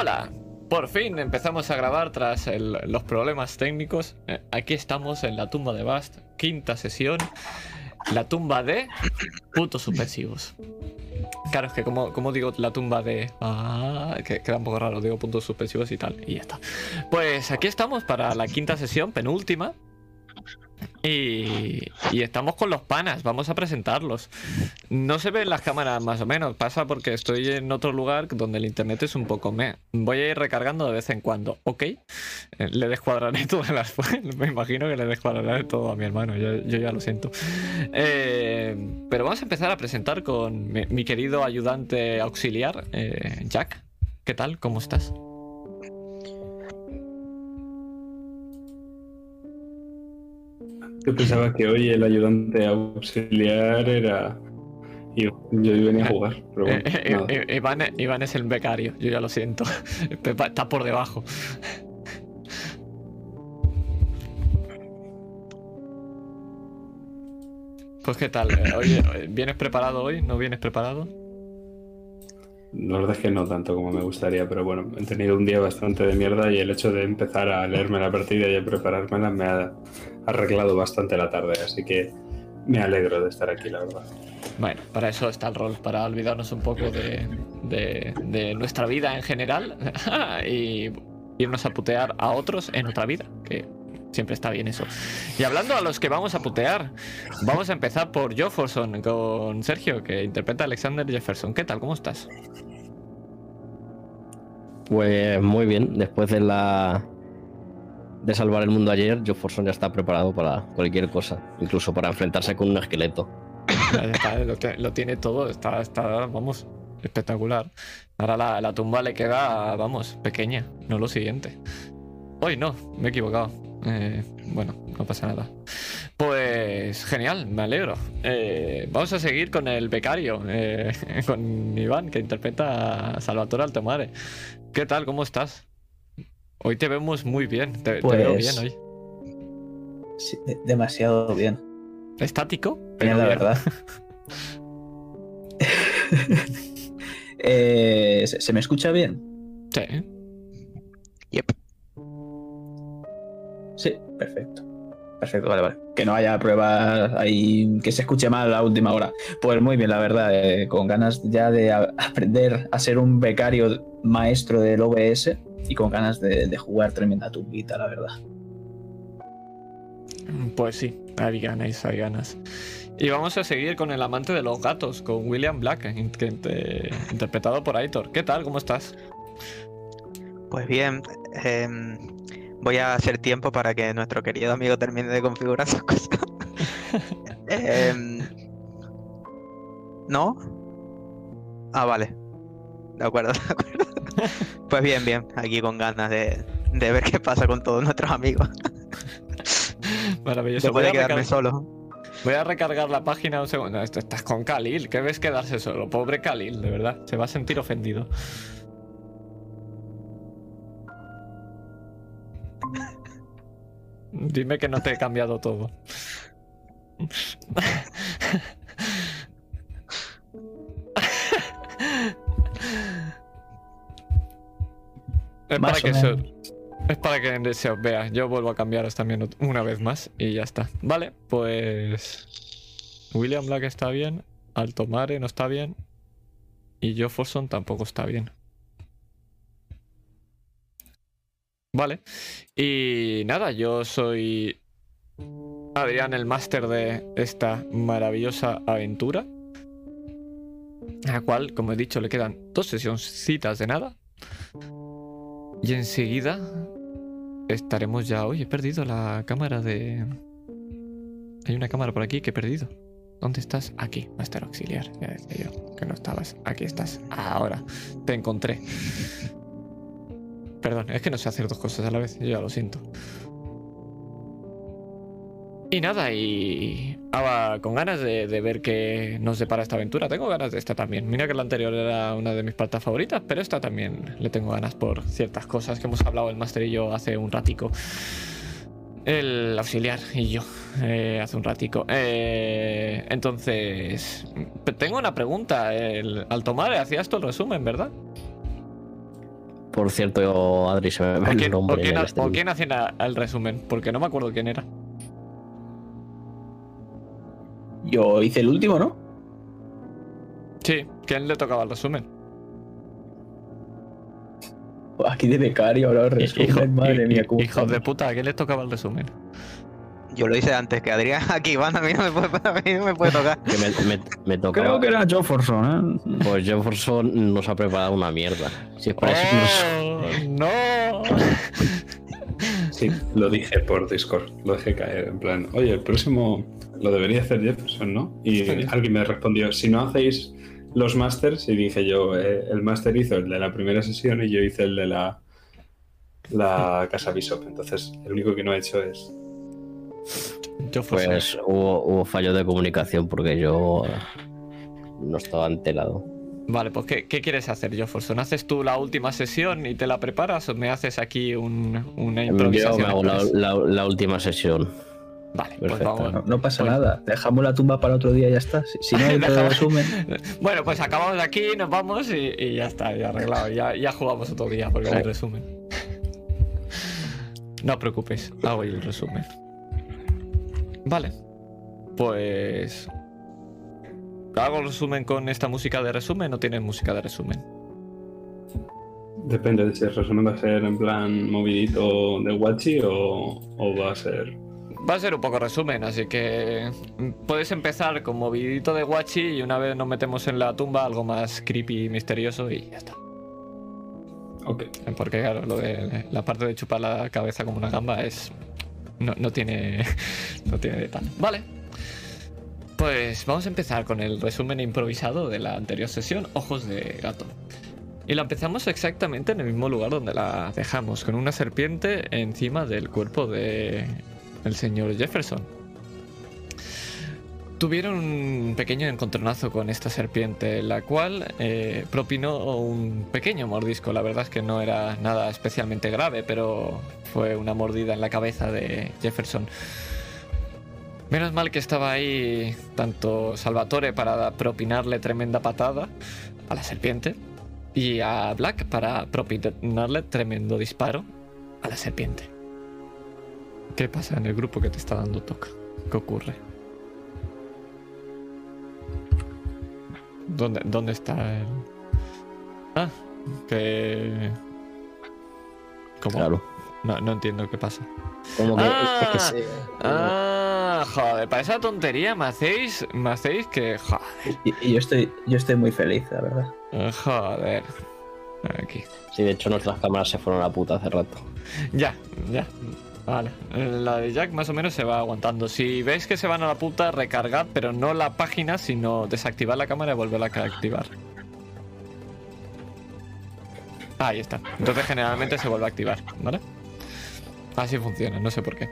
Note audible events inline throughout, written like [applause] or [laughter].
Hola, por fin empezamos a grabar tras los problemas técnicos. Eh, aquí estamos en la tumba de Bast, quinta sesión. La tumba de putos suspensivos. Claro, es que como, como digo la tumba de... Ah, que queda un poco raro, digo puntos suspensivos y tal. Y ya está. Pues aquí estamos para la quinta sesión, penúltima. Y, y estamos con los panas, vamos a presentarlos. No se ven las cámaras más o menos, pasa porque estoy en otro lugar donde el internet es un poco me. Voy a ir recargando de vez en cuando, ¿ok? Eh, Le descuadraré [laughs] todas las... [laughs] Me imagino que le descuadraré todo a mi hermano, yo, ya lo siento. Eh, pero vamos a empezar a presentar con mi, mi querido ayudante auxiliar, eh, Jack. ¿Qué tal? ¿Cómo estás? Yo pensaba que hoy el ayudante auxiliar era. Yo, yo venía a jugar, pero bueno. Eh, eh, eh, Iván, Iván es el becario, yo ya lo siento. [laughs] Pepa está por debajo. Pues qué tal, Eh, oye, ¿vienes preparado hoy? ¿No vienes preparado? La verdad es que no tanto como me gustaría, pero bueno, he tenido un día bastante de mierda y el hecho de empezar a leerme la partida y a preparármela me ha arreglado bastante la tarde, así que me alegro de estar aquí, la verdad. Bueno, para eso está el rol, para olvidarnos un poco de, de- de nuestra vida en general [laughs] y irnos a putear a otros en otra vida, que siempre está bien eso. Y hablando a los que vamos a putear, vamos a empezar por Jefferson con Sergio, que interpreta a Alexander Jefferson. ¿Qué tal? ¿Cómo estás? Pues muy bien, después de la de salvar el mundo ayer, Joe Forson ya está preparado para cualquier cosa, incluso para enfrentarse con un esqueleto. Lo tiene todo, está, está, vamos, espectacular. Ahora la, la tumba le queda, vamos, pequeña, no lo siguiente. Hoy no, me he equivocado. Eh, bueno, no pasa nada. Pues genial, me alegro. Eh, vamos a seguir con el becario, eh, [laughs] con Iván, que interpreta a Salvatore Altomare. ¿Qué tal? ¿Cómo estás? Hoy te vemos muy bien, te, te veo bien Pues- hoy. Sí, de- demasiado bien. ¿Estático? Bien, Pero la bien. verdad. [laughs] Eh, ¿se, se me escucha bien? Sí. Yep. Sí, perfecto. Perfecto, vale, vale. Que no haya pruebas ahí que se escuche mal a última hora. Pues muy bien, la verdad, eh, con ganas ya de a- aprender a ser un becario maestro del OBS y con ganas de, de jugar tremenda tumbita, la verdad. Pues sí, hay ganas, hay ganas. Y vamos a seguir con el amante de los gatos, con William Black, eh, interpretado por Aitor. ¿Qué tal? ¿Cómo estás? Pues bien, em, voy a hacer tiempo para que nuestro querido amigo termine de configurar sus cosas. [laughs] Em, ¿No? Ah, vale. De acuerdo, [laughs] de acuerdo. Pues bien, bien, aquí con ganas de, de ver qué pasa con todos nuestros amigos. [laughs] Maravilloso. Después Voy de a, quedarme solo. voy a recargar la página un segundo. Esto- Estás con Khalil, ¿qué ves quedarse solo? Pobre Khalil, de verdad. Se va a sentir ofendido. [laughs] Dime que no te he cambiado todo. Es para, que se, es para que se os vea. Yo vuelvo a cambiaros también una vez más y ya está. Vale, pues. William Black está bien. Alto Mare no está bien. Y Joe Forson tampoco está bien. Vale. Y nada, yo soy Adrián, el máster de esta maravillosa aventura. A la cual, como he dicho, le quedan dos sesioncitas de nada. Y enseguida estaremos ya. Oye, he perdido la cámara de. Hay una cámara por aquí que he perdido. ¿Dónde estás? Aquí, Master Auxiliar. Ya decía yo que no estabas. Aquí estás. Ahora. Te encontré. Perdón, es que no sé hacer dos cosas a la vez. Yo ya lo siento. Y nada, y ahora con ganas de, de ver qué nos depara esta aventura. Tengo ganas de esta también. Mira que la anterior era una de mis partes favoritas, pero esta también le tengo ganas por ciertas cosas que hemos hablado el máster y yo hace un ratico. El auxiliar y yo eh, hace un ratico. Eh, entonces, tengo una pregunta. El, al tomar, hacías todo el resumen, ¿verdad? Por cierto, Adri, se me ¿O el o nombre quién ha- stream. o quién hacía el resumen? Porque no me acuerdo quién era. Yo hice el último, ¿no? Sí, ¿quién le tocaba el resumen? Aquí de becario, ahora resumen, Hijo- madre mía, Hijos de puta, ¿a quién le tocaba el resumen? Yo lo hice antes que Adrián. [laughs] Aquí van, a mí no me puede, [laughs] a mí no me puede tocar. Que me, me, me tocaba. Creo que era Joe Forson, ¿eh? Pues Jefferson nos ha preparado una mierda. Si es para eso nos- ¡Oh, ¡No! Sí, lo dije por Discord, lo dejé caer, en plan, oye, el próximo lo debería hacer Jefferson, ¿no? Y Sí. alguien me respondió, si no hacéis los masters, y dije yo, eh, el máster hizo el de la primera sesión y yo hice el de la, la Casa Bishop, entonces el único que no he hecho es... Yo Pues hubo, hubo fallo de comunicación porque yo no estaba enterado. Vale, pues ¿qué, qué quieres hacer, Jefferson? ¿Haces tú la última sesión y te la preparas o me haces aquí un- una Yo improvisación? me hago la, express? la- la última sesión. Vale, pues Perfecto. vamos. No, no pasa Pues- nada. Dejamos la tumba para otro día y ya está. Si, si no hay [laughs] otro resumen. [laughs] Bueno, pues acabamos aquí, nos vamos y, y ya está, ya arreglado. Ya, ya jugamos otro día porque Sí. el resumen. No os preocupéis, hago yo el resumen. Vale, pues. ¿Hago el resumen con esta música de resumen o tienes música de resumen? Depende de si el resumen va a ser en plan movidito de Wachi o, o va a ser... Va a ser un poco resumen, así que puedes empezar con movidito de Wachi y una vez nos metemos en la tumba algo más creepy y misterioso y ya está. Ok, Porque claro, lo de la parte de chupar la cabeza como una gamba es. No, no tiene. [laughs] No tiene detalle. Vale. Pues vamos a empezar con el resumen improvisado de la anterior sesión, Ojos de Gato. Y la empezamos exactamente en el mismo lugar donde la dejamos, con una serpiente encima del cuerpo de el señor Jefferson. Tuvieron un pequeño encontronazo con esta serpiente, la cual eh, propinó un pequeño mordisco. La verdad es que no era nada especialmente grave, pero fue una mordida en la cabeza de Jefferson. Menos mal que estaba ahí tanto Salvatore para propinarle tremenda patada a la serpiente y a Black para propinarle tremendo disparo a la serpiente. ¿Qué pasa en el grupo que te está dando toca? ¿Qué ocurre? ¿Dónde, dónde está el...? Ah, que... ¿Cómo? Claro. No, no entiendo qué pasa. Como que, Ah, es que se- Ah, joder, para esa tontería me hacéis, me hacéis que... Joder, Y, y yo, estoy, yo estoy muy feliz, la verdad. joder. Aquí. Sí, de hecho nuestras cámaras se fueron a la puta hace rato. Ya, ya. Vale. La de Jack más o menos se va aguantando. Si veis que se van a la puta, recargad, pero no la página, sino desactivar la cámara y volverla a activar. Ahí está. Entonces generalmente se vuelve a activar, ¿vale? Así funciona, no sé por qué.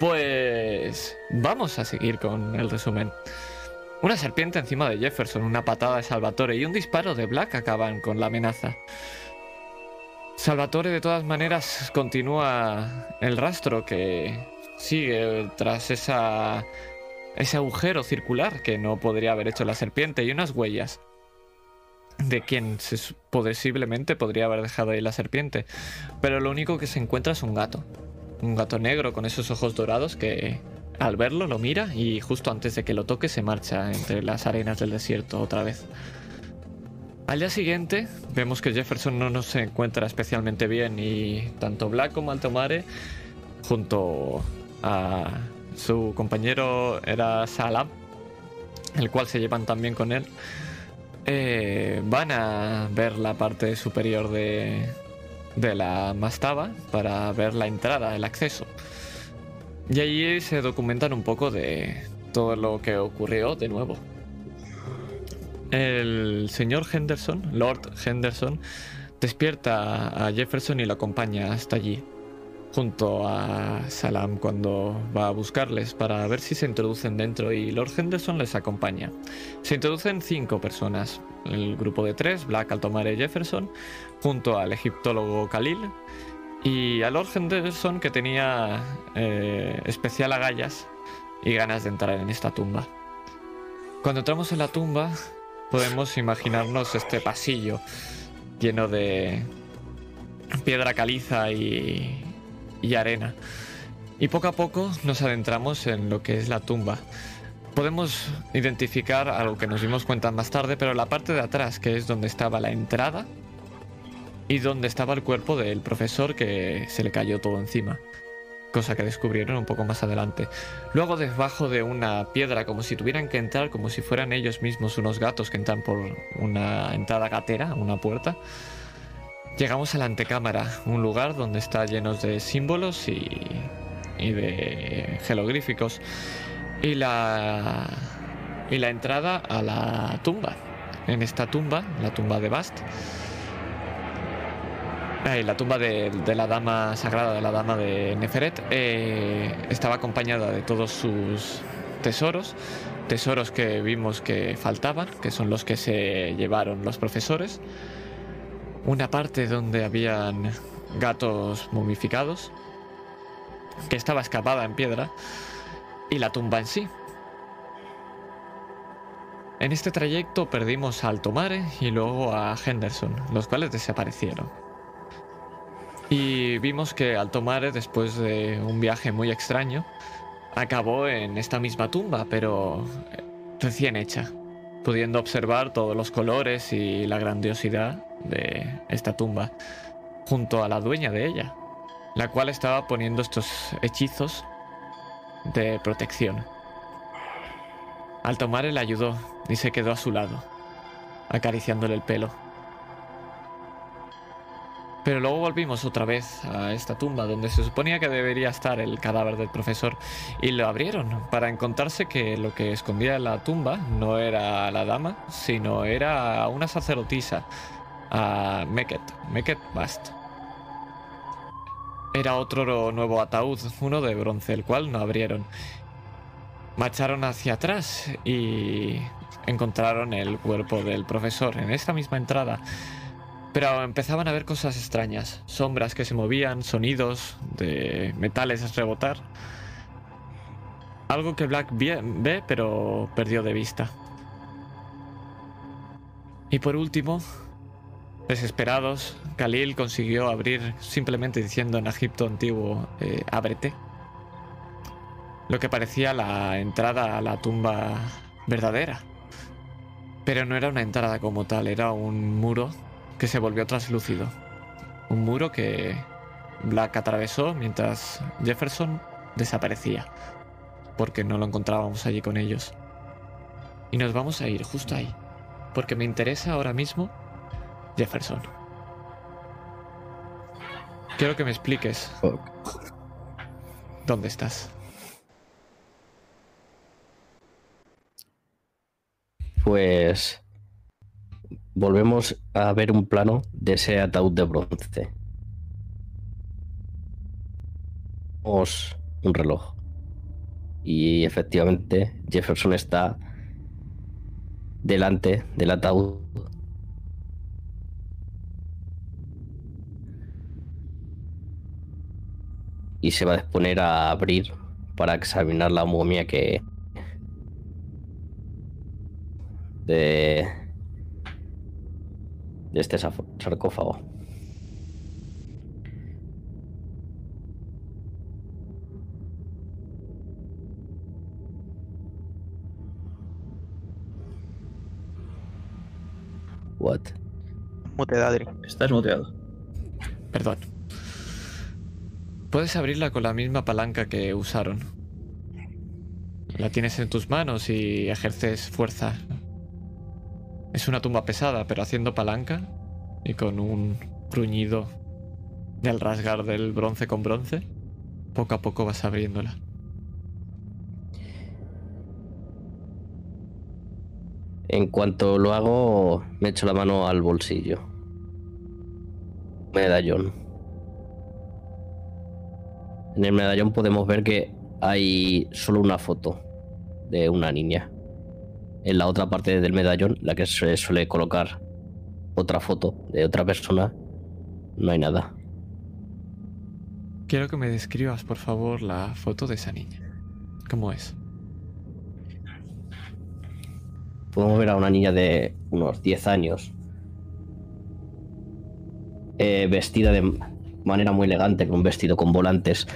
Pues vamos a seguir con el resumen. Una serpiente encima de Jefferson, una patada de Salvatore y un disparo de Black acaban con la amenaza. Salvatore de todas maneras continúa el rastro que sigue tras esa ese agujero circular que no podría haber hecho la serpiente y unas huellas de quien posiblemente podría haber dejado ahí la serpiente. Pero lo único que se encuentra es un gato. Un gato negro con esos ojos dorados que al verlo lo mira y justo antes de que lo toque se marcha entre las arenas del desierto otra vez. Al día siguiente vemos que Jefferson no nos encuentra especialmente bien y tanto Black como Altomare junto a su compañero era Salam, el cual se llevan también con él, eh, van a ver la parte superior de, de la mastaba para ver la entrada, el acceso. Y allí se documentan un poco de todo lo que ocurrió de nuevo. El señor Henderson, Lord Henderson, despierta a Jefferson y lo acompaña hasta allí, junto a Salam cuando va a buscarles para ver si se introducen dentro y Lord Henderson les acompaña. Se introducen cinco personas, el grupo de tres, Black, Altomare Jefferson, junto al egiptólogo Khalil y a Lord Henderson que tenía eh, especial agallas y ganas de entrar en esta tumba. Cuando entramos en la tumba, podemos imaginarnos este pasillo lleno de piedra caliza y, y arena. Y poco a poco nos adentramos en lo que es la tumba. Podemos identificar algo que nos dimos cuenta más tarde, pero la parte de atrás, que es donde estaba la entrada y donde estaba el cuerpo del profesor que se le cayó todo encima. Cosa que descubrieron un poco más adelante. Luego debajo de una piedra, como si tuvieran que entrar, como si fueran ellos mismos unos gatos que entran por una entrada gatera, una puerta. Llegamos a la antecámara, un lugar donde está lleno de símbolos y, y de jeroglíficos. Y la, y la entrada a la tumba. En esta tumba, la tumba de Bast, eh, la tumba de, de la dama sagrada, de la dama de Neferet, eh, estaba acompañada de todos sus tesoros, tesoros que vimos que faltaban, que son los que se llevaron los profesores, una parte donde habían gatos momificados, que estaba escapada en piedra, y la tumba en sí. En este trayecto perdimos a Altomare y luego a Henderson, los cuales desaparecieron. Y vimos que Altomare, después de un viaje muy extraño, acabó en esta misma tumba, pero eh, recién hecha, pudiendo observar todos los colores y la grandiosidad de esta tumba, junto a la dueña de ella, la cual estaba poniendo estos hechizos de protección. Altomare le ayudó y se quedó a su lado, acariciándole el pelo. Pero luego volvimos otra vez a esta tumba donde se suponía que debería estar el cadáver del profesor y lo abrieron para encontrarse que lo que escondía en la tumba no era la dama, sino era una sacerdotisa, a Meket, Meket Bast. Era otro nuevo ataúd, uno de bronce, el cual no abrieron. Marcharon hacia atrás y encontraron el cuerpo del profesor en esta misma entrada. Pero empezaban a ver cosas extrañas, sombras que se movían, sonidos de metales rebotar. Algo que Black ve pero perdió de vista. Y por último, desesperados, Khalil consiguió abrir simplemente diciendo en Egipto antiguo, eh, ábrete. Lo que parecía la entrada a la tumba verdadera. Pero no era una entrada como tal, era un muro que se volvió translúcido. Un muro que Black atravesó mientras Jefferson desaparecía. Porque no lo encontrábamos allí con ellos. Y nos vamos a ir justo ahí. Porque me interesa ahora mismo Jefferson. Quiero que me expliques Fuck. dónde estás. Pues volvemos a ver un plano de ese ataúd de bronce. Vemos un reloj. Y efectivamente Jefferson está delante del ataúd. Y se va a disponer a abrir para examinar la momia que de, de este sarcófago. What? Mute Dadri. Estás muteado. Perdón. Puedes abrirla con la misma palanca que usaron. La tienes en tus manos y ejerces fuerza. Es una tumba pesada, pero haciendo palanca y con un gruñido del rasgar del bronce con bronce, poco a poco vas abriéndola. En cuanto lo hago, me echo la mano al bolsillo. Medallón. En el medallón podemos ver que hay solo una foto de una niña. En la otra parte del medallón, la que se suele colocar otra foto de otra persona, no hay nada. Quiero que me describas, por favor, la foto de esa niña. ¿Cómo es? Podemos ver a una niña de unos 10 años. eh, vestida de manera muy elegante, con un vestido con volantes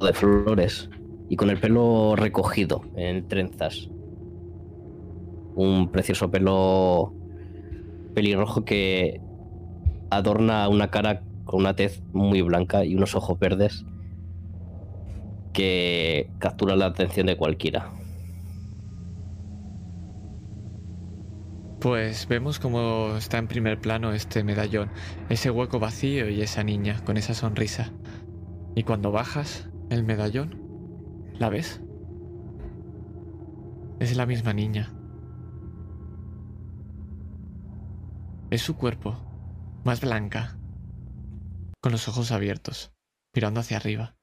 de flores y con el pelo recogido en trenzas. Un precioso pelo pelirrojo que adorna una cara con una tez muy blanca y unos ojos verdes que capturan la atención de cualquiera. Pues vemos cómo está en primer plano este medallón, ese hueco vacío y esa niña con esa sonrisa. Y cuando bajas el medallón, ¿la ves? Es la misma niña. Es su cuerpo, más blanca, con los ojos abiertos, mirando hacia arriba.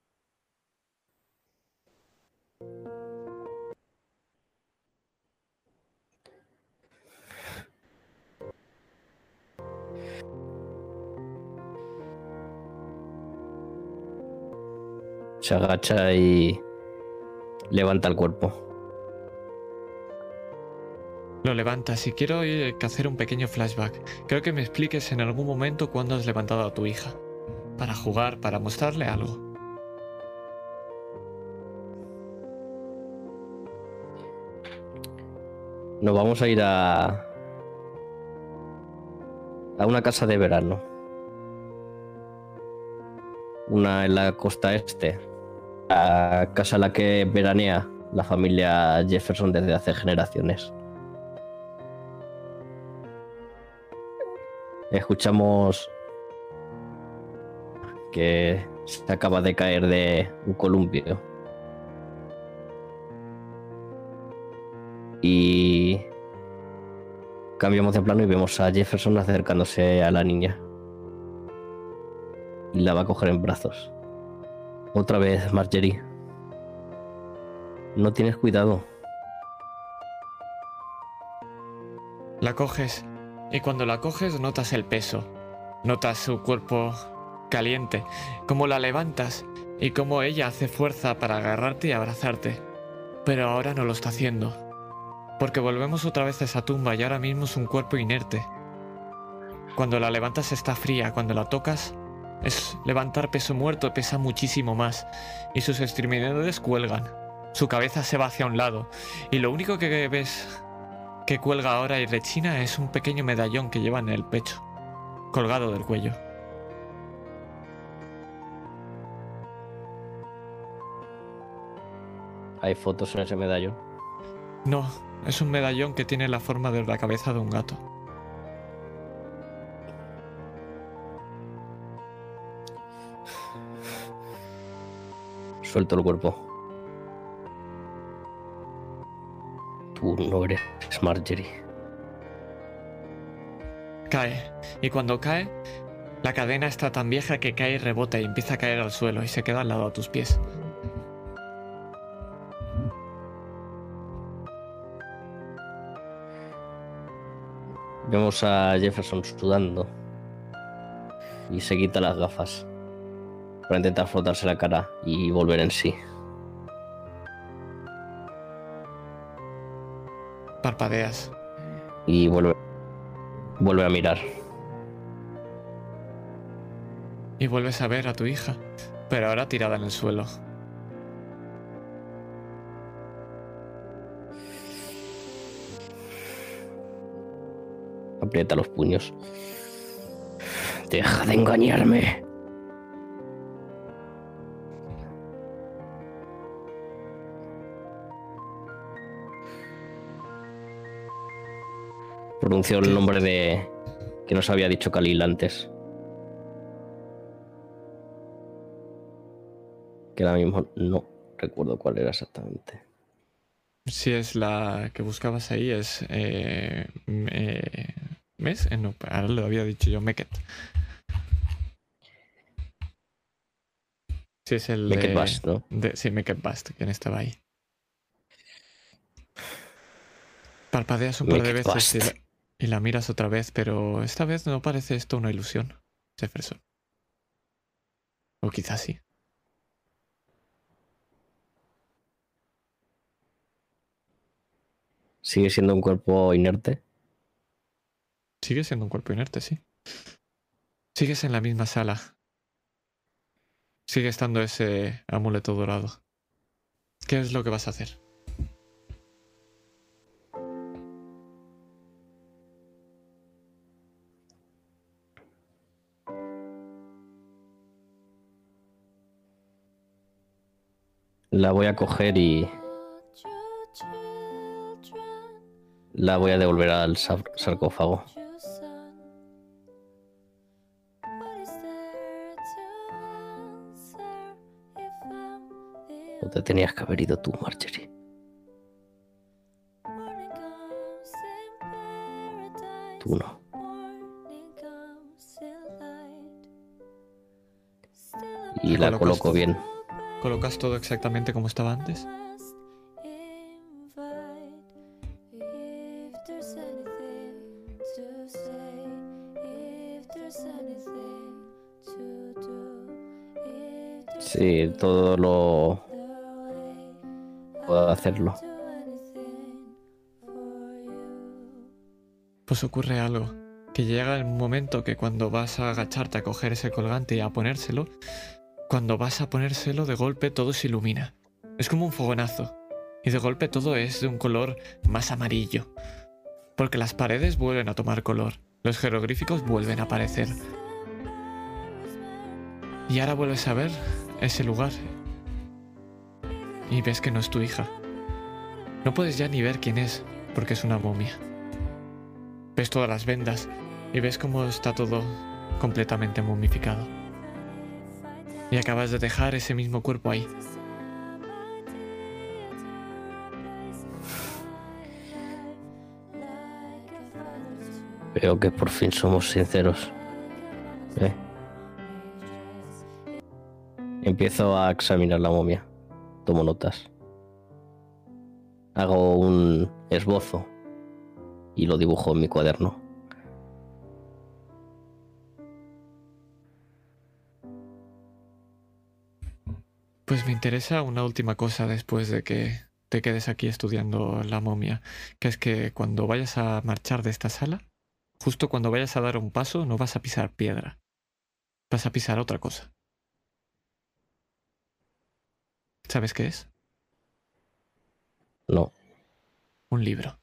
Se agacha y levanta el cuerpo. Lo levantas y quiero eh, hacer un pequeño flashback. Creo que me expliques en algún momento cuándo has levantado a tu hija. Para jugar, para mostrarle algo. Nos vamos a ir a. a una casa de verano. Una en la costa este. La casa en la que veranea la familia Jefferson desde hace generaciones. Escuchamos que se acaba de caer de un columpio. Y cambiamos de plano y vemos a Jefferson acercándose a la niña. Y la va a coger en brazos. Otra vez, Marjorie. No tienes cuidado. La coges y cuando la coges notas el peso. Notas su cuerpo caliente, cómo la levantas y cómo ella hace fuerza para agarrarte y abrazarte. Pero ahora no lo está haciendo. Porque volvemos otra vez a esa tumba y ahora mismo es un cuerpo inerte. Cuando la levantas está fría, cuando la tocas es levantar peso muerto, pesa muchísimo más y sus extremidades cuelgan. Su cabeza se va hacia un lado y lo único que ves que cuelga ahora y rechina es un pequeño medallón que lleva en el pecho, colgado del cuello. Hay fotos en ese medallón. No, es un medallón que tiene la forma de la cabeza de un gato. Suelto el cuerpo. Tú no eres Marjorie. Cae, y cuando cae, la cadena está tan vieja que cae y rebota y empieza a caer al suelo y se queda al lado a tus pies. Vemos a Jefferson sudando. Y se quita las gafas. Para intentar frotarse la cara y volver en sí. Parpadeas. Y vuelve. Vuelve a mirar. Y vuelves a ver a tu hija, pero ahora tirada en el suelo. Aprieta los puños. Deja de engañarme. Pronunció el nombre de que nos había dicho Khalil antes. Que ahora mismo no recuerdo cuál era exactamente. Si es la que buscabas ahí, es. Eh, eh, ¿Mes? Eh, no, ahora lo había dicho yo, Meket. Sí, es el. De, Bast, ¿no? de- sí, Meket Bast, quien estaba ahí. Parpadeas un par de veces y Bast. la, y la miras otra vez, pero esta vez no parece esto una ilusión, Jefferson. O quizás sí. Sigue siendo un cuerpo inerte. Sigue siendo un cuerpo inerte, sí. Sigues en la misma sala. Sigue estando ese amuleto dorado. ¿Qué es lo que vas a hacer? La voy a coger y la voy a devolver al sar- sarcófago. O te tenías que haber ido tú, Marjorie. Tú no. Y la Colocas coloco bien. ¿Colocas todo exactamente como estaba antes? Sí, todo lo puedo hacerlo. Pues ocurre algo. Que llega el momento que cuando vas a agacharte a coger ese colgante y a ponérselo, cuando vas a ponérselo de golpe todo se ilumina. Es como un fogonazo. Y de golpe todo es de un color más amarillo. Porque las paredes vuelven a tomar color. Los jeroglíficos vuelven a aparecer. Y ahora vuelves a ver ese lugar. Y ves que no es tu hija. No puedes ya ni ver quién es, porque es una momia. Ves todas las vendas y ves cómo está todo completamente momificado. Y acabas de dejar ese mismo cuerpo ahí. Veo que por fin somos sinceros. ¿Eh? Empiezo a examinar la momia. Tomo notas. Hago un esbozo y lo dibujo en mi cuaderno. Pues me interesa una última cosa después de que te quedes aquí estudiando la momia, que es que cuando vayas a marchar de esta sala, justo cuando vayas a dar un paso, no vas a pisar piedra. Vas a pisar otra cosa. ¿Sabes qué es? No. Un libro.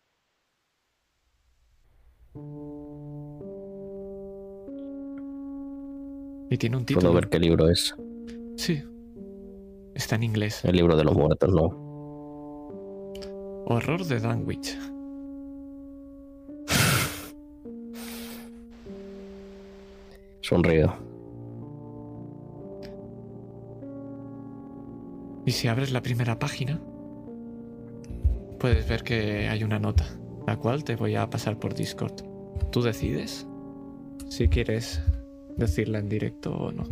Y tiene un título. Puedo ver qué libro es. Sí. Está en inglés. El libro de los muertos, no. Horror de Danwich. Sonrío. Y si abres la primera página, puedes ver que hay una nota, la cual te voy a pasar por Discord. Tú decides si quieres decirla en directo o no.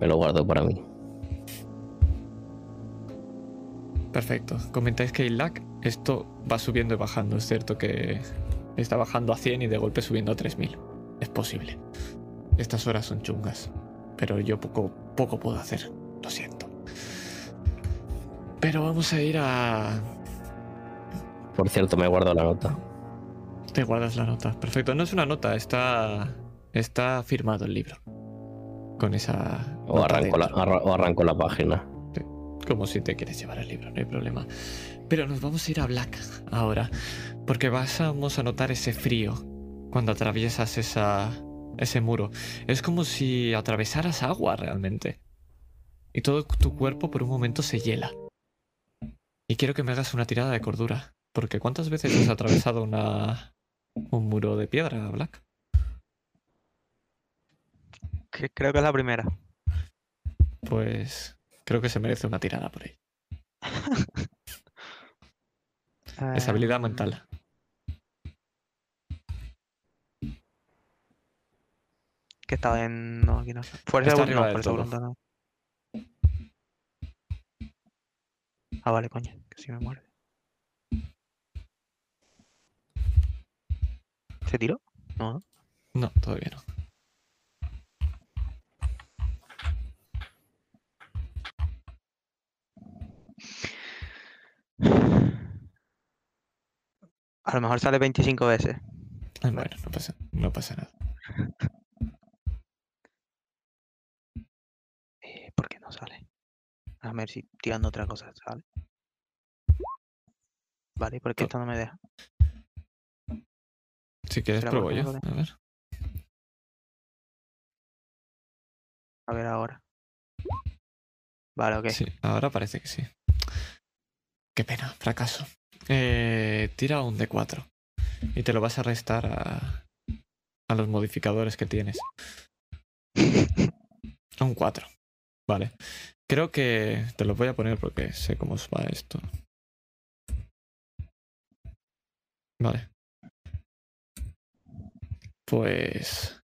Me lo guardo para mí. Perfecto. Comentáis que el lag, esto va subiendo y bajando. Es cierto que está bajando a 100 y de golpe subiendo a 3000. Es posible. Estas horas son chungas. Pero yo poco, poco puedo hacer. Lo siento. Pero vamos a ir a... Por cierto, me guardo la nota. Te guardas la nota. Perfecto. No es una nota, está. Está firmado el libro. Con esa. O arranco, la, o arranco la página. Como si te quieres llevar el libro, no hay problema. Pero nos vamos a ir a Black ahora. Porque vas a, vamos a notar ese frío cuando atraviesas esa, ese muro. Es como si atravesaras agua realmente. Y todo tu cuerpo por un momento se hiela. Y quiero que me hagas una tirada de cordura. Porque ¿cuántas veces has atravesado una, un muro de piedra, Black? Que creo que es la primera. Pues creo que se merece una tirada por ahí. [laughs] Es habilidad mental. Que estaba en. No, aquí no. Fuerza Está de arriba no, fuerza no. Ah, vale, coño, que si me muerde. ¿Se tiró? No, no. No, todavía no. A lo mejor sale 25 veces. Bueno, no pasa, no pasa nada. [laughs] ¿Por qué no sale? A ver si tirando otra cosa sale. Vale, ¿por qué To- esto no me deja? Si quieres, pruebo yo. A ver. A ver ahora. Vale, ok. Sí, ahora parece que sí. Qué pena, fracaso. Eh, tira un D4 y te lo vas a restar a, a los modificadores que tienes. [laughs] Un 4. Vale. Creo que te lo voy a poner porque sé cómo os va esto. Vale. Pues...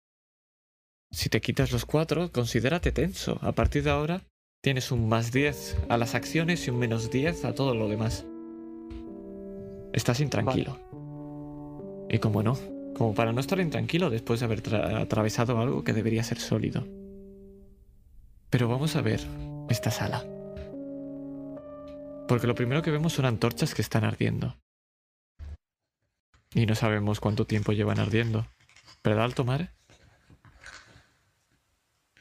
Si te quitas los 4, considérate tenso. A partir de ahora tienes un más 10 a las acciones y un menos 10 a todo lo demás. Estás intranquilo. Y como no, como para no estar intranquilo después de haber tra- atravesado algo que debería ser sólido. Pero vamos a ver esta sala. Porque lo primero que vemos son antorchas que están ardiendo. Y no sabemos cuánto tiempo llevan ardiendo. ¿Verdad, Altomare?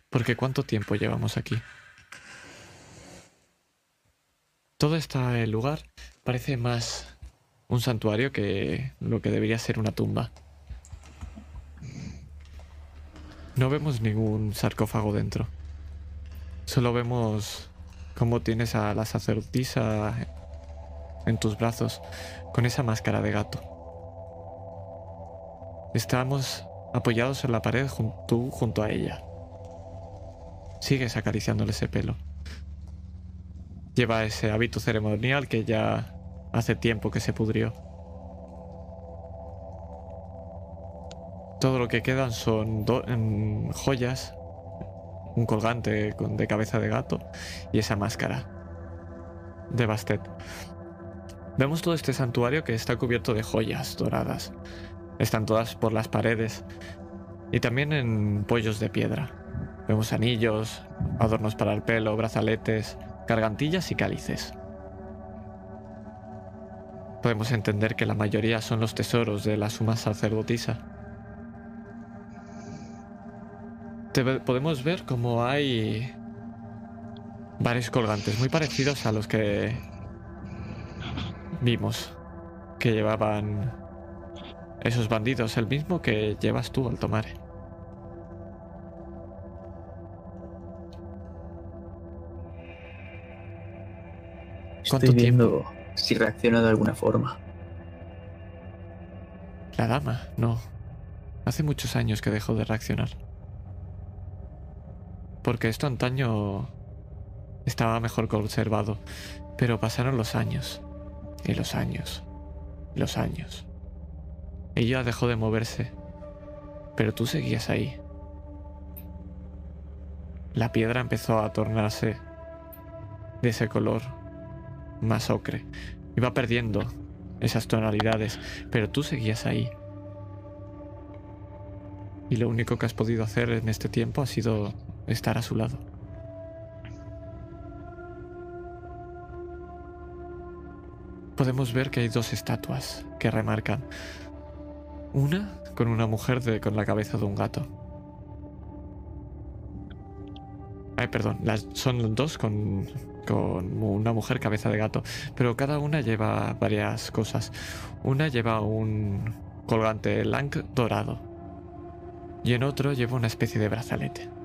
Porque ¿cuánto tiempo llevamos aquí? Todo este lugar parece más un santuario que lo que debería ser una tumba. No vemos ningún sarcófago dentro. Solo vemos cómo tienes a la sacerdotisa en tus brazos con esa máscara de gato. Estamos apoyados en la pared tú junto a ella. Sigues acariciándole ese pelo. Lleva ese hábito ceremonial que ya hace tiempo que se pudrió. Todo lo que quedan son do- joyas, un colgante con- de cabeza de gato y esa máscara de Bastet. Vemos todo este santuario que está cubierto de joyas doradas. Están todas por las paredes y también en pollos de piedra. Vemos anillos, adornos para el pelo, brazaletes, gargantillas y cálices. Podemos entender que la mayoría son los tesoros de la suma sacerdotisa. Te podemos ver como hay varios colgantes muy parecidos a los que vimos que llevaban esos bandidos, el mismo que llevas tú al tomar. ¿Cuánto Estoy tiempo? viendo si reacciona de alguna forma. La dama, no. Hace muchos años que dejó de reaccionar. Porque esto antaño estaba mejor conservado. Pero pasaron los años. Y los años. y Los años. Ella dejó de moverse. Pero tú seguías ahí. La piedra empezó a tornarse de ese color más ocre. Iba perdiendo esas tonalidades, pero tú seguías ahí. Y lo único que has podido hacer en este tiempo ha sido estar a su lado. Podemos ver que hay dos estatuas que remarcan. Una con una mujer con la cabeza de un gato. Ay, perdón, son dos con, con una mujer cabeza de gato, pero cada una lleva varias cosas. Una lleva un colgante lang dorado y en otro lleva una especie de brazalete.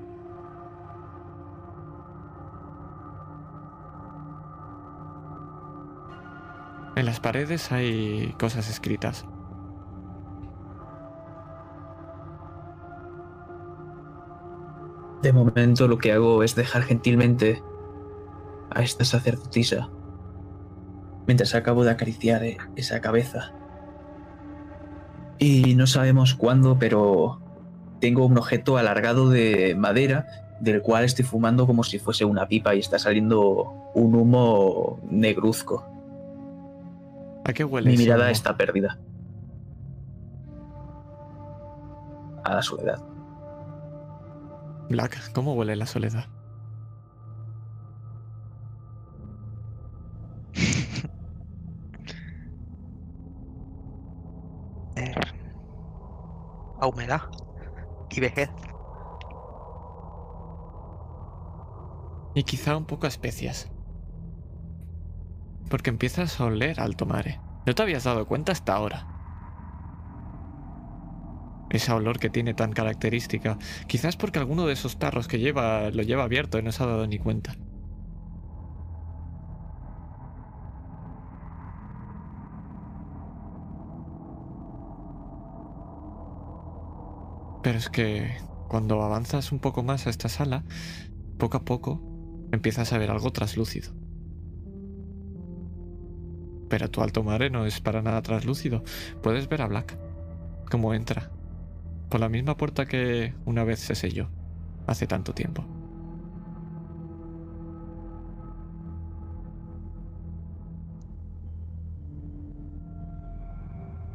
En las paredes hay cosas escritas. De momento lo que hago es dejar gentilmente a esta sacerdotisa mientras acabo de acariciar esa cabeza. Y no sabemos cuándo, pero tengo un objeto alargado de madera del cual estoy fumando como si fuese una pipa y está saliendo un humo negruzco. ¿A qué huele Mi ese mirada humo? está perdida. a la soledad. Black, ¿cómo huele la soledad? [laughs] Eh, a humedad y vejez. Y quizá un poco a especias. Porque empiezas a oler alto mare. No te habías dado cuenta hasta ahora. Ese olor que tiene tan característica. Quizás porque alguno de esos tarros que lleva lo lleva abierto y no se ha dado ni cuenta. Pero es que cuando avanzas un poco más a esta sala, poco a poco empiezas a ver algo traslúcido. Pero tu alto mare no es para nada traslúcido. Puedes ver a Black, cómo entra, por la misma puerta que una vez se selló, hace tanto tiempo.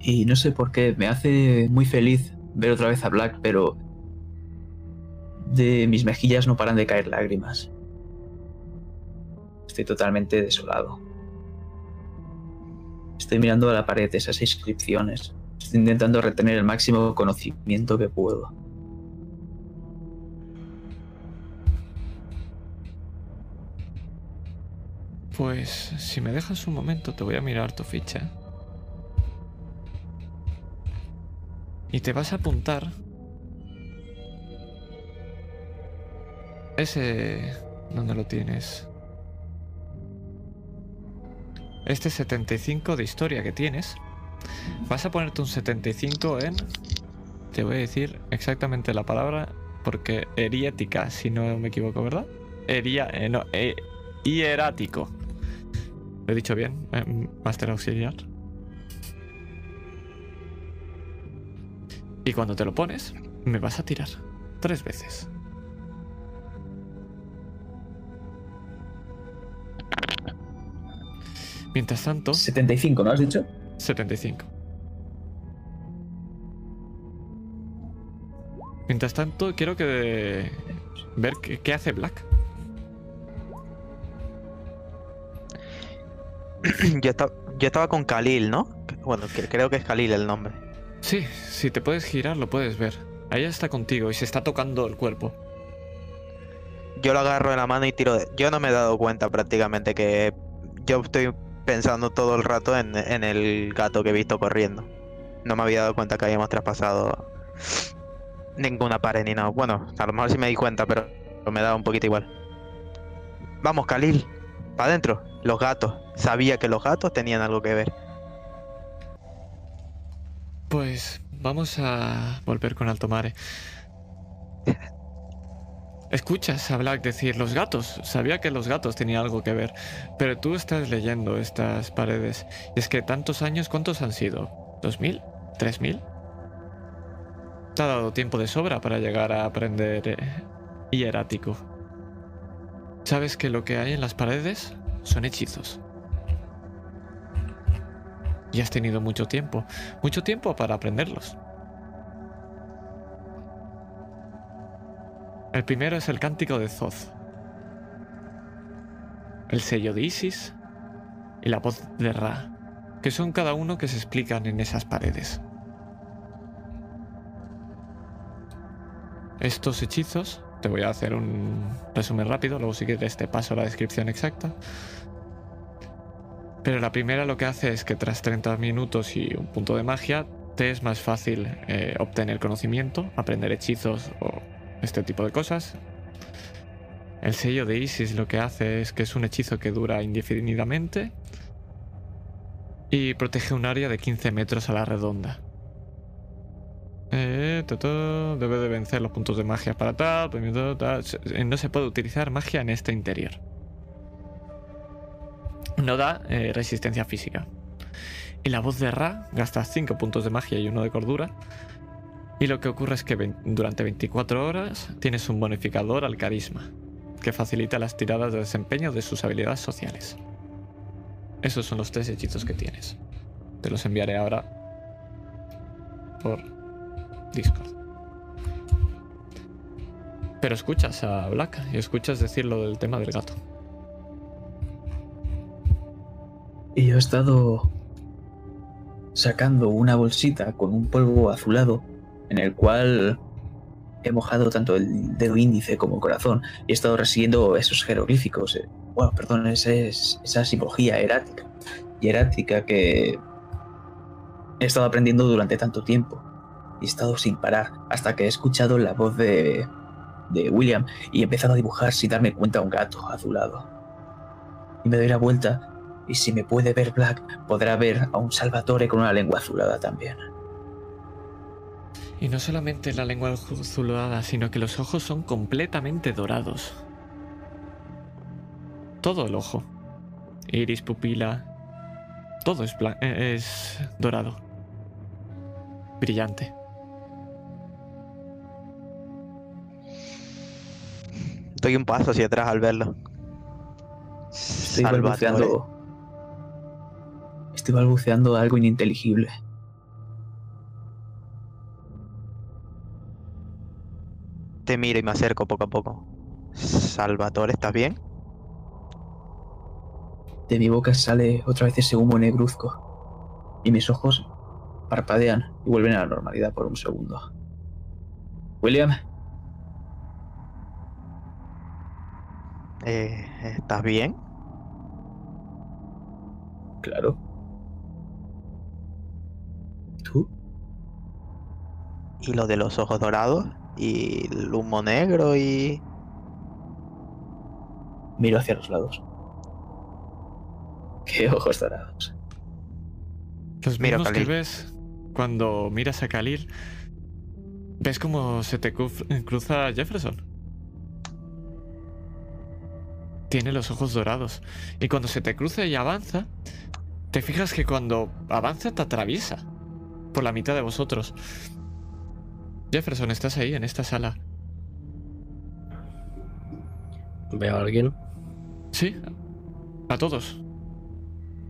Y no sé por qué, me hace muy feliz ver otra vez a Black, pero de mis mejillas no paran de caer lágrimas. Estoy totalmente desolado. Estoy mirando a la pared esas inscripciones. Estoy intentando retener el máximo conocimiento que puedo. Pues si me dejas un momento te voy a mirar tu ficha. Y te vas a apuntar ese... ¿Dónde lo tienes? Este 75 de historia que tienes. Vas a ponerte un 75 en... Te voy a decir exactamente la palabra porque heriética, si no me equivoco, ¿verdad? Heria... eh, no, eh, hierático. ¿Lo he dicho bien? Eh, Master auxiliar. Y cuando te lo pones, me vas a tirar tres veces. Mientras tanto, 75, ¿no has dicho? 75. Mientras tanto, quiero que ver qué, qué hace Black. yo, esta- yo estaba con Khalil, ¿no? Bueno, que- creo que es Khalil el nombre. Sí, si te puedes girar, lo puedes ver. Ella está contigo y se está tocando el cuerpo. Yo lo agarro de la mano y tiro de... Yo no me he dado cuenta prácticamente que yo estoy pensando todo el rato en, en el gato que he visto corriendo. No me había dado cuenta que habíamos traspasado ninguna pared ni nada. Bueno, a lo mejor sí me di cuenta, pero me daba un poquito igual. Vamos, Khalil, para adentro. Los gatos. Sabía que los gatos tenían algo que ver. Pues vamos a volver con Altomare. [laughs] Escuchas a Black decir los gatos. Sabía que los gatos tenían algo que ver. Pero tú estás leyendo estas paredes. Y es que tantos años, ¿cuántos han sido? ¿2000? ¿3000? Te ha dado tiempo de sobra para llegar a aprender eh, hierático. Sabes que lo que hay en las paredes son hechizos. Y has tenido mucho tiempo. Mucho tiempo para aprenderlos. El primero es el cántico de Zoth. El sello de Isis y la voz de Ra, que son cada uno que se explican en esas paredes. Estos hechizos, te voy a hacer un resumen rápido, luego si quieres te paso la descripción exacta. Pero la primera lo que hace es que tras 30 minutos y un punto de magia, te es más fácil eh, obtener conocimiento, aprender hechizos o este tipo de cosas. El sello de Isis lo que hace es que es un hechizo que dura indefinidamente y protege un área de 15 metros a la redonda. Eh, debe de vencer los puntos de magia para tal, No se puede utilizar magia en este interior. No da eh, resistencia física. Y la voz de Ra gasta 5 puntos de magia y uno de cordura. Y lo que ocurre es que durante 24 horas tienes un bonificador al carisma, que facilita las tiradas de desempeño de sus habilidades sociales. Esos son los tres hechizos que tienes. Te los enviaré ahora por Discord. Pero escuchas a Black y escuchas decir lo del tema del gato. Y yo he estado sacando una bolsita con un polvo azulado en el cual he mojado tanto el dedo índice como corazón y he estado resiguiendo esos jeroglíficos, eh, bueno, perdón, ese- esa simbología erática, hierática que he estado aprendiendo durante tanto tiempo y he estado sin parar hasta que he escuchado la voz de, de William y he empezado a dibujar sin darme cuenta un gato azulado. Y me doy la vuelta y si me puede ver Black, podrá ver a un Salvatore con una lengua azulada también. Y no solamente la lengua azulada, sino que los ojos son completamente dorados. Todo el ojo. Iris, pupila. Todo es, eh, es dorado. Brillante. Doy un paso hacia atrás al verlo. Estoy balbuceando. Estoy balbuceando algo ininteligible. Te miro y me acerco poco a poco. Salvatore, ¿estás bien? De mi boca sale otra vez ese humo negruzco. Y mis ojos parpadean y vuelven a la normalidad por un segundo. William, Eh, ¿Estás bien? claro. ¿Tú? Y lo de los ojos dorados y el humo negro y... Miro hacia los lados. [laughs] Qué ojos dorados. Los Mira, mismos que ves cuando miras a Khalil. ¿Ves cómo se te cru- cruza Jefferson? Tiene los ojos dorados. Y cuando se te cruza y avanza, te fijas que cuando avanza te atraviesa por la mitad de vosotros. Jefferson, estás ahí en esta sala. Veo a alguien. Sí, a todos.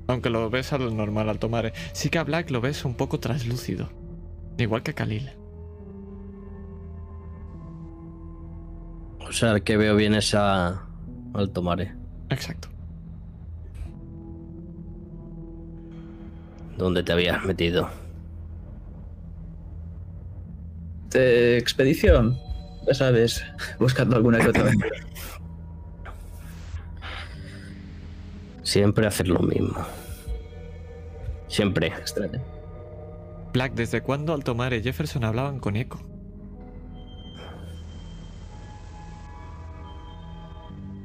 Aunque lo ves al normal, al tomar. Sí que a Black lo ves un poco traslúcido. Igual que a Khalil. O sea, el que veo bien es a Alto Mare. Exacto. ¿Dónde te habías metido? De expedición, ya sabes, buscando alguna que otra aventura. Siempre hacer lo mismo. Siempre. extraño. Black, ¿desde cuándo Altomar y Jefferson hablaban con eco?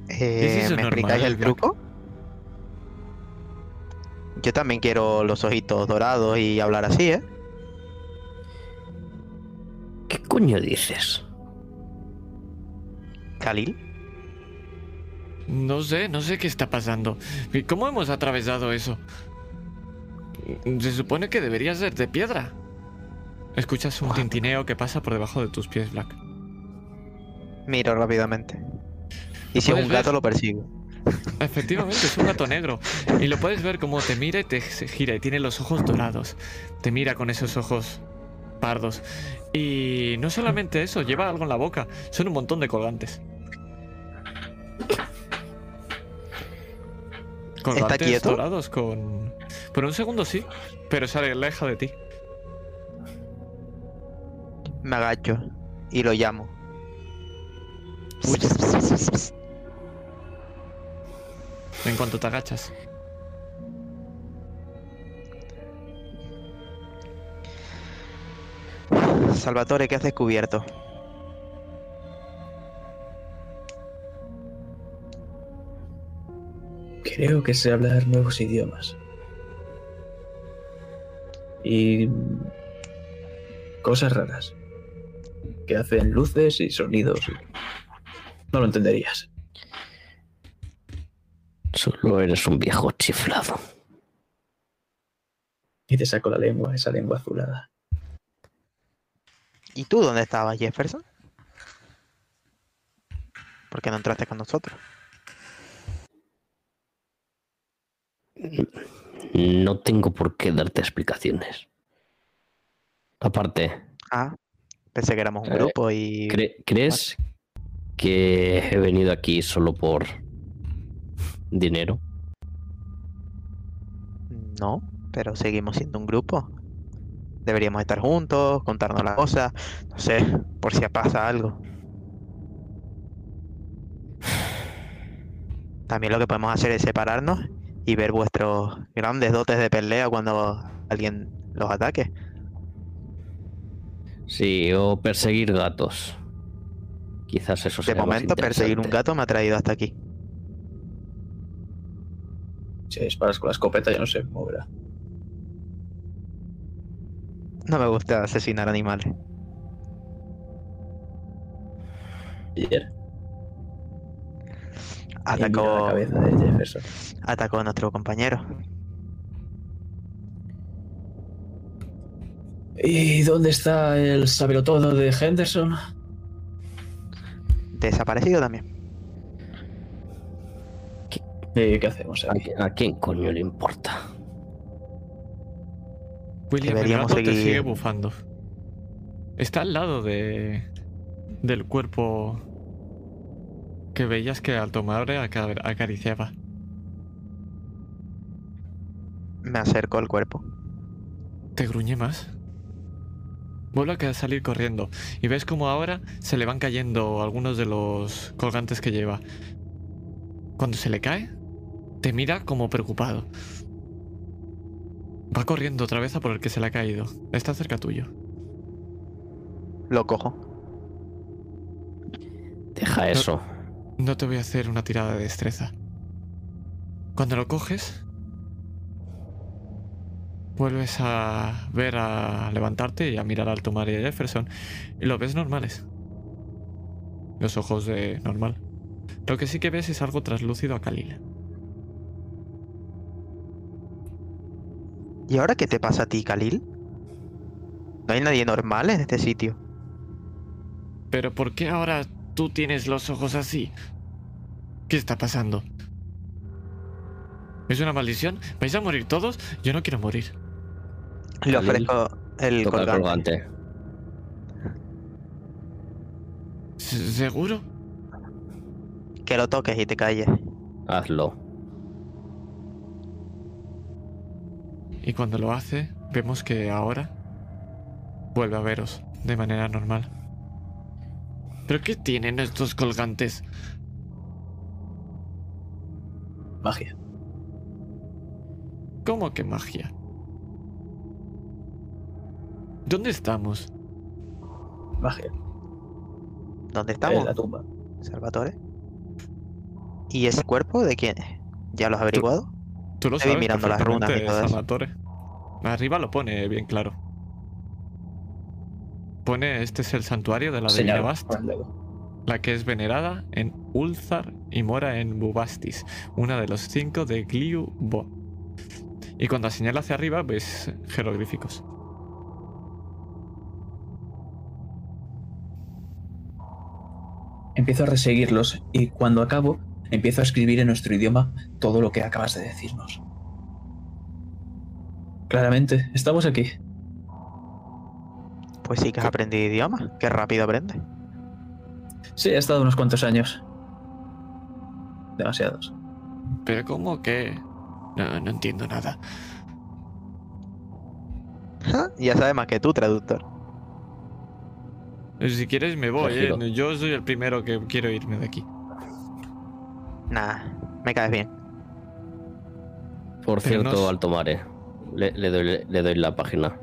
Eh, eso ¿Me normal, explicáis el Black? truco? Yo también quiero los ojitos dorados y hablar así, ¿eh? ¿Qué coño dices? Khalil. No sé, no sé qué está pasando. ¿Y ¿Cómo hemos atravesado eso? Se supone que debería ser de piedra. Escuchas un tintineo que pasa por debajo de tus pies, Black. Miro rápidamente. Y ¿Lo si es un gato ver? lo persigo. Efectivamente, es un gato negro. Y lo puedes ver como te mira y te se gira y tiene los ojos dorados. Te mira con esos ojos pardos. Y no solamente eso, lleva algo en la boca. Son un montón de colgantes. Colgantes quieto? dorados con... Por un segundo sí, pero se aleja de ti. Me agacho y lo llamo. En cuanto te agachas. Salvatore, ¿qué has descubierto? Creo que sé hablar nuevos idiomas. Y cosas raras. Que hacen luces y sonidos. No lo entenderías. Solo eres un viejo chiflado. Y te saco la lengua, esa lengua azulada. ¿Y tú dónde estabas, Jefferson? ¿Por qué no entraste con nosotros? No tengo por qué darte explicaciones. Aparte, Ah, pensé que éramos un Eh, grupo y... ¿cre- ¿crees que he venido aquí solo por dinero. No, pero seguimos siendo un grupo. Deberíamos estar juntos, contarnos las cosas, no sé, por si pasa algo. También lo que podemos hacer es separarnos y ver vuestros grandes dotes de pelea cuando alguien los ataque. Sí, o perseguir gatos. Quizás eso De sea más momento, perseguir un gato me ha traído hasta aquí. Si disparas con la escopeta, yo no sé, moverá. No me gusta asesinar animales. Ayer. la Atacó, cabeza de Jefferson. atacó a nuestro compañero. ¿Y dónde está el sabelotodo de Henderson? Desaparecido también. ¿Y qué hacemos a quién coño le importa? William, Deberíamos el gato te sigue bufando. Está al lado de del cuerpo que veías que al tomarle aca- acariciaba. Me acerco al cuerpo. ¿Te gruñe más? Vuelve a salir corriendo y ves como ahora se le van cayendo algunos de los colgantes que lleva. Cuando se le cae, te mira como preocupado. Va corriendo otra vez a por el que se le ha caído. Está cerca tuyo. Lo cojo. Deja eso. No te voy a hacer una tirada de destreza. Cuando lo coges, vuelves a ver a levantarte y a mirar al tomar y a Jefferson y lo ves normales. Los ojos de normal. Lo que sí que ves es algo traslúcido a Khalil. ¿Y ahora qué te pasa a ti, Khalil? No hay nadie normal en este sitio. Pero ¿por qué ahora tú tienes los ojos así? ¿Qué está pasando? ¿Es una maldición? ¿Vais a morir todos? Yo no quiero morir. Le ofrezco el colgante. colgante. ¿Se- ¿Seguro? Que lo toques y te calles. Hazlo. Y cuando lo hace, vemos que ahora vuelve a veros de manera normal. ¿Pero qué tienen estos colgantes? Magia. ¿Cómo que magia? ¿Dónde estamos? Magia. ¿Dónde En estamos? la tumba. Salvatore. ¿Y ese cuerpo de quién es? ¿Ya lo has averiguado? Tú lo Estoy sabes mirando las runas y perfectamente, todo eso. Salvatore. Arriba lo pone bien claro. Pone este es el santuario de la Divina Bast, el dedo. la que es venerada en Ulzar y mora en Bubastis, una de los cinco de Gliu Bo. Y cuando señala hacia arriba ves jeroglíficos. Empiezo a reseguirlos y cuando acabo, empiezo a escribir en nuestro idioma todo lo que acabas de decirnos. Claramente, estamos aquí. Pues sí que has aprendido idioma. Qué rápido aprende. Sí, he estado unos cuantos años. Demasiados. Pero ¿cómo que? No, no entiendo nada. ya sabes más que tú, traductor. Si quieres me voy. ¿eh? Yo soy el primero que quiero irme de aquí. Nah, me caes bien. Por Pero cierto, no es- Alto Mare, le, le doy, le doy la página.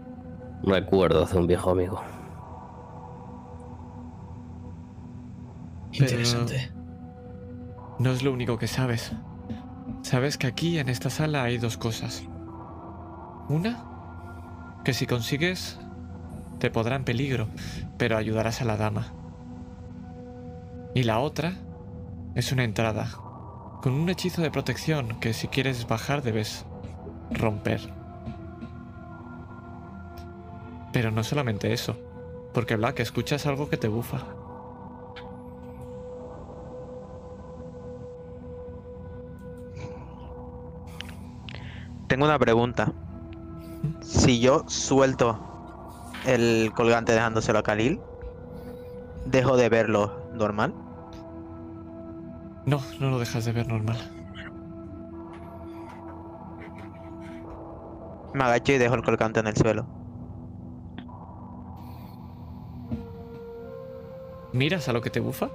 Recuerdos de un viejo amigo. Interesante. No es lo único que sabes. Sabes que aquí en esta sala hay dos cosas. Una, que si consigues, te podrá en peligro, pero ayudarás a la dama. Y la otra es una entrada, con un hechizo de protección que si quieres bajar debes romper. Pero no solamente eso, porque Black, escuchas algo que te bufa. Tengo una pregunta. Si yo suelto el colgante dejándoselo a Khalil, ¿dejo de verlo normal? No, no lo dejas de ver normal. Me agacho y dejo el colgante en el suelo. ¿Miras a lo que te bufa?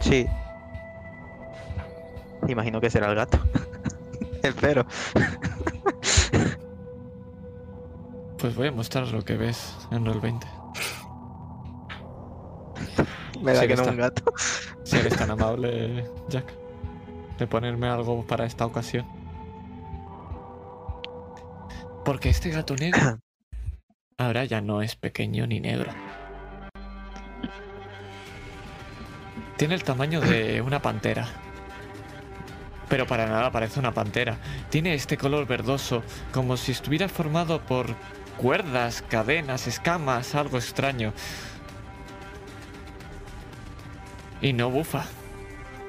Sí. Imagino que será el gato. [laughs] Espero. Pues voy a mostrar lo que ves en Roll 20. Me da Sí, que no está. un gato. Si eres tan [laughs] amable, Jack, de ponerme algo para esta ocasión. Porque este gato negro [coughs] ahora ya no es pequeño ni negro. Tiene el tamaño de [coughs] una pantera. Pero para nada parece una pantera. Tiene este color verdoso, como si estuviera formado por cuerdas, cadenas, escamas, algo extraño. Y no bufa.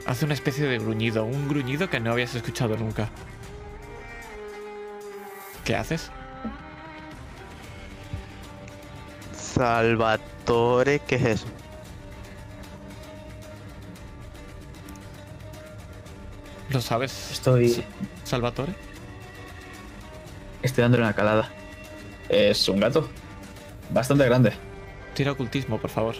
Hace una especie de gruñido, un gruñido que no habías escuchado nunca. ¿Qué haces? Salvatore, ¿qué es eso? ¿Lo sabes, Estoy, Salvatore? estoy dándole una calada. Es un gato. Bastante grande. Tira ocultismo, por favor.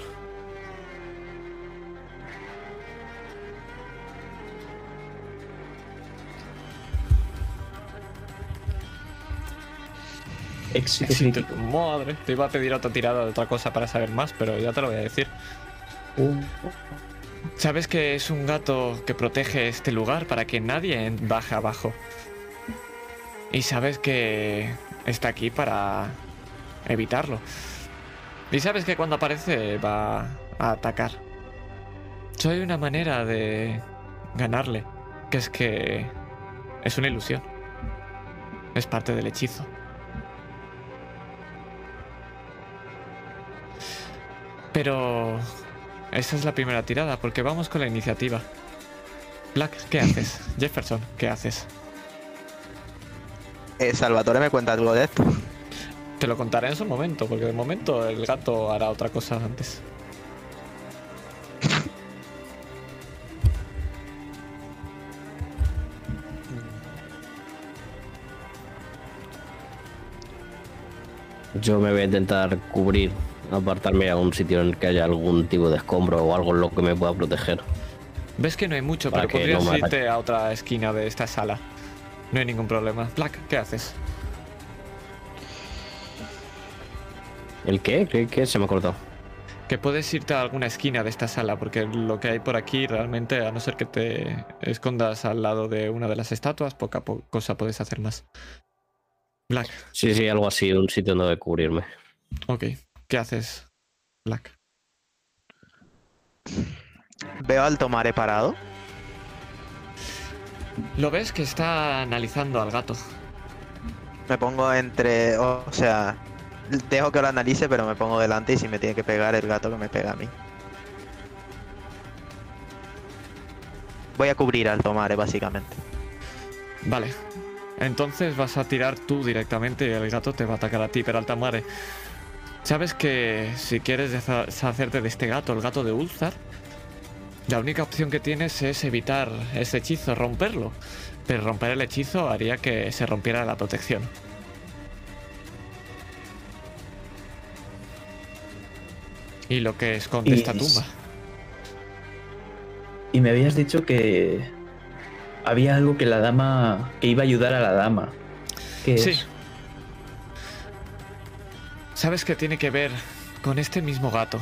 Éxito Éxito. crítico. Madre, te iba a pedir otra tirada de otra cosa para saber más, pero ya te lo voy a decir. Uh, Sabes que es un gato que protege este lugar para que nadie baje abajo. Y sabes que está aquí para evitarlo. Y sabes que cuando aparece va a atacar. Soy una manera de ganarle, que es que es una ilusión. Es parte del hechizo. Pero esa es la primera tirada, porque vamos con la iniciativa. Black, ¿qué haces? [laughs] Jefferson, ¿qué haces? Eh, Salvatore me cuenta algo de esto. Te lo contaré en su momento, porque de momento el gato hará otra cosa antes. Yo me voy a intentar cubrir, apartarme a un sitio en el que haya algún tipo de escombro o algo en lo que me pueda proteger. Ves que no hay mucho, Para pero podrías no irte a otra esquina de esta sala. No hay ningún problema. Black, ¿qué haces? ¿El qué? ¿Qué, qué? Se me ha cortado. Que puedes irte a alguna esquina de esta sala, porque lo que hay por aquí realmente, a no ser que te escondas al lado de una de las estatuas, poca po- cosa puedes hacer más. Black, Sí, sí, algo así, un sitio donde cubrirme. ok. ¿Qué haces, Black? Veo al tomare parado. Lo ves que está analizando al gato. Me pongo entre. O sea, dejo que lo analice, pero me pongo delante y si me tiene que pegar el gato que me pega a mí. Voy a cubrir al tomare, básicamente. Vale. Entonces vas a tirar tú directamente y el gato te va a atacar a ti, pero Altamare. Sabes que si quieres deshacerte de este gato, el gato de Ulzar, la única opción que tienes es evitar ese hechizo, romperlo. Pero romper el hechizo haría que se rompiera la protección. Y lo que esconde Y- esta tumba. Y me habías dicho que había algo que la dama. que iba a ayudar a la dama. ¿Qué Sí. es? Sabes que tiene que ver con este mismo gato.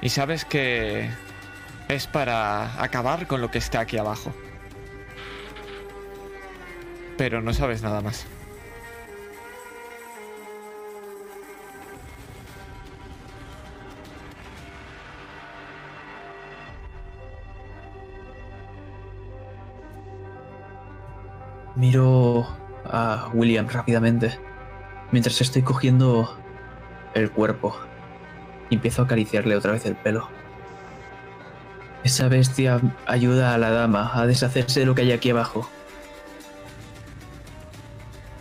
Y sabes que es para acabar con lo que está aquí abajo. Pero no sabes nada más. Miro a William rápidamente. Mientras estoy cogiendo el cuerpo. Y empiezo a acariciarle otra vez el pelo. Esa bestia ayuda a la dama a deshacerse de lo que hay aquí abajo.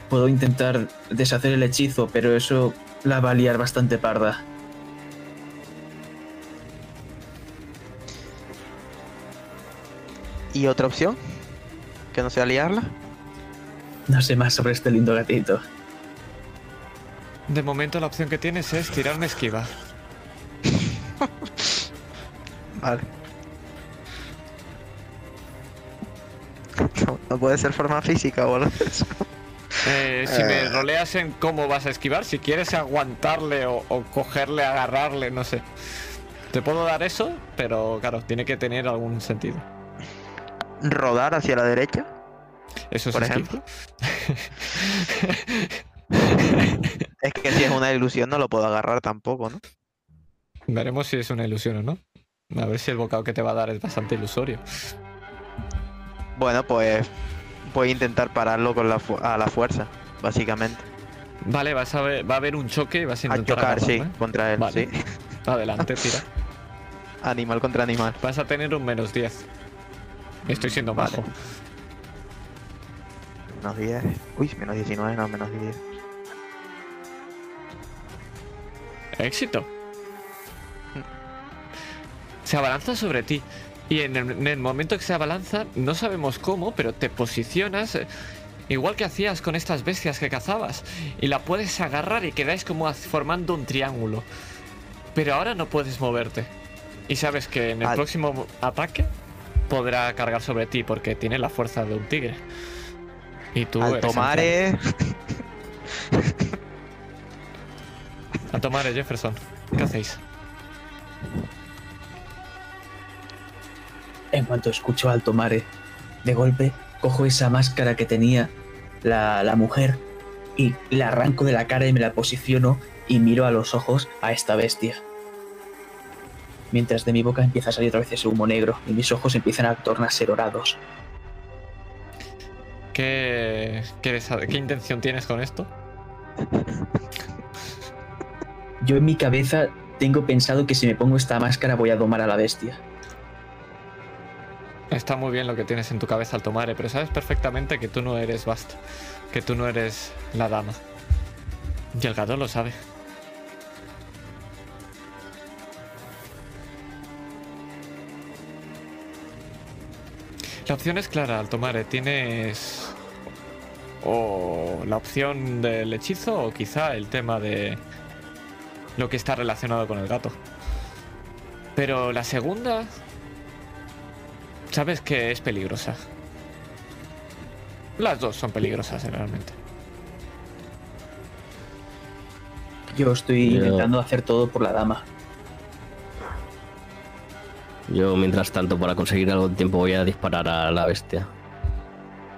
Puedo intentar deshacer el hechizo, pero eso la va a liar bastante parda. ¿Y otra opción? Que no sea liarla. No sé más sobre este lindo gatito. De momento la opción que tienes es tirarme esquiva. [laughs] Vale. No, no puede ser forma física o algo de eso. Eh, si me Eh. roleas en cómo vas a esquivar, si quieres aguantarle o, o cogerle, agarrarle, no sé. Te puedo dar eso, pero claro, tiene que tener algún sentido. Rodar hacia la derecha. Eso es Por esquiva. [laughs] [laughs] Es que si es una ilusión no lo puedo agarrar tampoco, ¿no? Veremos si es una ilusión o no. A ver si el bocado que te va a dar es bastante ilusorio. Bueno, pues voy a intentar pararlo con la fu- a la fuerza, básicamente. Vale, vas a ver, va a haber un choque y vas a A intentar chocar, sí, ¿eh? contra él, Vale. sí. [laughs] Adelante, tira. [laughs] Animal contra animal. Vas a tener un menos 10. Estoy siendo Vale. bajo. Menos 10. Uy, menos 19, no, menos 10. Éxito. Se abalanza sobre ti. Y en el, en el momento que se abalanza, no sabemos cómo, pero te posicionas eh, igual que hacías con estas bestias que cazabas. Y la puedes agarrar y quedáis como formando un triángulo. Pero ahora no puedes moverte. Y sabes que en el Al- próximo ataque podrá cargar sobre ti porque tiene la fuerza de un tigre. Y tú Al tomar [laughs] A tomar, eh, Jefferson. ¿Qué hacéis? En cuanto escucho Alto Mare, de golpe cojo esa máscara que tenía la, la mujer y la arranco de la cara y me la posiciono y miro a los ojos a esta bestia. Mientras de mi boca empieza a salir otra vez ese humo negro y mis ojos empiezan a tornarse dorados. ¿Qué, qué, qué intención tienes con esto? [laughs] Yo en mi cabeza tengo pensado que si me pongo esta máscara voy a domar a la bestia. Está muy bien lo que tienes en tu cabeza al tomar, pero sabes perfectamente que tú no eres Bast, que tú no eres la dama. Y el gato lo sabe. La opción es clara, al tomar, tienes o la opción del hechizo o quizá el tema de lo que está relacionado con el gato. Pero la segunda Sabes que es peligrosa. Las dos son peligrosas, realmente. Yo estoy Yo- intentando hacer todo por la dama. Yo, mientras tanto, para conseguir algo de tiempo, voy a disparar a la bestia.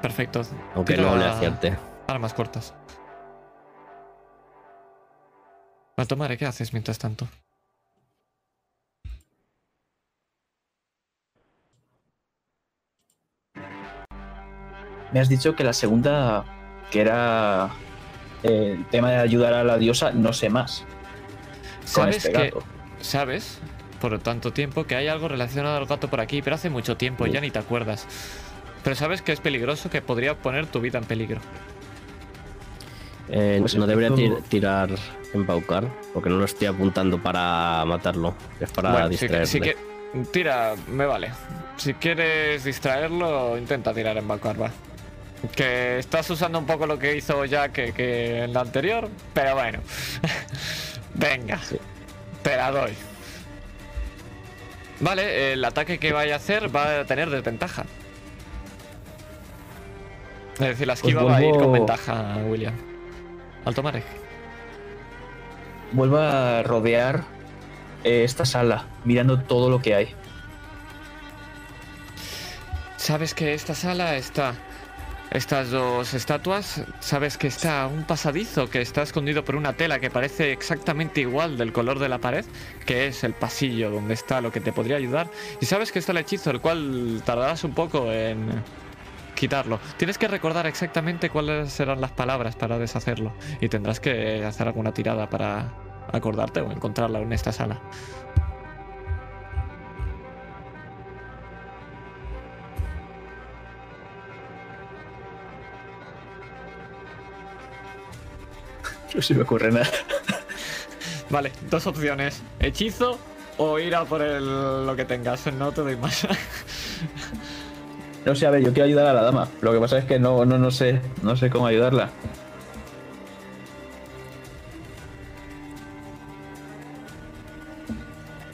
Perfecto. Aunque Tira no le acierte. Armas cortas. Altomare, ¿qué haces mientras tanto? Me has dicho que la segunda, que era eh, el tema de ayudar a la diosa, no sé más. Sabes este que. Sabes, por tanto tiempo, que hay algo relacionado al gato por aquí, pero hace mucho tiempo, ya ni te acuerdas. Pero sabes que es peligroso, que podría poner tu vida en peligro. Eh, Pues no debería tir- tirar embaucar, porque no lo estoy apuntando para matarlo, es para bueno, distraerle. si que. Tira, me vale. Si quieres distraerlo, intenta tirar en Bacar, va. Que estás usando un poco lo que hizo Jack que, que en la anterior, pero bueno. [laughs] Venga, Sí. te la doy. Vale, el ataque que vaya a hacer va a tener desventaja. Es decir, la esquiva va a ir con ventaja, William. Alto Marek. Vuelvo a rodear eh, esta sala, mirando todo lo que hay. Sabes que esta sala está. Estas dos estatuas, sabes que está un pasadizo que está escondido por una tela que parece exactamente igual del color de la pared, que es el pasillo donde está lo que te podría ayudar. Y sabes que está el hechizo, el cual tardarás un poco en quitarlo. Tienes que recordar exactamente cuáles serán las palabras para deshacerlo. Y tendrás que hacer alguna tirada para acordarte o encontrarla en esta sala. [laughs] No se me ocurre nada. [laughs] Vale, dos opciones. Hechizo o ir a por el, lo que tengas. No te doy más. [laughs] No sé, a ver, yo quiero ayudar a la dama. Lo que pasa es que no, no, no sé, no sé cómo ayudarla.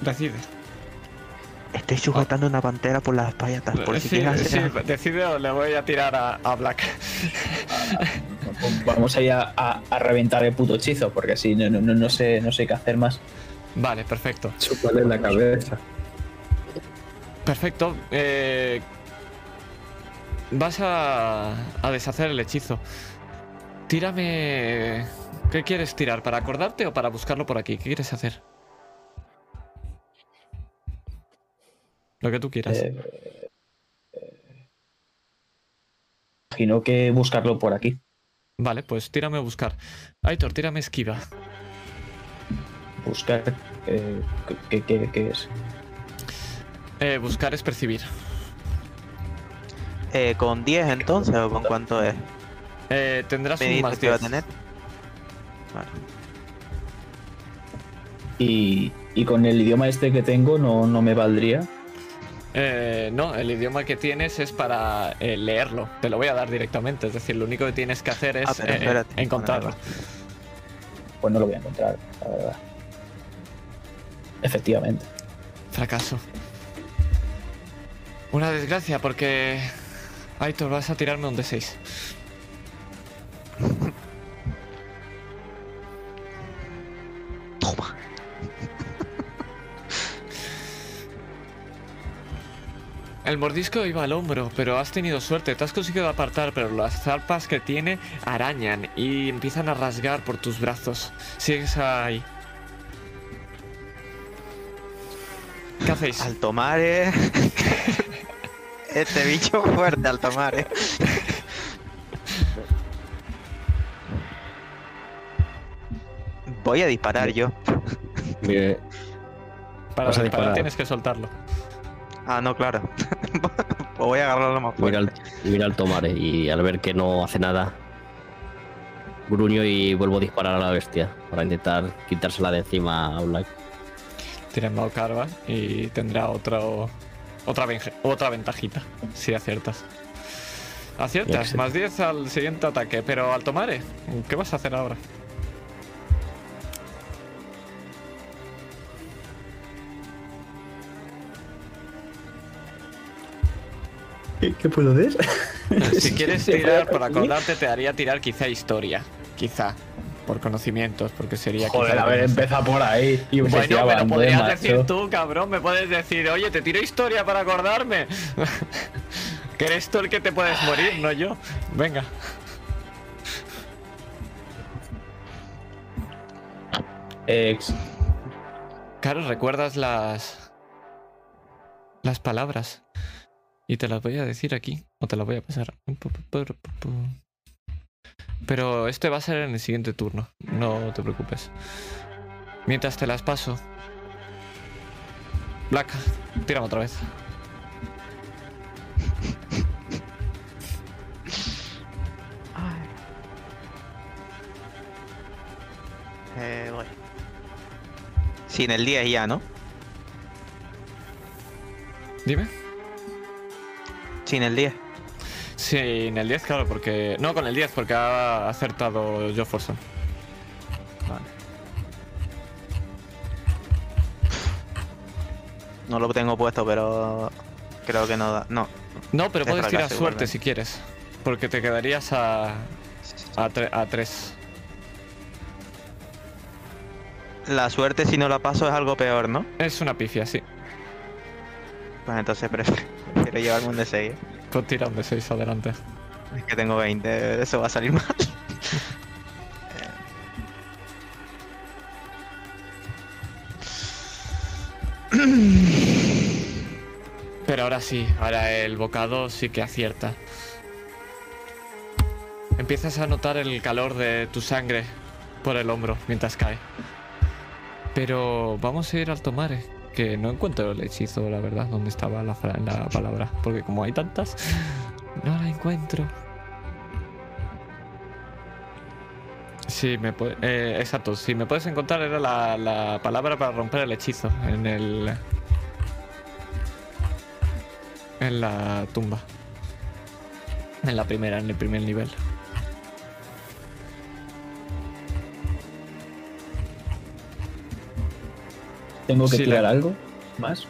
Decide. Estoy sujetando una pantera por las payatas. Por si Sí, quieres sí, hacer- decide o le voy a tirar a, a Black. Vamos a ir a, a- a reventar el puto hechizo, porque así no, no, no, no sé, no sé qué hacer más. Vale, perfecto. Chúpale la cabeza. Perfecto. eh, vas a, a deshacer el hechizo. Tírame... ¿Qué quieres tirar? ¿Para acordarte o para buscarlo por aquí? ¿Qué quieres hacer? Lo que tú quieras. Eh, eh, imagino que buscarlo por aquí. Vale, pues tírame a buscar. Aitor, tírame esquiva. Buscar. eh, ¿qué, qué- qué es? Eh, buscar es percibir. Eh, ¿Con 10 entonces o con cuánto es? Eh, tendrás un más que iba a 10. tener. Vale. Y, y con el idioma este que tengo no, no me valdría. Eh, no, el idioma que tienes es para eh, leerlo. Te lo voy a dar directamente. Es decir, lo único que tienes que hacer es Ah, pero eh, espérate. encontrarlo. Pues no lo voy a encontrar, la verdad. Efectivamente. Fracaso. Una desgracia porque... Aitor, vas a tirarme un D6. Toma. El mordisco iba al hombro, pero has tenido suerte. Te has conseguido apartar, pero las zarpas que tiene arañan y empiezan a rasgar por tus brazos. Sigues ahí. ¿Qué hacéis? Alto mare. [laughs] este bicho fuerte, alto mare. Voy a disparar yo. Para vas a disparar tienes que soltarlo. Ah, no, claro. pues [laughs] voy a agarrarlo más mira fuerte. al, mira al tomar y al ver que no hace nada, gruño y vuelvo a disparar a la bestia para intentar quitársela de encima a Black. Tira en Carva y tendrá otro, otra, otra ventajita [laughs] si aciertas. Aciertas, más 10 al siguiente ataque, pero al tomare, ¿qué vas a hacer ahora? ¿Qué, puedo hacer? Si [laughs] quieres tirar por acordarte, te haría tirar quizá historia. Quizá. Por conocimientos, porque sería Joder, a ver, lo empieza por ahí. Y Bueno, pero Bandé, podrías macho. decir tú, cabrón. Me puedes decir, oye, te tiro historia para acordarme. [laughs] que eres tú el que te puedes morir, no yo. Venga. Ex. Claro, recuerdas las. las palabras. Y te las voy a decir aquí. O te las voy a pasar. Pero este va a ser en el siguiente turno. No te preocupes. Mientras te las paso. Black, tírame otra vez. Eh, voy. Sin el 10 ya, ¿no? Dime. Sin el 10. Sí, en el 10, claro, porque. No, con el 10, porque ha acertado Jofferson. Vale. No lo tengo puesto, pero creo que no da. No. No, pero Es puedes tirar suerte igualmente. si quieres. Porque te quedarías a. a, tre- a 3. La suerte si no la paso es algo peor, ¿no? Es una pifia, sí. Pues entonces prefiero, llevarme un de 6. Pues tira un de 6 adelante. Es que tengo 20, eso va a salir mal. Pero ahora sí, ahora el bocado sí que acierta. Empiezas a notar el calor de tu sangre por el hombro mientras cae. Pero vamos a ir al tomare, que no encuentro el hechizo, la verdad, donde estaba la, la palabra. Porque como hay tantas, no la encuentro. Sí, me puede, eh, exacto, si me puedes encontrar era la, la palabra para romper el hechizo en el... En la tumba. En la primera, en el primer nivel. ¿Tengo que Sí, tirar la- algo más?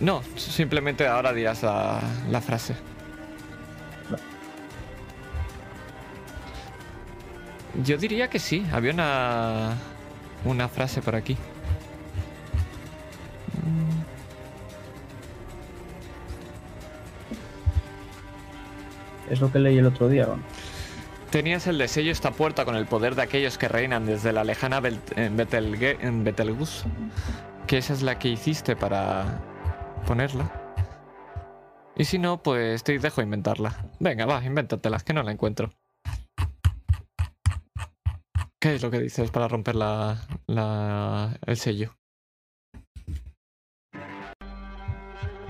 No, simplemente ahora dirás la, la frase. Yo diría que sí, había una, una frase por aquí. Es lo que leí el otro día. ¿o no? Tenías el de sello esta puerta con el poder de aquellos que reinan desde la lejana Betelgeuse. Que esa es la que hiciste para ponerla. Y si no, pues te dejo inventarla. Venga, va, invéntatela, que no la encuentro. ¿Qué es lo que dices para romper la, la- el sello?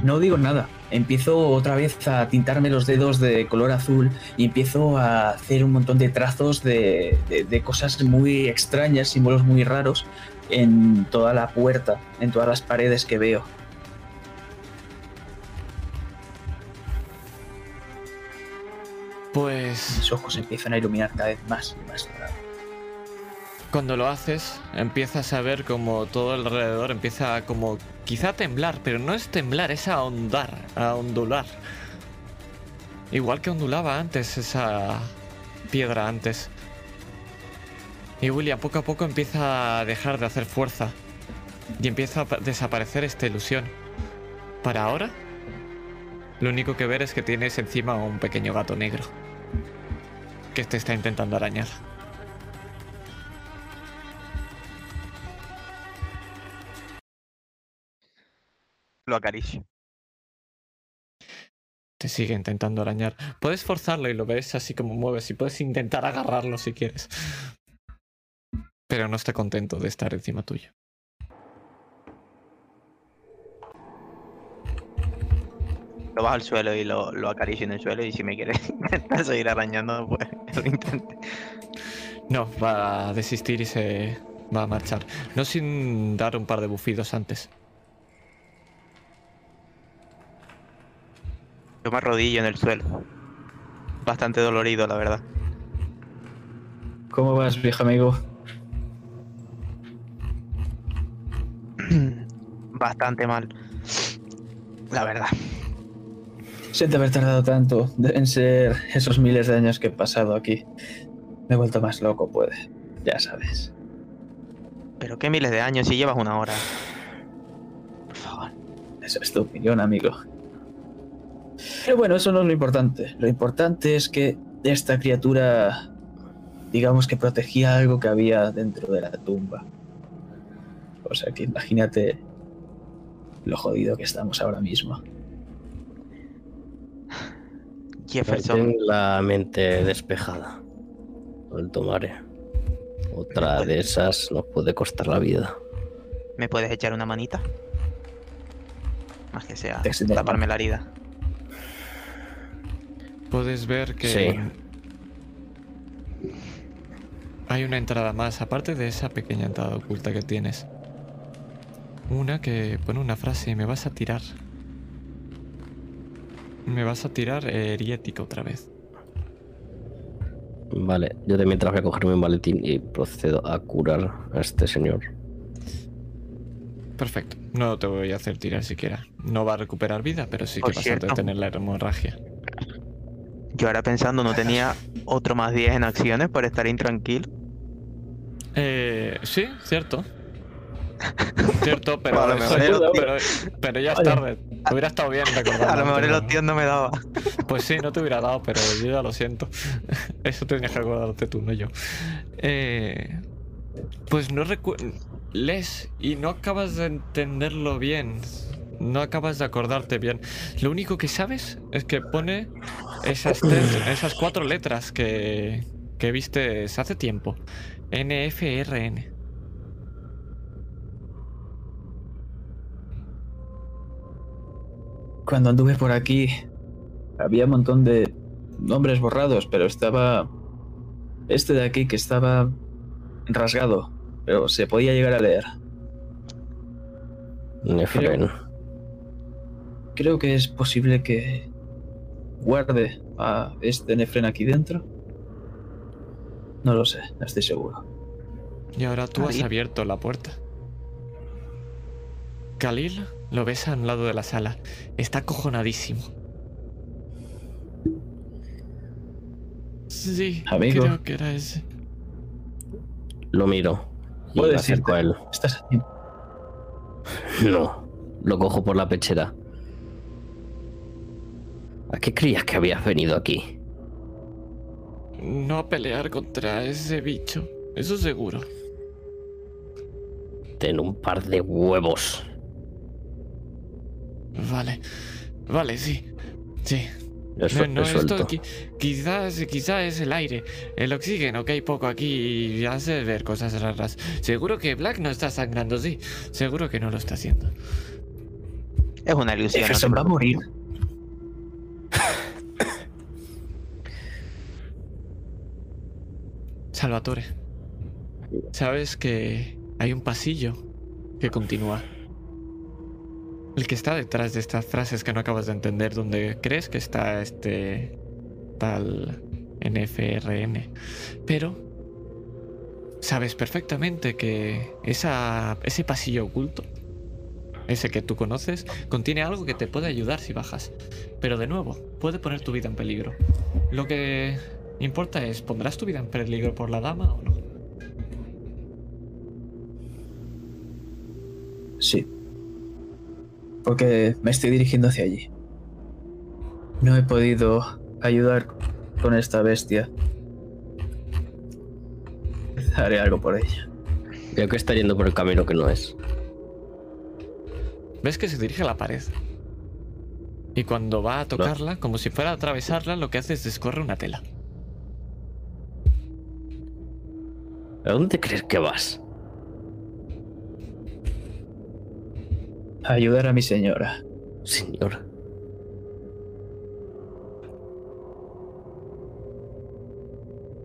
No digo nada. Empiezo otra vez a tintarme los dedos de color azul y empiezo a hacer un montón de trazos de, cosas muy extrañas, símbolos muy raros en toda la puerta, en todas las paredes que veo. Pues Mis ojos empiezan a iluminar cada vez más y más. Cuando lo haces, empiezas a ver como todo alrededor empieza a como quizá a temblar, pero no es temblar, es a ondar, a ondular. Igual que ondulaba antes esa piedra antes. Y William poco a poco empieza a dejar de hacer fuerza y empieza a pa- desaparecer esta ilusión. Para ahora, lo único que ver es que tienes encima un pequeño gato negro que te está intentando arañar. Lo acaricio. Te sigue intentando arañar. Puedes forzarlo y lo ves así como mueves y puedes intentar agarrarlo si quieres. Pero no está contento de estar encima tuyo. Lo bajo al suelo y lo, lo acaricio en el suelo. Y si me quiere [laughs] intentar seguir arañando, pues [laughs] lo intente. No, va a desistir y se va a marchar. No sin dar un par de bufidos antes. Yo me arrodillo en el suelo. Bastante dolorido, la verdad. ¿Cómo vas, viejo amigo? [clears throat] Bastante mal. La verdad. Siento haber tardado tanto. Deben ser esos miles de años que he pasado aquí. Me he vuelto más loco, puede. Ya sabes. Pero qué miles de años si llevas una hora. Por favor. Esa es tu opinión, amigo. Pero bueno, eso no es lo importante. Lo importante es que esta criatura, digamos que protegía algo que había dentro de la tumba. O sea que imagínate lo jodido que estamos ahora mismo. Jefferson. Ten la mente despejada. El tomaré. Otra de esas nos puede costar la vida. ¿Me puedes echar una manita? Más que sea taparme la herida. Puedes ver que Sí. hay una entrada más, aparte de esa pequeña entrada oculta que tienes. Una que pone una frase, me vas a tirar. Me vas a tirar heriética otra vez. Vale, yo de mientras voy a cogerme un maletín y procedo a curar a este señor. Perfecto. No te voy a hacer tirar siquiera. No va a recuperar vida, pero sí que Por vas cierto. a detener la hemorragia. Yo ahora pensando, ¿no tenía otro más 10 en acciones por estar intranquilo? Eh, sí, cierto. Cierto, pero, A lo eso- mejor el pero, pero ya es Oye. tarde. Hubiera estado bien recordar. A lo mejor el tíos no me daba. Pues sí, no te hubiera dado, pero yo ya lo siento. [laughs] Eso tenías que acordarte tú, no yo. Eh, pues no recuerdo. Lees y no acabas de entenderlo bien. No acabas de acordarte bien. Lo único que sabes es que pone esas, tres- [clears throat] esas cuatro letras que, que viste hace tiempo. NFRN. Cuando anduve por aquí, había un montón de nombres borrados, pero estaba este de aquí que estaba rasgado, pero se podía llegar a leer. Nefren. Creo que es posible que guarde a este Nefren aquí dentro? No lo sé, no estoy seguro. Y ahora tú has abierto la puerta. Khalil lo ves al lado de la sala. Está acojonadísimo. Sí, Amigo. creo que era ese. Lo miro. Y Puedes me acerco a él. ¿Qué estás haciendo? No. Lo cojo por la pechera. ¿A qué creías que habías venido aquí? No a pelear contra ese bicho. Eso seguro. Ten un par de huevos. Vale. Vale, sí. Sí. Lo No, esto qui- quizás, quizás es el aire, el oxígeno, que hay poco aquí y hace ver cosas raras. Seguro que Black no está sangrando, sí. Seguro que no lo está haciendo. Es una ilusión. no Jefferson va a morir. Salvatore, sabes que hay un pasillo que continúa. El que está detrás de estas frases que no acabas de entender, donde crees que está este tal NFRN. Pero sabes perfectamente que ese pasillo oculto, ese que tú conoces, contiene algo que te puede ayudar si bajas. Pero de nuevo, puede poner tu vida en peligro. Lo que importa es, ¿pondrás tu vida en peligro por la dama o no? Sí. Porque me estoy dirigiendo hacia allí. No he podido ayudar con esta bestia. Haré algo por ella. Veo que está yendo por el camino que no es. Ves que se dirige a la pared. Y cuando va a tocarla, como si fuera a atravesarla, lo que hace es descorre una tela. ¿A dónde crees que vas? A ayudar a mi señora. Señor.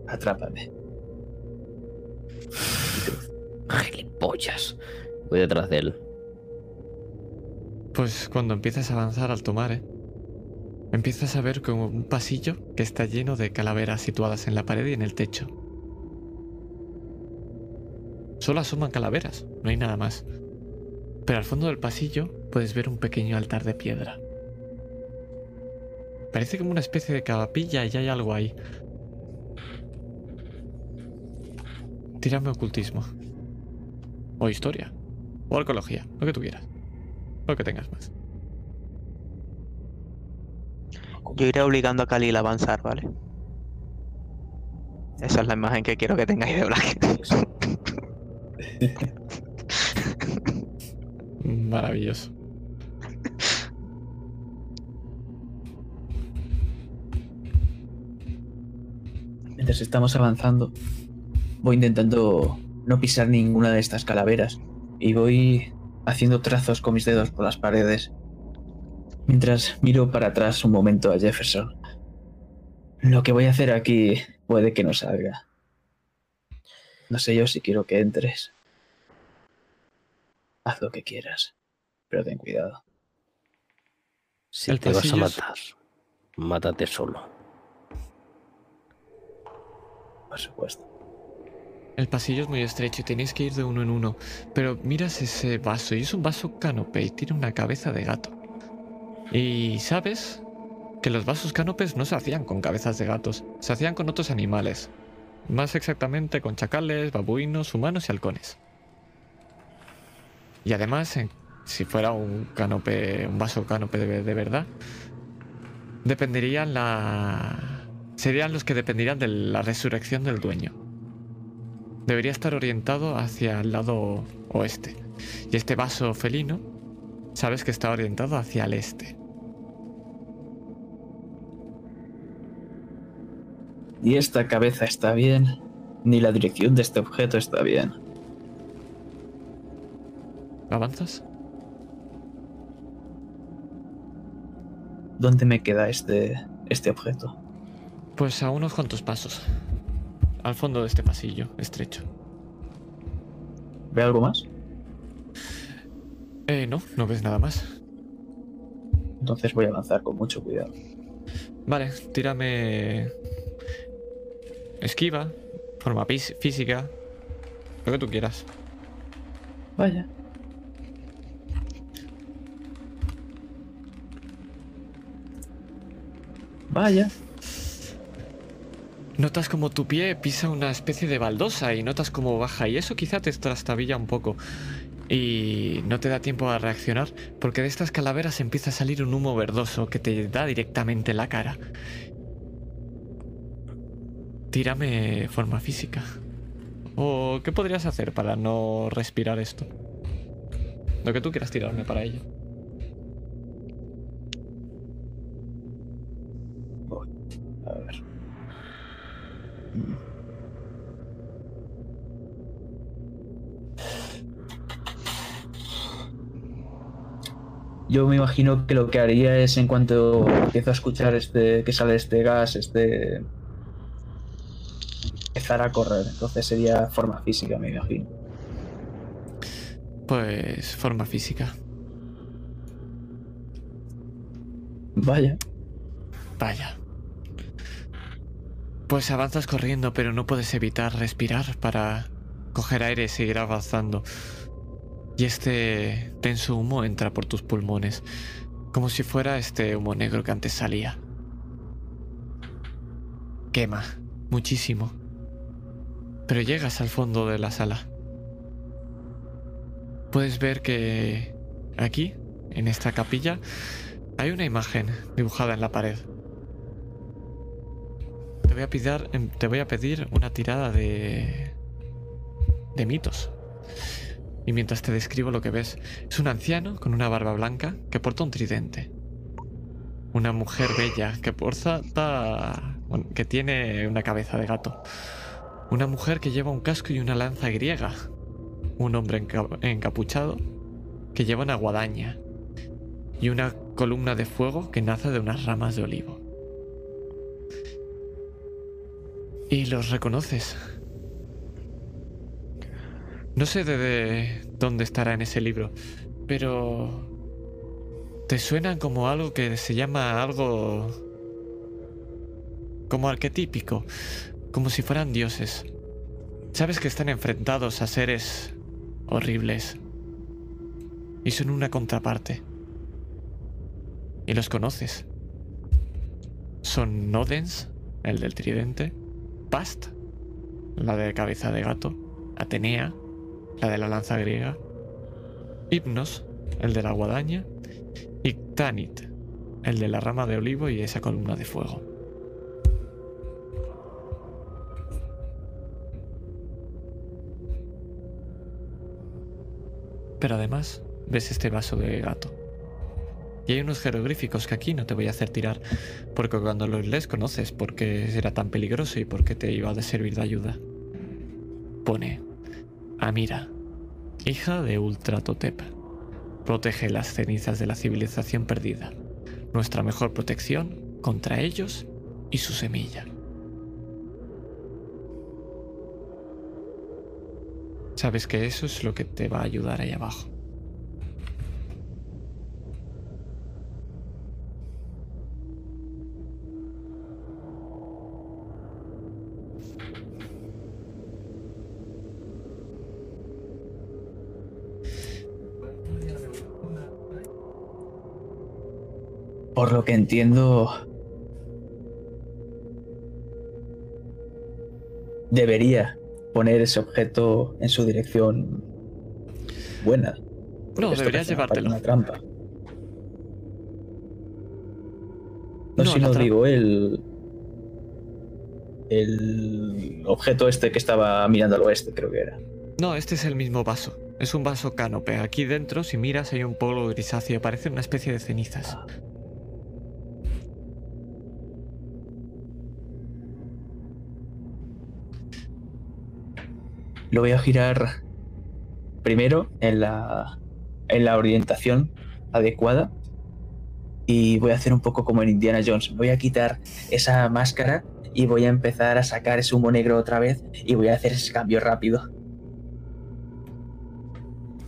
Atrápame. Gilipollas. Voy detrás de él. Pues cuando empiezas a avanzar al tomar, ¿eh? Empiezas a ver como un pasillo que está lleno de calaveras situadas en la pared y en el techo. Solo asoman calaveras, no hay nada más. Pero al fondo del pasillo puedes ver un pequeño altar de piedra. Parece como una especie de capilla y hay algo ahí. Tírame ocultismo. O historia. O arqueología, lo que tú quieras. Lo que tengas más. Yo iré obligando a Khalil a avanzar, ¿vale? Esa es la imagen que quiero que tengáis de Black. [laughs] Maravilloso. Mientras estamos avanzando, voy intentando no pisar ninguna de estas calaveras y voy haciendo trazos con mis dedos por las paredes. Mientras miro para atrás un momento a Jefferson. Lo que voy a hacer aquí puede que no salga. No sé yo si quiero que entres. Haz lo que quieras, pero ten cuidado. Si El te vas a matar, mátate solo. Por supuesto. El pasillo es muy estrecho y tenéis que ir de uno en uno. Pero miras ese vaso y es un vaso canope y tiene una cabeza de gato. Y sabes que los vasos canopes no se hacían con cabezas de gatos, se hacían con otros animales. Más exactamente con chacales, babuinos, humanos y halcones. Y además, en- si fuera un canope, un vaso canope de, de verdad, dependerían la... Serían los que dependerían de la resurrección del dueño. Debería estar orientado hacia el lado oeste. Y este vaso felino, sabes que está orientado hacia el este. Ni esta cabeza está bien, ni la dirección de este objeto está bien. ¿Avanzas? ¿Dónde me queda este, este objeto? Pues a unos cuantos pasos. Al fondo de este pasillo estrecho. ¿Ve algo más? Eh, no, no ves nada más. Entonces voy a avanzar con mucho cuidado. Vale, tírame. Esquiva, forma física, lo que tú quieras. Vaya. Vaya. Notas como tu pie pisa una especie de baldosa y notas como baja y eso quizá te trastabilla un poco. Y no te da tiempo a reaccionar porque de estas calaveras empieza a salir un humo verdoso que te da directamente en la cara. Tírame forma física. ¿O qué podrías hacer para no respirar esto? Lo que tú quieras tirarme para ello. Yo me imagino que lo que haría es en cuanto empiezo a escuchar este que sale este gas, este empezar a correr. Entonces sería forma física, me imagino. Pues forma física. Vaya. Vaya. Pues avanzas corriendo, pero no puedes evitar respirar para coger aire y seguir avanzando. Y este tenso humo entra por tus pulmones, como si fuera este humo negro que antes salía. Quema, muchísimo. Pero llegas al fondo de la sala. Puedes ver que aquí, en esta capilla, hay una imagen dibujada en la pared. Te voy a pedir, em, te voy a pedir una tirada de. de mitos. Y mientras te describo lo que ves, es un anciano con una barba blanca que porta un tridente. Una mujer bella que porta. que tiene una cabeza de gato. Una mujer que lleva un casco y una lanza griega. Un hombre enca- encapuchado que lleva una guadaña. Y una columna de fuego que nace de unas ramas de olivo. Y los reconoces. No sé de, de dónde estará en ese libro, pero te suenan como algo que se llama algo como arquetípico, como si fueran dioses. Sabes que están enfrentados a seres horribles y son una contraparte. Y los conoces. Son Nodens, el del tridente, Past, la de cabeza de gato, Atenea, la de la lanza griega, Hypnos, el de la guadaña, y Tanit, el de la rama de olivo y esa columna de fuego. Pero además ves este vaso de gato. Y hay unos jeroglíficos que aquí no te voy a hacer tirar, porque cuando los lees conoces por qué era tan peligroso y por qué te iba a servir de ayuda. Pone, Amira, hija de Ultratotep, protege las cenizas de la civilización perdida, nuestra mejor protección contra ellos y su semilla. Sabes que eso es lo que te va a ayudar ahí abajo. Por lo que entiendo, debería poner ese objeto en su dirección buena. No, deberías llevártelo. Una trampa. No, No, si no digo el. El objeto este que estaba mirando al oeste, creo que era. No, este es el mismo vaso. Es un vaso cánope. Aquí dentro, si miras, hay un polvo grisáceo. Parece una especie de cenizas. Lo voy a girar primero en la, en la orientación adecuada y voy a hacer un poco como en Indiana Jones. Voy a quitar esa máscara y voy a empezar a sacar ese humo negro otra vez y voy a hacer ese cambio rápido.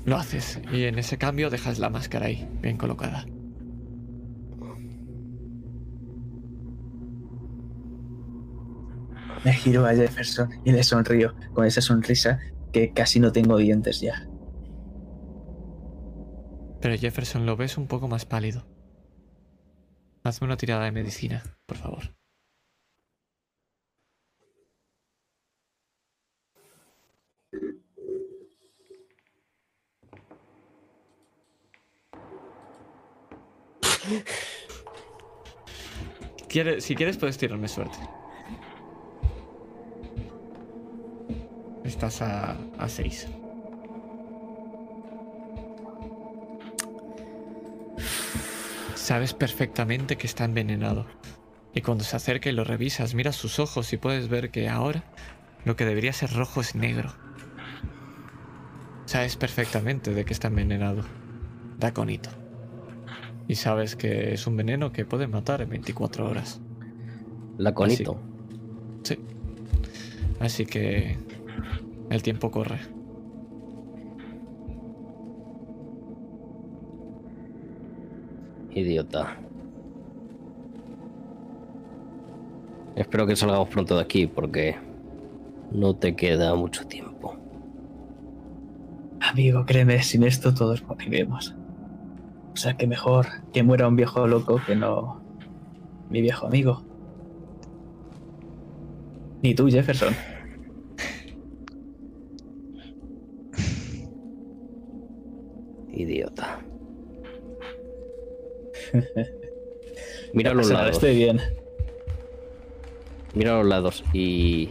Lo haces. Y en ese cambio dejas la máscara ahí, bien colocada. Me giro a Jefferson y le sonrío con esa sonrisa que casi no tengo dientes ya. Pero Jefferson lo ves un poco más pálido. Hazme una tirada de medicina, por favor. Quiere- si quieres puedes tirarme suerte. Estás a 6. Sabes perfectamente que está envenenado. Y cuando se acerca y lo revisas, miras sus ojos y puedes ver que ahora lo que debería ser rojo es negro. Sabes perfectamente de que está envenenado. Da conito. Y sabes que es un veneno que puede matar en 24 horas. Laconito. Sí. Así que el tiempo corre. Idiota. Espero que salgamos pronto de aquí porque no te queda mucho tiempo. Amigo, créeme, sin esto todos moriremos. O sea que mejor que muera un viejo loco que no mi viejo amigo. Ni tú, Jefferson. Idiota. [laughs] Mira a los lados. Estoy bien. Mira a los lados y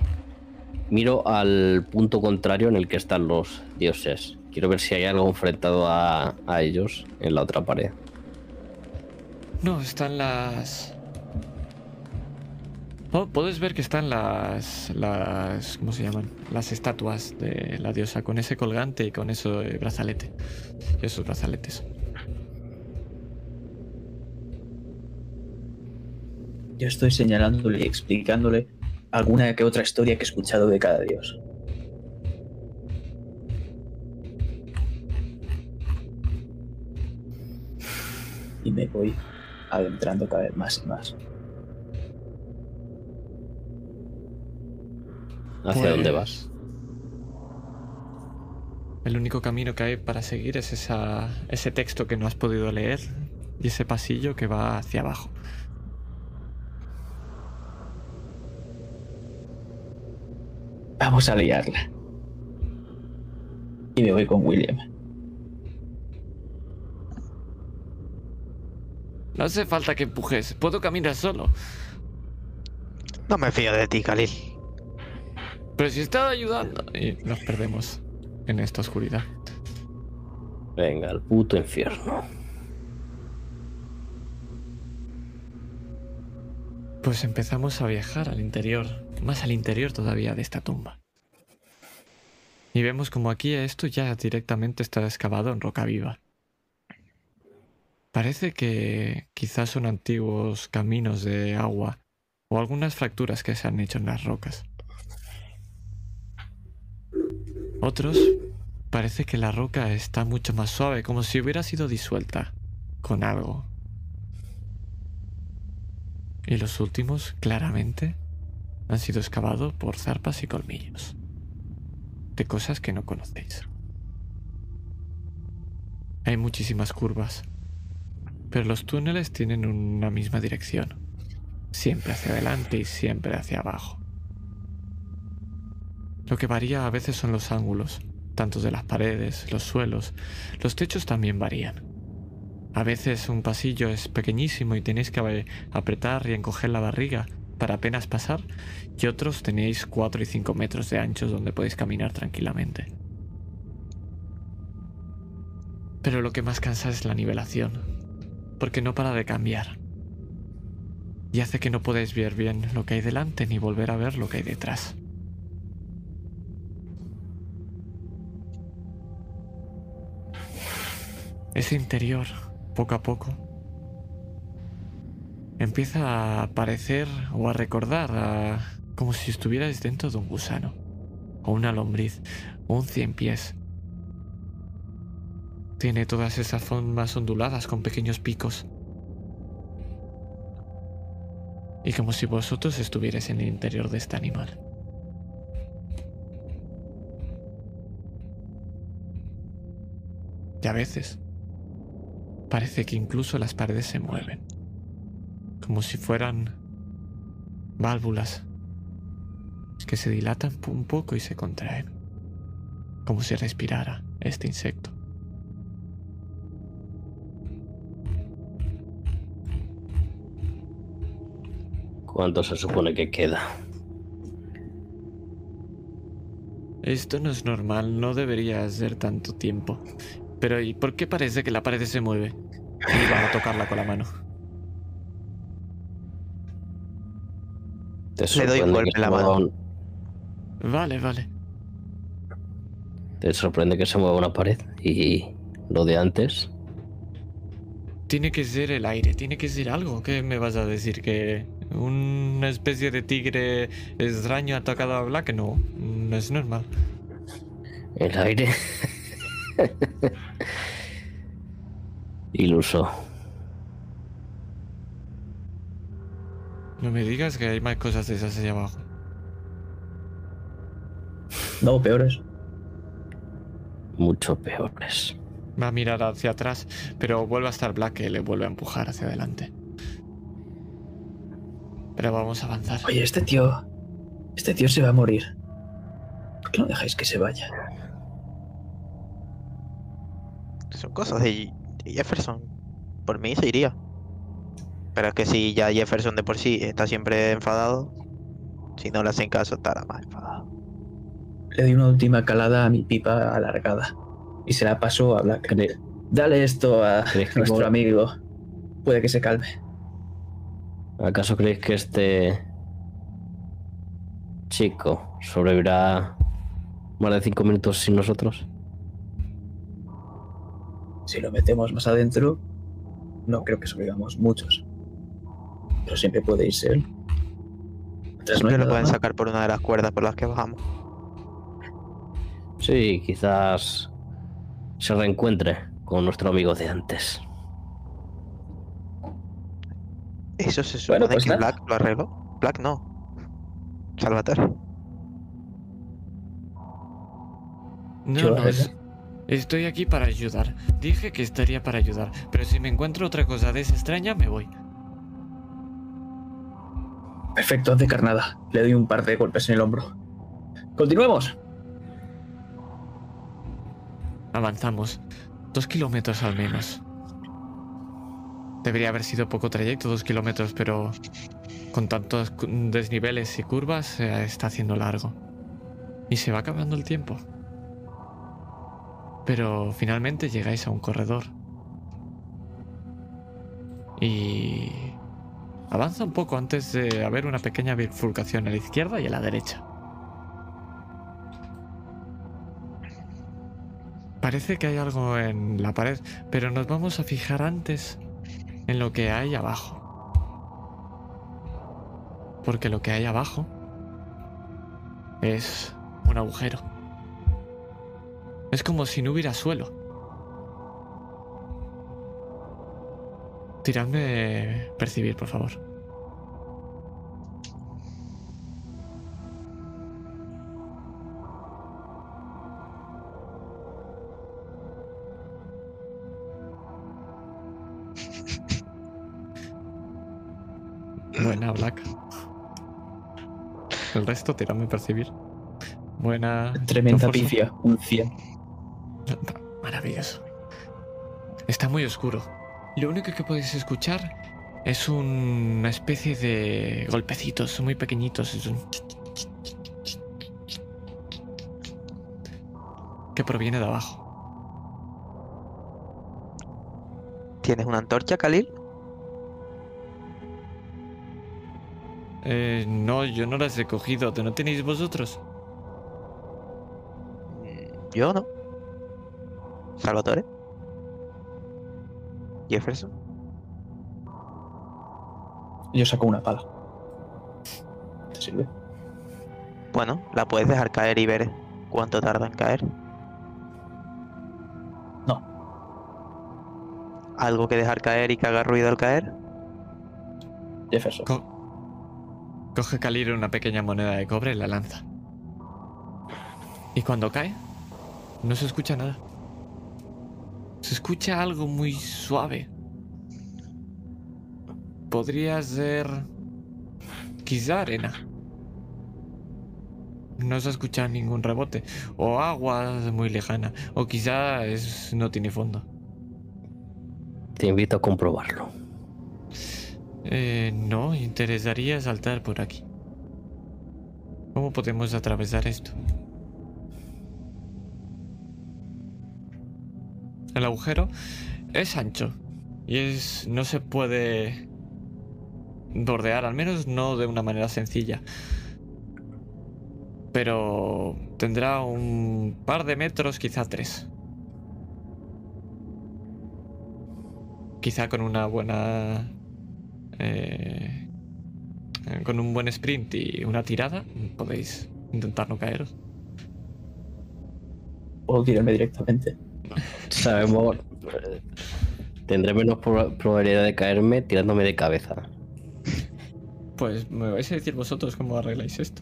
miro al punto contrario en el que están los dioses. Quiero ver si hay algo enfrentado a, a ellos en la otra pared. No, están las. Puedes ver que están las. las. ¿cómo se llaman? Las estatuas de la diosa con ese colgante y con ese brazalete. Y esos brazaletes. Yo estoy señalándole y explicándole alguna que otra historia que he escuchado de cada dios. Y me voy adentrando cada vez más y más. ¿Hacia Pues, dónde vas? El único camino que hay para seguir es esa, ese texto que no has podido leer y ese pasillo que va hacia abajo. Vamos a liarla. Y me voy con William. No hace falta que empujes, puedo caminar solo. No me fío de ti, Khalil. Pero si estaba ayudando. Y nos perdemos en esta oscuridad. Venga, al puto infierno. Pues empezamos a viajar al interior, más al interior todavía de esta tumba. Y vemos como aquí esto ya directamente está excavado en roca viva. Parece que quizás son antiguos caminos de agua o algunas fracturas que se han hecho en las rocas. Otros parece que la roca está mucho más suave, como si hubiera sido disuelta con algo. Y los últimos, claramente, han sido excavados por zarpas y colmillos. De cosas que no conocéis. Hay muchísimas curvas, pero los túneles tienen una misma dirección. Siempre hacia adelante y siempre hacia abajo. Lo que varía a veces son los ángulos, tanto de las paredes, los suelos, los techos también varían. A veces un pasillo es pequeñísimo y tenéis que apretar y encoger la barriga para apenas pasar, y otros tenéis 4 y 5 metros de anchos donde podéis caminar tranquilamente. Pero lo que más cansa es la nivelación, porque no para de cambiar. Y hace que no podáis ver bien lo que hay delante ni volver a ver lo que hay detrás. Ese interior, poco a poco, empieza a parecer o a recordar a- como si estuvierais dentro de un gusano, o una lombriz, o un cien pies. Tiene todas esas formas onduladas con pequeños picos. Y como si vosotros estuvierais en el interior de este animal. Y a veces parece que incluso las paredes se mueven. Como si fueran válvulas que se dilatan un poco y se contraen. Como si respirara este insecto. ¿Cuánto se supone que queda? Esto no es normal, no debería ser tanto tiempo. Pero ¿y por qué parece que la pared se mueve? Y va a tocarla con la mano. ¿Te Le doy un sorprende golpe en la se mueva mano. un- Vale, vale. ¿Te sorprende que se mueva una pared? Y lo de antes. Tiene que ser el aire, tiene que ser algo. ¿Qué me vas a decir? ¿Que una especie de tigre extraño ha atacado a Black? No, no es normal. El aire. [laughs] [laughs] Iluso. No me digas que hay más cosas de esas allá abajo. No, peores. Mucho peores. Va a mirar hacia atrás, pero vuelve a estar Black que le vuelve a empujar hacia adelante. Pero vamos a avanzar. Oye, este tío. Este tío se va a morir. ¿Por qué no dejáis que se vaya? Son cosas de de Jefferson. Por mí se iría. Pero es que si ya Jefferson de por sí está siempre enfadado, si no le hacen caso estará más enfadado. Le doy una última calada a mi pipa alargada. Y se la paso a Black. Dale esto a ¿Crees que nuestro amigo. Puede que se calme. ¿Acaso creéis que este chico sobrevivirá más de cinco minutos sin nosotros? Si lo metemos más adentro, no creo que sobrevivamos muchos. Pero siempre puede irse él. Mientras no lo pueden más. sacar por una de las cuerdas por las que bajamos. Sí, quizás se reencuentre con nuestro amigo de antes. Eso se supone Bueno, pues que nada. Black lo arregló. Black no. Salvatore. No, Yo, no, es- estoy aquí para ayudar. Dije que estaría para ayudar, pero si me encuentro otra cosa de esa extraña, me voy. Perfecto, haz de carnada. Le doy un par de golpes en el hombro. Continuemos. Avanzamos. Dos kilómetros al menos. Debería haber sido poco trayecto, dos kilómetros, pero con tantos desniveles y curvas se está haciendo largo. Y se va acabando el tiempo. Pero finalmente llegáis a un corredor. Y... Avanza un poco antes de haber una pequeña bifurcación a la izquierda y a la derecha. Parece que hay algo en la pared, pero nos vamos a fijar antes en lo que hay abajo. Porque lo que hay abajo es un agujero. Es como si no hubiera suelo. Tiradme percibir, por favor. [laughs] Buena, Black. El resto, tiradme percibir. Buena. Tremenda pifia. Un 100. Maravilloso. Está muy oscuro. Lo único que podéis escuchar es un- una especie de golpecitos muy pequeñitos. Es un... que proviene de abajo. ¿Tienes una antorcha, Khalil? Eh, no, yo no las he cogido. ¿No tenéis vosotros? Yo no. Salvatore. Jefferson. Yo saco una pala. ¿Te sirve? Bueno, la puedes dejar caer y ver cuánto tarda en caer. No. ¿Algo que dejar caer y que haga ruido al caer? Jefferson. Co- Coge Kalir una pequeña moneda de cobre y la lanza. Y cuando cae, no se escucha nada. Se escucha algo muy suave. Podría ser... Quizá arena. No se escucha ningún rebote. O agua muy lejana. O quizá es, no tiene fondo. Te invito a comprobarlo. Eh, no, interesaría saltar por aquí. ¿Cómo podemos atravesar esto? El agujero es ancho y es no se puede bordear, al menos no de una manera sencilla. Pero tendrá un par de metros, quizá tres. Quizá con una buena eh, con un buen sprint y una tirada, podéis intentar no caeros. Puedo tirarme directamente. [laughs] Sabemos. eh, Tendré menos proba- probabilidad de caerme tirándome de cabeza. Pues me vais a decir vosotros cómo arregláis esto.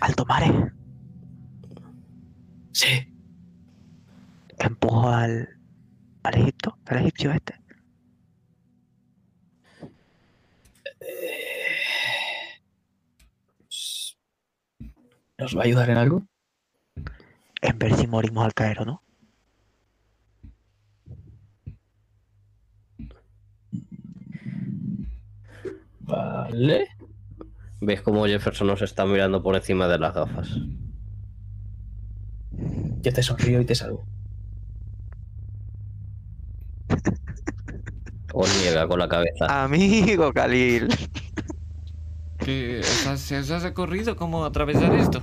Alto mare. Sí. Empujo al. al Egipto, al egipcio este. ¿Nos va a ayudar en algo? En ver si morimos al caer o no. Vale. ¿Ves cómo Jefferson nos está mirando por encima de las gafas? Yo te sonrío y te salvo. O niega con la cabeza. Amigo Khalil. ¿Qué, os, has ocurrido cómo atravesar esto?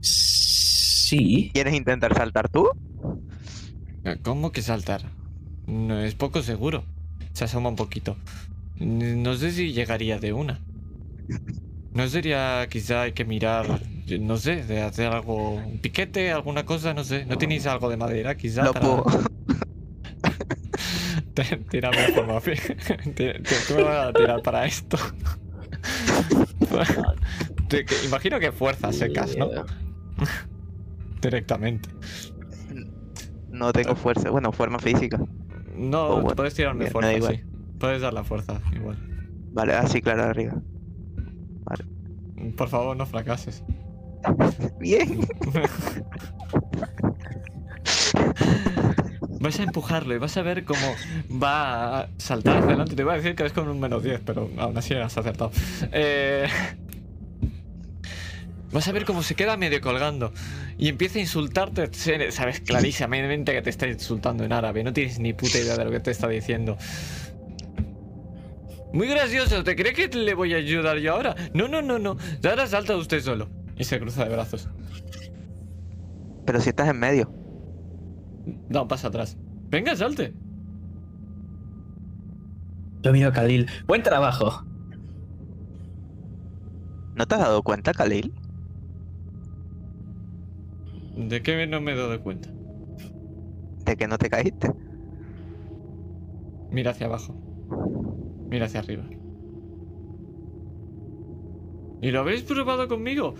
Sí. ¿Quieres intentar saltar tú? Eh, ¿Cómo que saltar? No es poco seguro. Se asoma un poquito. No sé si llegaría de una. No sería, quizá hay que mirar, no sé, de hacer algo, un piquete, alguna cosa, no sé. ¿No tenéis algo de madera, quizá? Lo para- puedo. Tírame [laughs] te- ¿Tú me vas a tirar para esto? [laughs] Imagino que fuerzas secas, ¿no? [laughs] Directamente. No tengo fuerza. Bueno, forma física. No, Oh, bueno, puedes tirarme fuerza, sí. Puedes dar la fuerza, igual. Vale, así, claro, arriba. Por favor, no fracases. Bien. Vas a empujarlo y vas a ver cómo va a saltar hacia adelante. Te iba a decir que es con un menos 10, pero aún así has acertado. Eh, Vas a ver cómo se queda medio colgando y empieza a insultarte. Sabes clarísimamente que te está insultando en árabe. No tienes ni puta idea de lo que te está diciendo. Muy gracioso. ¿Te cree que le voy a ayudar yo ahora? No, no, no, no. Ahora salta usted solo. Y se cruza de brazos. Pero si estás en medio. Da un paso atrás. Venga, salte. Yo miro a Khalil. Buen trabajo. ¿No te has dado cuenta, Khalil? ¿De qué no me he dado cuenta? De que no te caíste. Mira hacia abajo. Mira hacia arriba. ¿Y lo habéis probado conmigo?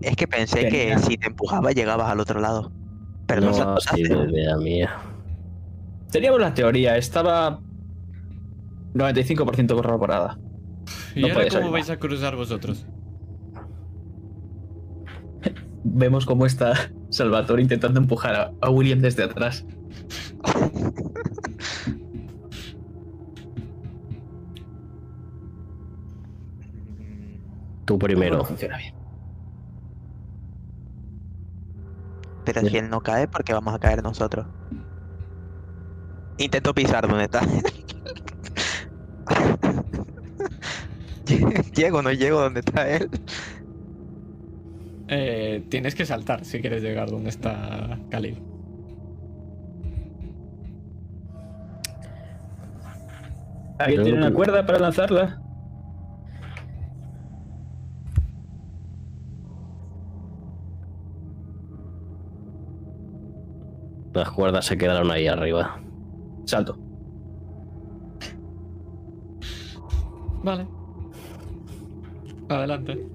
Es que pensé Tenía- que si te empujaba llegabas al otro lado. Pero no, no, idea mía. Teníamos la teoría. Estaba 95% corroborada. ¿Y No ahora cómo vais a cruzar vosotros? Vemos cómo está Salvatore intentando empujar a, a William desde atrás. Tú No primero. funciona bien. Pero si él no cae, porque vamos a caer nosotros. Intento pisar donde está. [laughs] llego o no llego donde está él. Eh, tienes que saltar si quieres llegar donde está Khalil. ¿Alguien tiene una cuerda para lanzarla? Las cuerdas se quedaron ahí arriba. Salto. Vale. Adelante.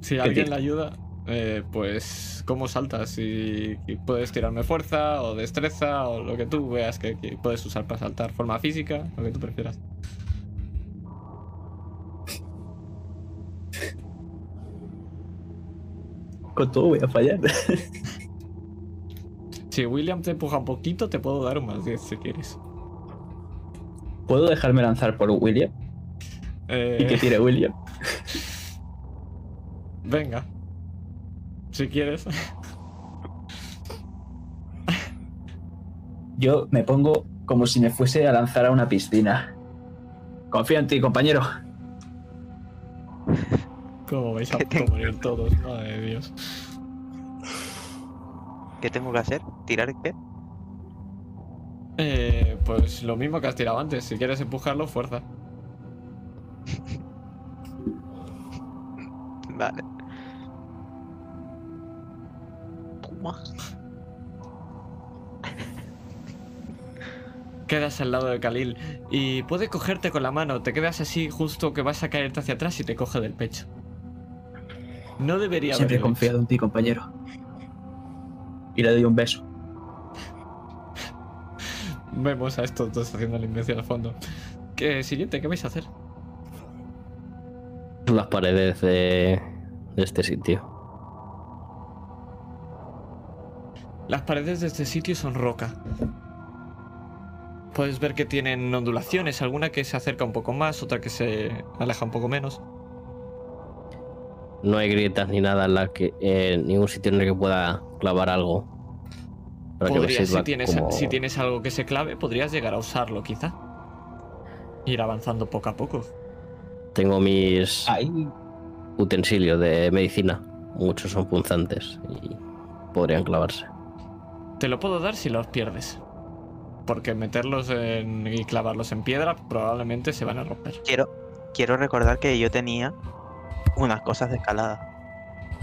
Si alguien le ayuda, eh, pues ¿cómo saltas? Si puedes tirarme fuerza o destreza o lo que tú veas que, que puedes usar para saltar. Forma física, lo que tú prefieras. Con todo voy a fallar. [laughs] Si William te empuja un poquito, te puedo dar un más 10 si quieres. ¿Puedo dejarme lanzar por William? Eh, Y que tire William. [laughs] Venga. Si quieres. [laughs] Yo me pongo como si me fuese a lanzar a una piscina. Confío en ti, compañero. ¿Cómo vais a [laughs] morir todos? Madre de Dios. ¿Qué tengo que hacer? ¿Tirar qué? Eh, pues lo mismo que has tirado antes. Si quieres empujarlo, fuerza. [laughs] Vale. Toma. [laughs] Quedas al lado de Khalil y puede cogerte con la mano. Te quedas así justo que vas a caerte hacia atrás y te coge del pecho. No debería Siempre he confiado en ti, compañero. Y le doy un beso. Vemos a estos dos haciendo la invención al fondo. ¿Qué siguiente? ¿Qué vais a hacer? Las paredes de, de este sitio. Las paredes de este sitio son roca. Puedes ver que tienen ondulaciones, alguna que se acerca un poco más, otra que se aleja un poco menos. No hay grietas ni nada en la que en ningún sitio en el que pueda clavar algo. Para que si tienes, como- si tienes algo que se clave, podrías llegar a usarlo quizá. Ir avanzando poco a poco. Tengo mis Ahí. utensilios de medicina. Muchos son punzantes y podrían clavarse. Te lo puedo dar si los pierdes. Porque meterlos en- y clavarlos en piedra probablemente se van a romper. Quiero, quiero recordar que yo tenía unas cosas de escalada.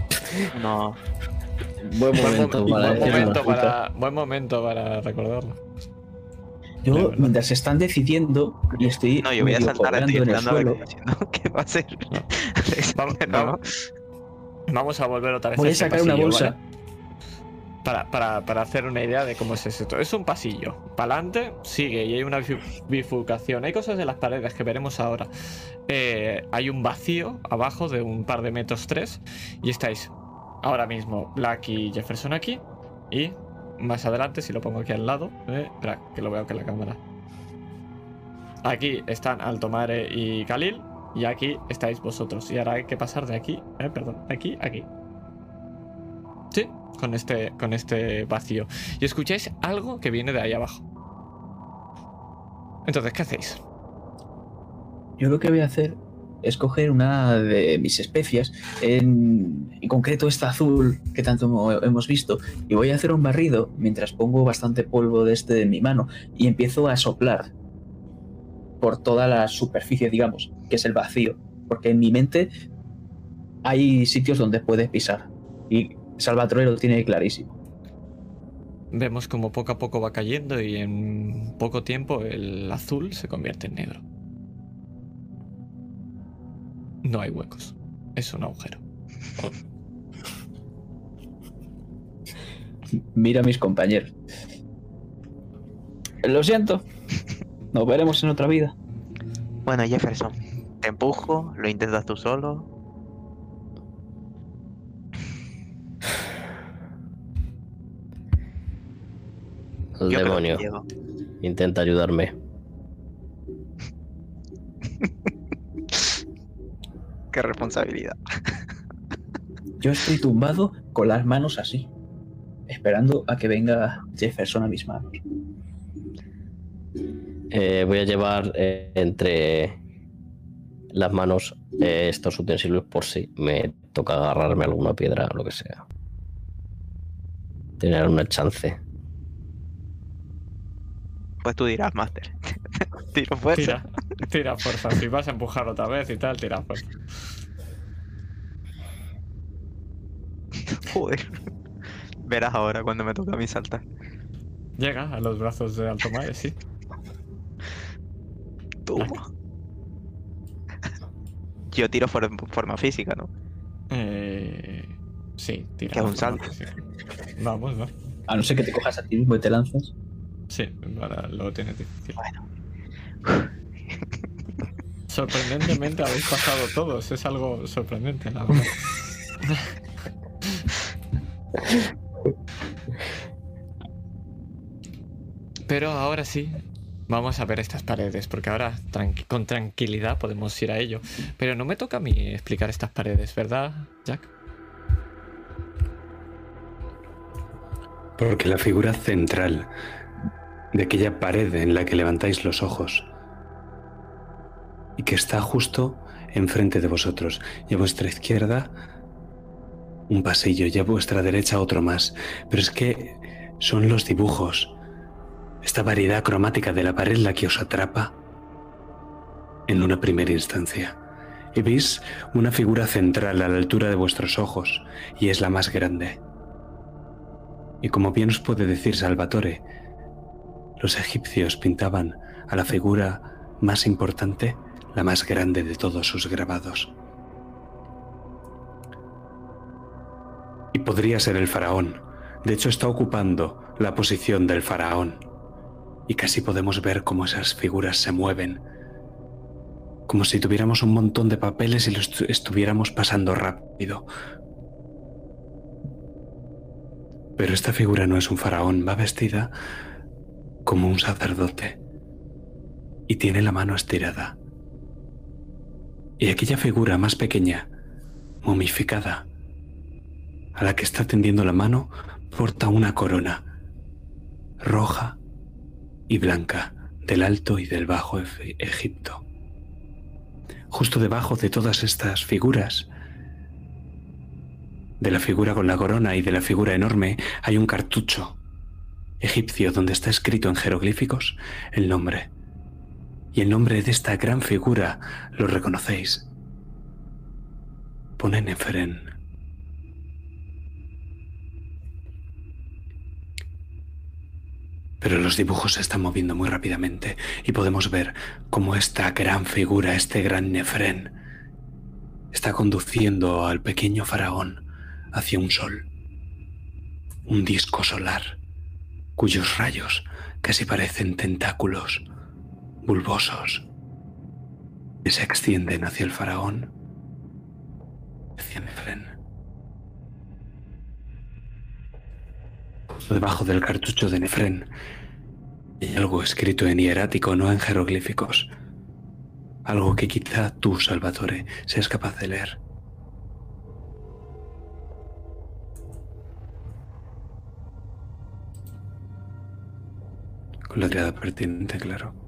[laughs] No. Buen momento mom- para buen momento para, buen momento para recordarlo. Yo, mientras están decidiendo y estoy No, yo voy a saltar, estoy esperando a ver suelo, qué está haciendo. ¿Qué va a hacer? Vamos, No, [laughs] vamos- vamos a volver otra vez voy a este sacar una pasillo, bolsa. ¿vale? Para, para- para hacer una idea de cómo es esto. Es un pasillo. Para adelante sigue y hay una bifu- bifurcación. Hay cosas en las paredes que veremos ahora. Eh, hay un vacío abajo de un par de metros tres. Y estáis ahora mismo Black y Jefferson aquí. Y más adelante, si lo pongo aquí al lado. eh, espera, que lo veo que en la cámara. Aquí están Altomare y Khalil. Y aquí estáis vosotros. Y ahora hay que pasar de aquí. eh, perdón, aquí, aquí. Sí, con este, con este vacío. Y escucháis algo que viene de ahí abajo. Entonces, ¿qué hacéis? yo lo que voy a hacer es coger una de mis especias, en, concreto esta azul que tanto hemo- hemos visto, y voy a hacer un barrido mientras pongo bastante polvo de este en mi mano y empiezo a soplar por toda la superficie, digamos, que es el vacío. Porque en mi mente hay sitios donde puedes pisar. Y Salvatore lo tiene clarísimo. Vemos como poco a poco va cayendo y en poco tiempo el azul se convierte en negro. No hay huecos. Es un agujero. Mira a mis compañeros. Lo siento. Nos veremos en otra vida. Bueno, Jefferson, te empujo, lo intentas tú solo. El Yo demonio intenta ayudarme. [laughs] Qué responsabilidad. [laughs] Yo estoy tumbado con las manos así, esperando a que venga Jefferson a mis manos. Eh, voy a llevar eh, entre las manos eh, estos utensilios por si me toca agarrarme alguna piedra o lo que sea. Tener una chance. Pues tú dirás, Master. [laughs] Tiro fuerza. Tira, tira fuerza. Si vas a empujar otra vez y tal, tira fuerza. [laughs] Joder. Verás ahora cuando me toca a mí saltar. Llega a los brazos de Altomae, sí. Toma. Yo tiro for- forma física, ¿no? Eh, sí, tira. Que es un salto. física. Vamos, ¿no? A no ser que te cojas a ti mismo y te lanzas. Sí, ahora lo tienes difícil. Bueno. Sorprendentemente habéis pasado todos, es algo sorprendente, la verdad. Pero ahora sí, vamos a ver estas paredes, porque ahora con tranquilidad podemos ir a ello. Pero no me toca a mí explicar estas paredes, ¿verdad, Jack? Porque la figura central de aquella pared en la que levantáis los ojos y que está justo enfrente de vosotros y a vuestra izquierda un pasillo y a vuestra derecha otro más. Pero es que son los dibujos, esta variedad cromática de la pared la que os atrapa en una primera instancia. Y veis una figura central a la altura de vuestros ojos y es la más grande. Y como bien os puede decir Salvatore, los egipcios pintaban a la figura más importante, la más grande de todos sus grabados. Y podría ser el faraón. De hecho, está ocupando la posición del faraón. Y casi podemos ver cómo esas figuras se mueven. Como si tuviéramos un montón de papeles y los estu- estuviéramos pasando rápido. Pero esta figura no es un faraón, va vestida como un sacerdote y tiene la mano estirada. Y aquella figura más pequeña, momificada, a la que está tendiendo la mano, porta una corona roja y blanca del Alto y del Bajo Egipto. Justo debajo de todas estas figuras, de la figura con la corona y de la figura enorme, hay un cartucho egipcio donde está escrito en jeroglíficos el nombre. Y el nombre de esta gran figura lo reconocéis. Pone Neferen. Pero los dibujos se están moviendo muy rápidamente y podemos ver cómo esta gran figura, este gran Nefren, está conduciendo al pequeño faraón hacia un sol, un disco solar, cuyos rayos casi parecen tentáculos bulbosos que se extienden hacia el faraón, hacia Nefren. Debajo del cartucho de Nefren hay algo escrito en hierático, no en jeroglíficos. Algo que quizá tú, Salvatore, seas capaz de leer. Con la tirada pertinente, claro.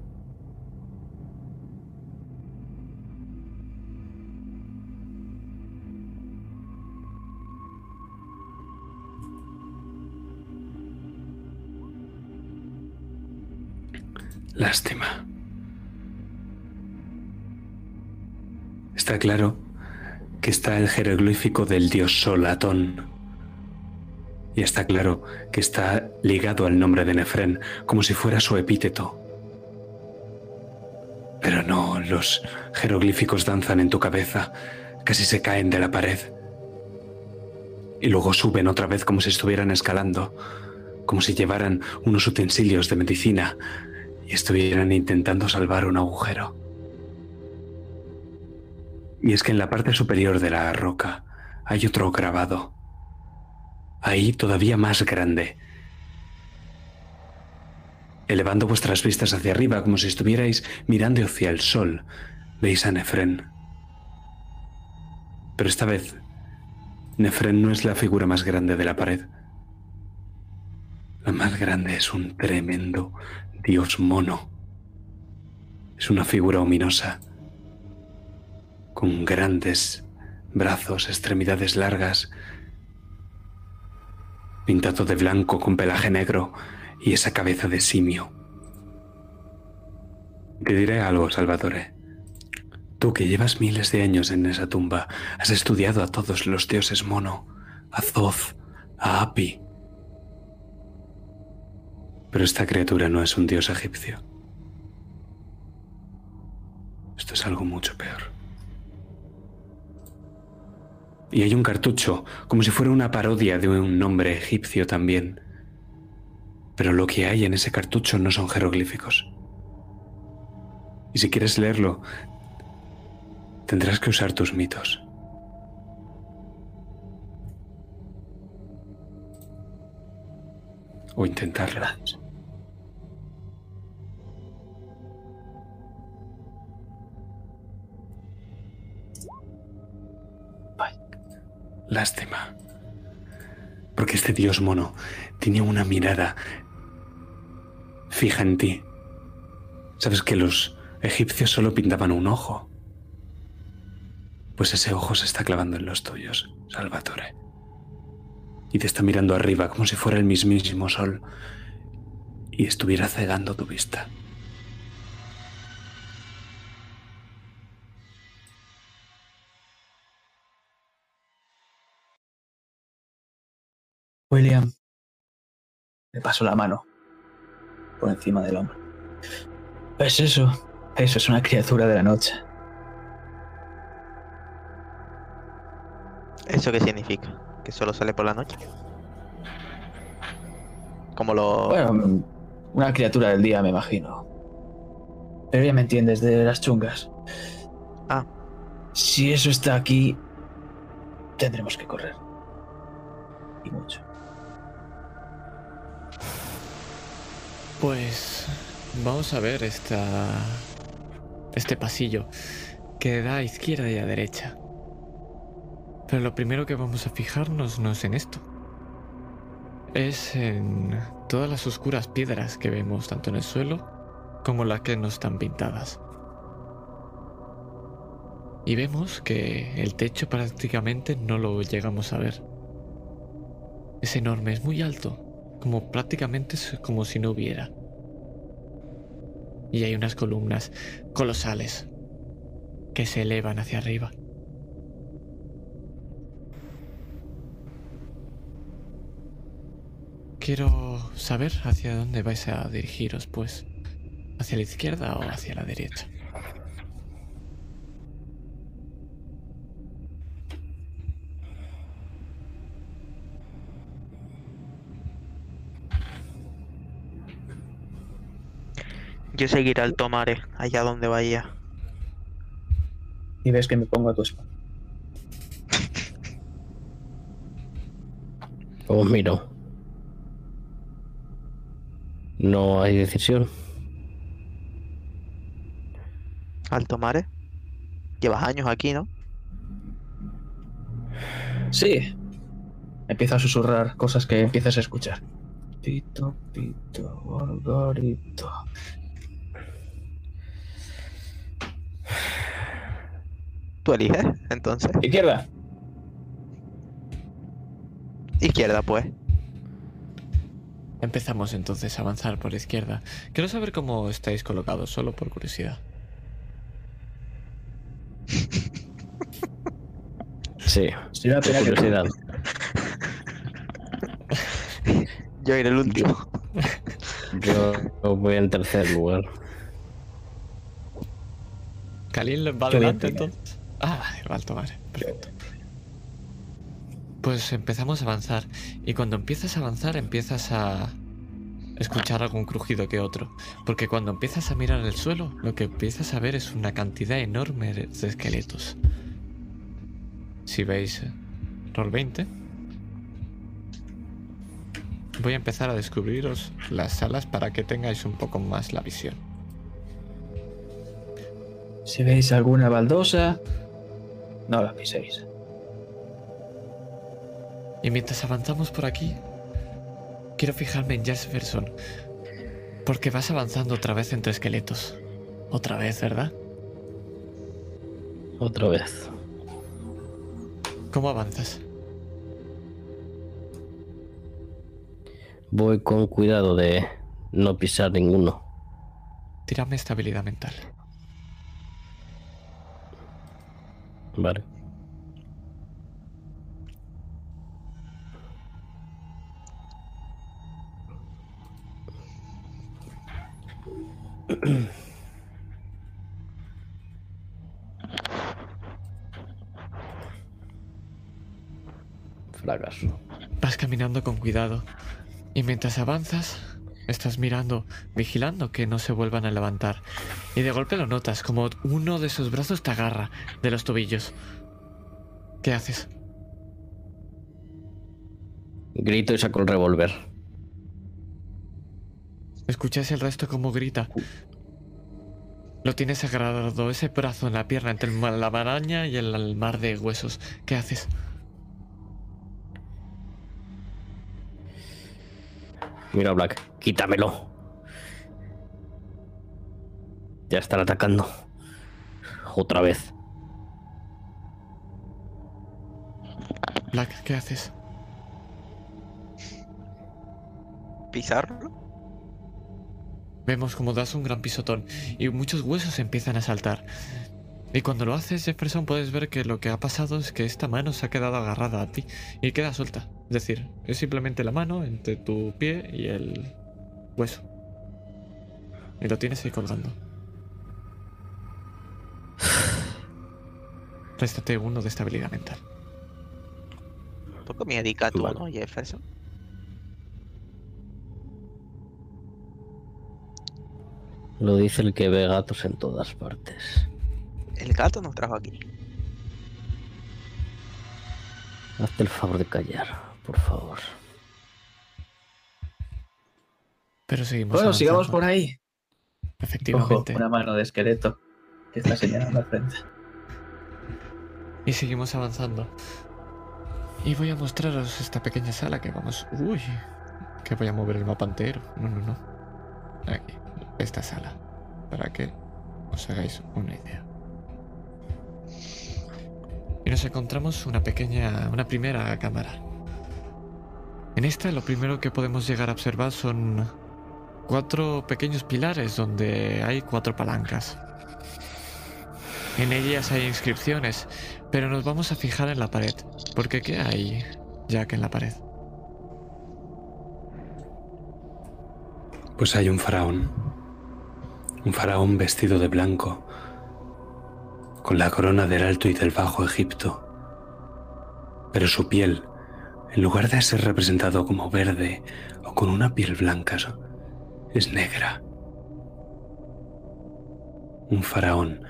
Lástima. Está claro que está el jeroglífico del dios Sol, Atón. Y está claro que está ligado al nombre de Nefren, como si fuera su epíteto. Pero no, los jeroglíficos danzan en tu cabeza, casi se caen de la pared. Y luego suben otra vez como si estuvieran escalando, como si llevaran unos utensilios de medicina y estuvieran intentando salvar un agujero. Y es que en la parte superior de la roca hay otro grabado, ahí todavía más grande, elevando vuestras vistas hacia arriba como si estuvierais mirando hacia el sol, veis a Nefren. Pero esta vez, Nefren no es la figura más grande de la pared. La más grande es un tremendo dios mono. Es una figura ominosa, con grandes brazos, extremidades largas, pintado de blanco con pelaje negro y esa cabeza de simio. Te diré algo, Salvatore. Tú que llevas miles de años en esa tumba, has estudiado a todos los dioses mono, a Thoth, a Api, Pero esta criatura no es un dios egipcio. Esto es algo mucho peor. Y hay un cartucho, como si fuera una parodia de un nombre egipcio también. Pero lo que hay en ese cartucho no son jeroglíficos. Y si quieres leerlo, tendrás que usar tus mitos. O intentarlo. Lástima. Porque este dios mono tenía una mirada fija en ti. Sabes que los egipcios solo pintaban un ojo. Pues ese ojo se está clavando en los tuyos, Salvatore. Y te está mirando arriba como si fuera el mismísimo sol y estuviera cegando tu vista. William le pasó la mano por encima del hombro. Pues eso, eso es una criatura de la noche. ¿Eso qué significa? ¿Que solo sale por la noche? Como lo... Bueno, una criatura del día, me imagino. Pero ya me entiendes de las chungas. Ah. Si eso está aquí, tendremos que correr. Y mucho. Pues vamos a ver esta este pasillo que da a izquierda y a derecha. Pero lo primero que vamos a fijarnos no es en esto. Es en todas las oscuras piedras que vemos tanto en el suelo como las que no están pintadas. Y vemos que el techo prácticamente no lo llegamos a ver. Es enorme, es muy alto, como prácticamente como si no hubiera. Y hay unas columnas colosales que se elevan hacia arriba. Quiero saber hacia dónde vais a dirigiros, pues. ¿Hacia la izquierda o hacia la derecha? Yo seguiré al tomare, allá donde vaya. Y ves que me pongo a tu espalda. Os miro. No hay decisión. ¿Alto mare? Llevas años aquí, ¿no? Sí. Empieza a susurrar cosas que empiezas a escuchar. Pito, pito, gorgorito. Tú eliges, entonces. Izquierda. Izquierda, pues. Empezamos entonces a avanzar por la izquierda. Quiero saber cómo estáis colocados, solo por curiosidad. Sí, Sí, pena que- curiosidad. Yo iré el último. Yo voy en tercer lugar. ¿Kalin va adelante entonces? Ah, vale, va alto, vale. Perfecto. Pues empezamos a avanzar. Y cuando empiezas a avanzar, empiezas a escuchar algún crujido que otro. Porque cuando empiezas a mirar el suelo, lo que empiezas a ver es una cantidad enorme de de esqueletos. Si veis eh, Roll 20, voy a empezar a descubriros las salas para que tengáis un poco más la visión. Si veis alguna baldosa, no la piséis. Y mientras avanzamos por aquí, quiero fijarme en Jesperson. Porque vas avanzando otra vez entre esqueletos. Otra vez, ¿verdad? Otra vez. ¿Cómo avanzas? Voy con cuidado de no pisar ninguno. Tírame estabilidad mental. Vale. Fracaso. Vas caminando con cuidado. Y mientras avanzas, estás mirando, vigilando que no se vuelvan a levantar. Y de golpe lo notas, como uno de sus brazos te agarra de los tobillos. ¿Qué haces? Grito y saco el revólver. Escuchas el resto como grita. Lo tienes agarrado ese brazo en la pierna entre la maraña y el mar de huesos. ¿Qué haces? Mira a Black, quítamelo. Ya están atacando. Otra vez. Black, ¿qué haces? ¿Pisarlo? Vemos como das un gran pisotón y muchos huesos empiezan a saltar. Y cuando lo haces, Jefferson, puedes ver que lo que ha pasado es que esta mano se ha quedado agarrada a ti y queda suelta. Es decir, es simplemente la mano entre tu pie y el hueso. Y lo tienes ahí colgando. [sighs] Réstate uno de estabilidad mental. Un poco médica tú, Vale. ¿no, Jefferson? Lo dice el que ve gatos en todas partes. El gato nos trajo aquí. Hazte el favor de callar, por favor. Pero seguimos. Bueno, sigamos por ahí. Ojo, Efectivamente. una mano de esqueleto que está señalando al frente. Y seguimos avanzando. Y voy a mostraros esta pequeña sala que vamos... Uy, que voy a mover el mapa entero. No, no, no. Aquí, esta sala. Para que os hagáis una idea. Nos encontramos una pequeña... una primera cámara. En esta lo primero que podemos llegar a observar son cuatro pequeños pilares donde hay cuatro palancas. En ellas hay inscripciones, pero nos vamos a fijar en la pared. Porque ¿qué hay, Jack, en la pared? Pues hay un faraón. Un faraón vestido de blanco, con la corona del Alto y del Bajo Egipto. Pero su piel, en lugar de ser representado como verde o con una piel blanca, es negra. Un faraón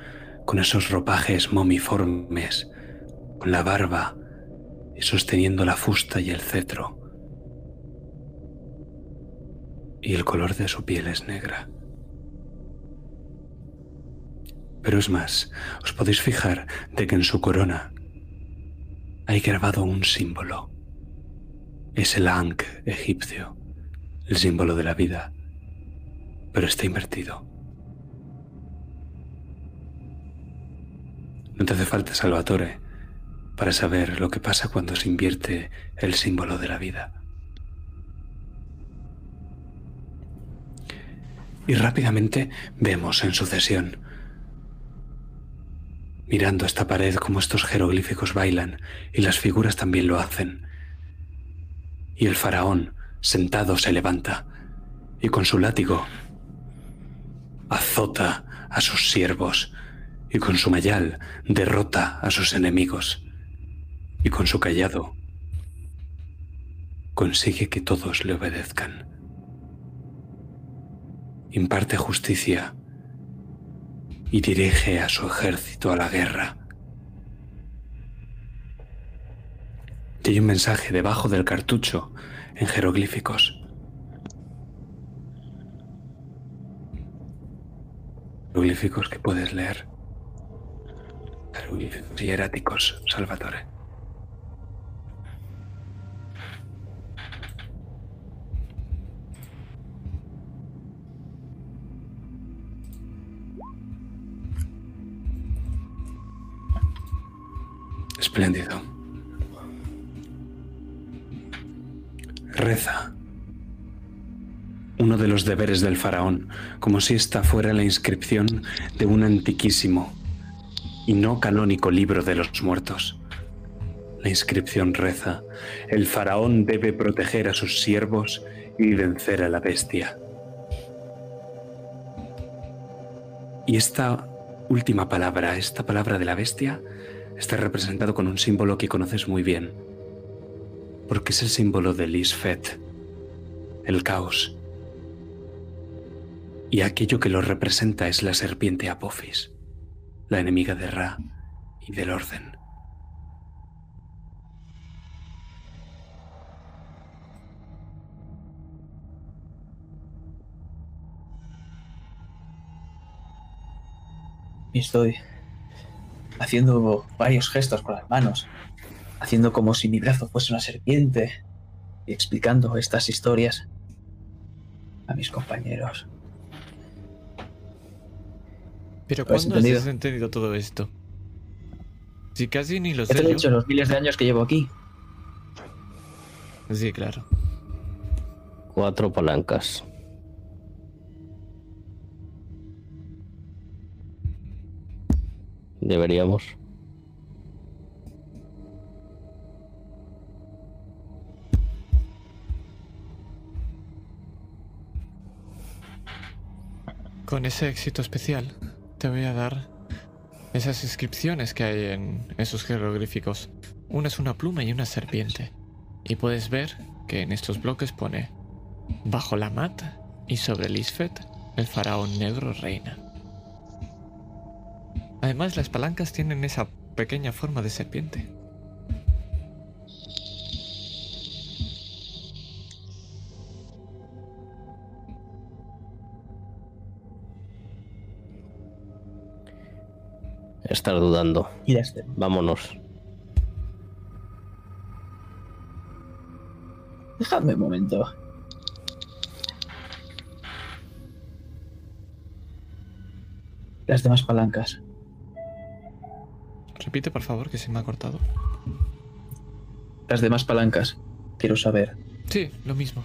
con esos ropajes momiformes, con la barba y sosteniendo la fusta y el cetro y el color de su piel es negra. Pero es más, os podéis fijar de que en su corona hay grabado un símbolo. Es el Ankh egipcio, el símbolo de la vida, pero está invertido. No te hace falta, Salvatore, para saber lo que pasa cuando se invierte el símbolo de la vida. Y rápidamente vemos en sucesión, mirando esta pared como estos jeroglíficos bailan y las figuras también lo hacen. Y el faraón, sentado, se levanta y con su látigo azota a sus siervos y con su mayal derrota a sus enemigos y con su callado consigue que todos le obedezcan imparte justicia y dirige a su ejército a la guerra. Y hay un mensaje debajo del cartucho en jeroglíficos. Jeroglíficos que puedes leer. Jeroglíficos hieráticos, Salvatore. Espléndido. Reza. Uno de los deberes del faraón, como si esta fuera la inscripción de un antiquísimo y no canónico libro de los muertos. La inscripción reza, el faraón debe proteger a sus siervos y vencer a la bestia. Y esta última palabra, esta palabra de la bestia, está representado con un símbolo que conoces muy bien. Porque es el símbolo de Lisfet, el caos. Y aquello que lo representa es la serpiente Apophis, la enemiga de Ra y del orden. Estoy haciendo varios gestos con las manos, haciendo como si mi brazo fuese una serpiente y explicando estas historias a mis compañeros. Pero ¿Lo has ¿cuándo entendido? has entendido todo esto? Si casi ni lo te sé lo he dicho los miles de años que llevo aquí. Sí, claro. Cuatro palancas. Deberíamos. Con ese éxito especial, te voy a dar esas inscripciones que hay en esos jeroglíficos. Una es una pluma y una serpiente. Y puedes ver que en estos bloques pone bajo la mata y sobre Lisfet el faraón negro reina. Además, las palancas tienen esa pequeña forma de serpiente. Estar dudando. Y este. Vámonos. Dejadme un momento. Las demás palancas. Repite, por favor, que se me ha cortado. Las demás palancas. Quiero saber. Sí, lo mismo.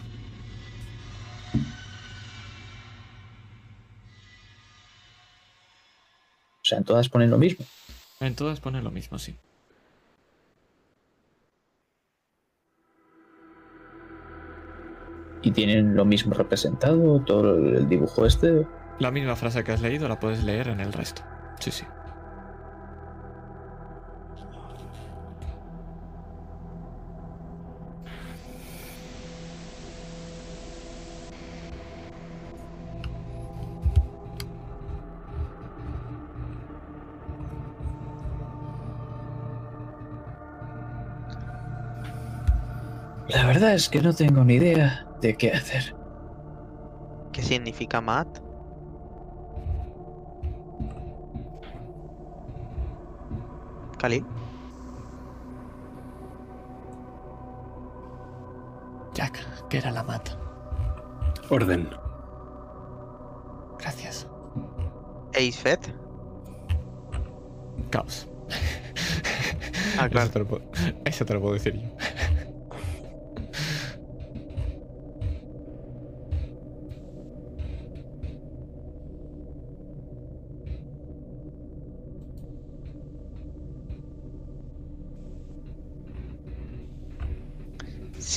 O sea, en todas ponen lo mismo. En todas pone lo mismo, sí. Y tienen lo mismo representado, todo el dibujo este. La misma frase que has leído la puedes leer en el resto. Sí, sí. Verdad es que no tengo ni idea de qué hacer. ¿Qué significa Matt? Cali. Jack, que era la mata. Orden. Gracias. Ace Caos. Ah, claro. Eso te lo puedo, eso te lo puedo decir yo.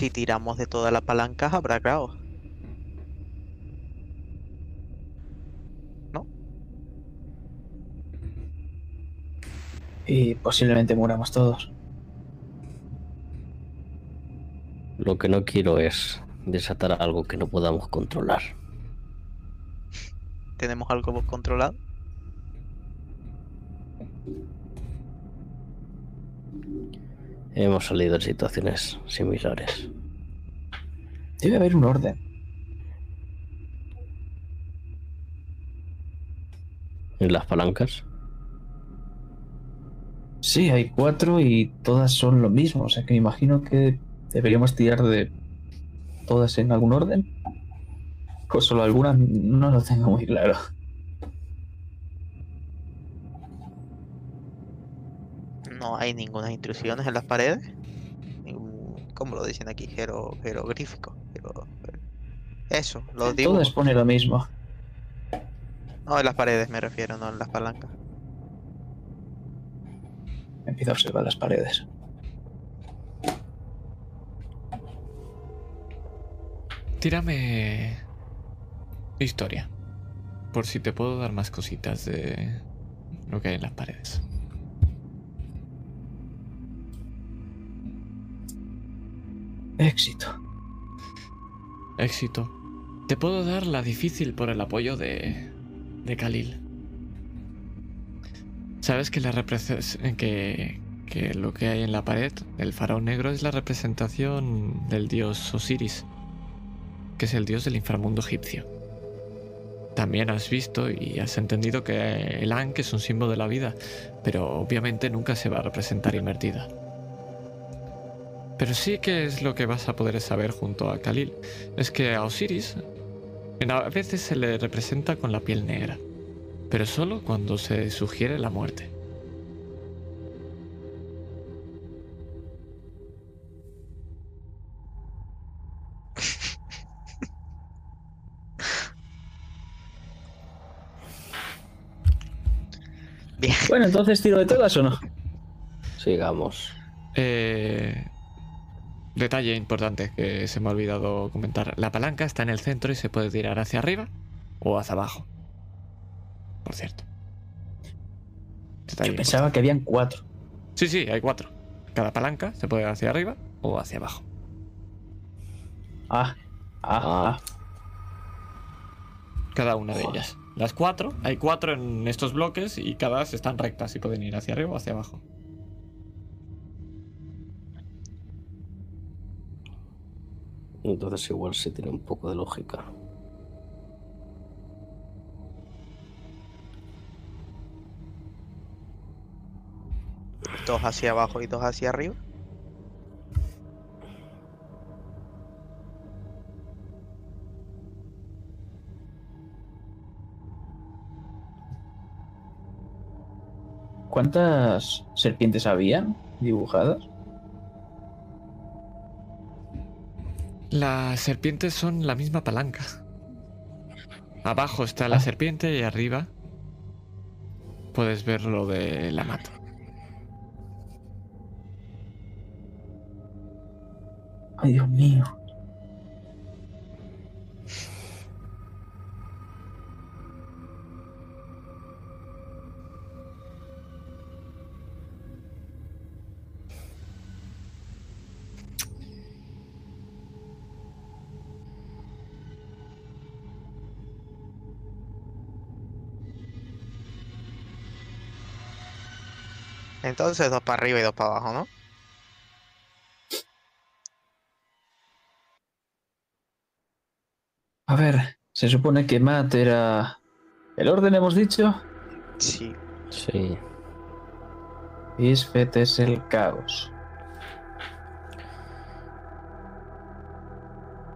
Si tiramos de todas las palancas habrá caos. Y posiblemente muramos todos. Lo que no quiero es desatar algo que no podamos controlar. ¿Tenemos algo controlado? Hemos salido en situaciones similares. Debe haber un orden. En las palancas, Sí, hay cuatro y todas son lo mismo. O sea que me imagino que deberíamos tirar de todas en algún orden. O solo algunas, no lo tengo muy claro. No hay ninguna intrusiones en las paredes. ¿Cómo lo dicen aquí? Jero, jeroglífico. jero- Eso, los dibujos. Todas pone lo mismo. No, en las paredes me refiero, no en las palancas. Empiezo a observar las paredes. Tírame. Historia. por si te puedo dar más cositas de lo que hay en las paredes. Éxito. Éxito. Te puedo dar la difícil por el apoyo de, de Khalil. Sabes que, la que, que lo que hay en la pared, el faraón negro, es la representación del dios Osiris, que es el dios del inframundo egipcio. También has visto y has entendido que el Ankh es un símbolo de la vida, pero obviamente nunca se va a representar invertida. Pero sí que es lo que vas a poder saber junto a Khalil, es que a Osiris a veces se le representa con la piel negra, pero solo cuando se sugiere la muerte. Bien. Bueno, entonces tiro de todas o no. Sigamos. Eh, detalle importante que se me ha olvidado comentar. La palanca está en el centro y se puede tirar hacia arriba o hacia abajo. Por cierto. Detalle Yo pensaba que habían cuatro. Sí, sí, hay cuatro. Cada palanca se puede hacia arriba o hacia abajo. Ah, ah, Ah. ah. Cada una de ellas. Las cuatro, hay cuatro en estos bloques y cada están rectas y pueden ir hacia arriba o hacia abajo. Entonces igual sí tiene un poco de lógica. Dos hacia abajo y dos hacia arriba. ¿Cuántas serpientes habían dibujadas? Las serpientes son la misma palanca. Abajo está la Ah. serpiente y arriba puedes ver lo de la mata. Ay, Dios mío. Entonces dos para arriba y dos para abajo, ¿no? A ver, se supone que Matt era... ¿El orden hemos dicho? Sí. Sí. Isfet es el caos.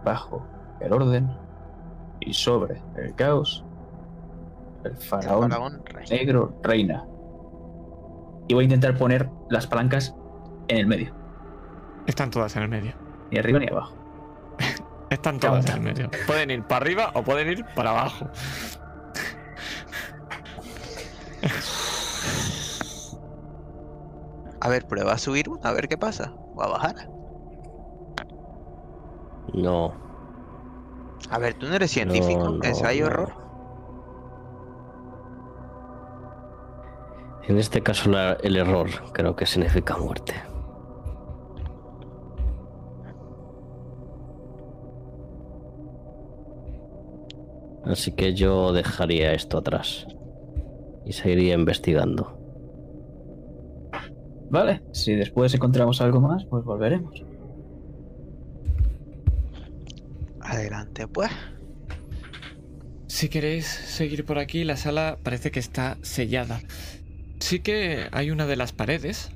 Bajo el orden y sobre el caos, el El faraón faraón rey. negro reina. Y voy a intentar poner las palancas en el medio, Están todas en el medio. ni arriba ni abajo. Están todas en el medio. Pueden ir para arriba o pueden ir para abajo. A ver, prueba a subir una, a ver qué pasa. O a bajar. No. A ver, tú no eres científico. no, ensayo no. error. En este caso la- el error creo que significa muerte. Así que yo dejaría esto atrás y seguiría investigando. Vale, si después encontramos algo más, pues volveremos. Adelante, pues. Si queréis seguir por aquí, la sala parece que está sellada. Sí que hay una de las paredes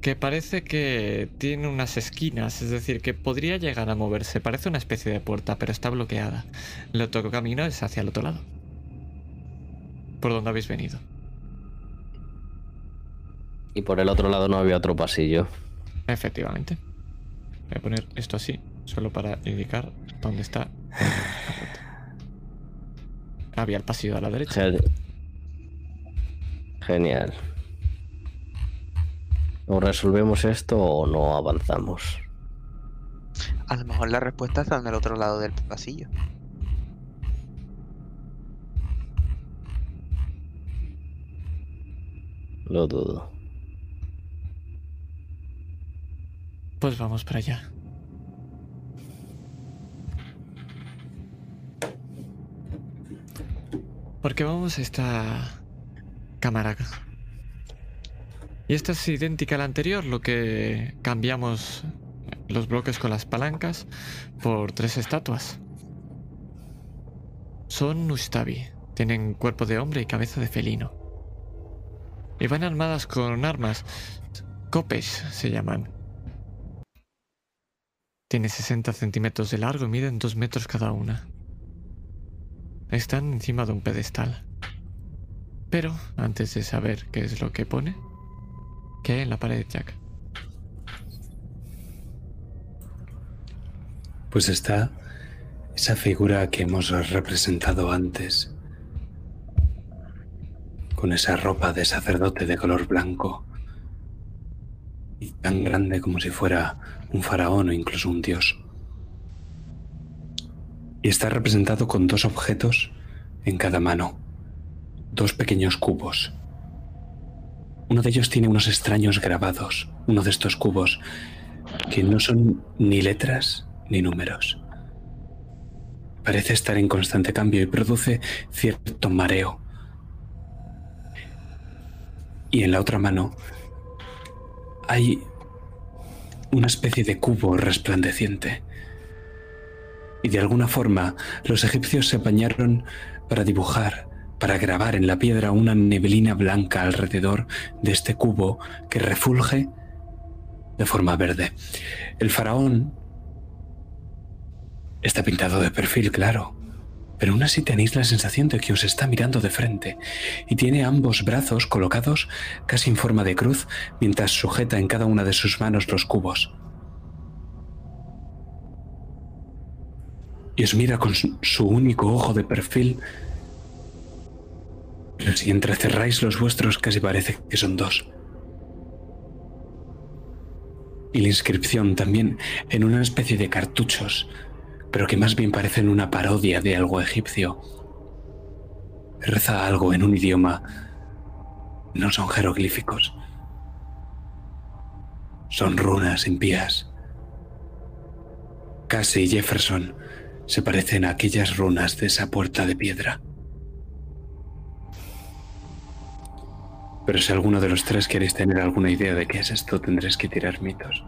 que parece que tiene unas esquinas, es decir, que podría llegar a moverse. Parece una especie de puerta, pero está bloqueada. El otro camino es hacia el otro lado. Por donde habéis venido. Y por el otro lado no había otro pasillo. Efectivamente. Voy a poner esto así, solo para indicar dónde está la [sighs] puerta. Había el pasillo a la derecha. Genial. O resolvemos esto o no avanzamos. A lo mejor la respuesta está en el otro lado del pasillo. Lo dudo. Pues vamos para allá. Porque vamos a esta cámara. Y esta es idéntica a la anterior, lo que cambiamos los bloques con las palancas por tres estatuas. Son Ustabi. Tienen cuerpo de hombre y cabeza de felino. Y van armadas con armas. Copes se llaman. Tiene 60 centímetros de largo y miden 2 metros cada una. Están encima de un pedestal. Pero antes de saber qué es lo que pone, ¿qué en la pared, Jack? Pues está esa figura que hemos representado antes, con esa ropa de sacerdote de color blanco y tan grande como si fuera un faraón o incluso un dios. Y está representado con dos objetos en cada mano, dos pequeños cubos. Uno de ellos tiene unos extraños grabados, uno de estos cubos, que no son ni letras ni números. Parece estar en constante cambio y produce cierto mareo. Y en la otra mano hay una especie de cubo resplandeciente. Y de alguna forma los egipcios se apañaron para dibujar, para grabar en la piedra una neblina blanca alrededor de este cubo que refulge de forma verde. El faraón está pintado de perfil, claro, pero aún así tenéis la sensación de que os está mirando de frente y tiene ambos brazos colocados casi en forma de cruz mientras sujeta en cada una de sus manos los cubos. Y os mira con su, único ojo de perfil, pero si entrecerráis los vuestros casi parece que son dos. Y la inscripción también en una especie de cartuchos pero que más bien parecen una parodia de algo egipcio. Reza algo en un idioma. No son jeroglíficos. Son runas impías. Cassie y Jefferson se parecen a aquellas runas de esa puerta de piedra. Pero si alguno de los tres queréis tener alguna idea de qué es esto, tendréis que tirar mitos.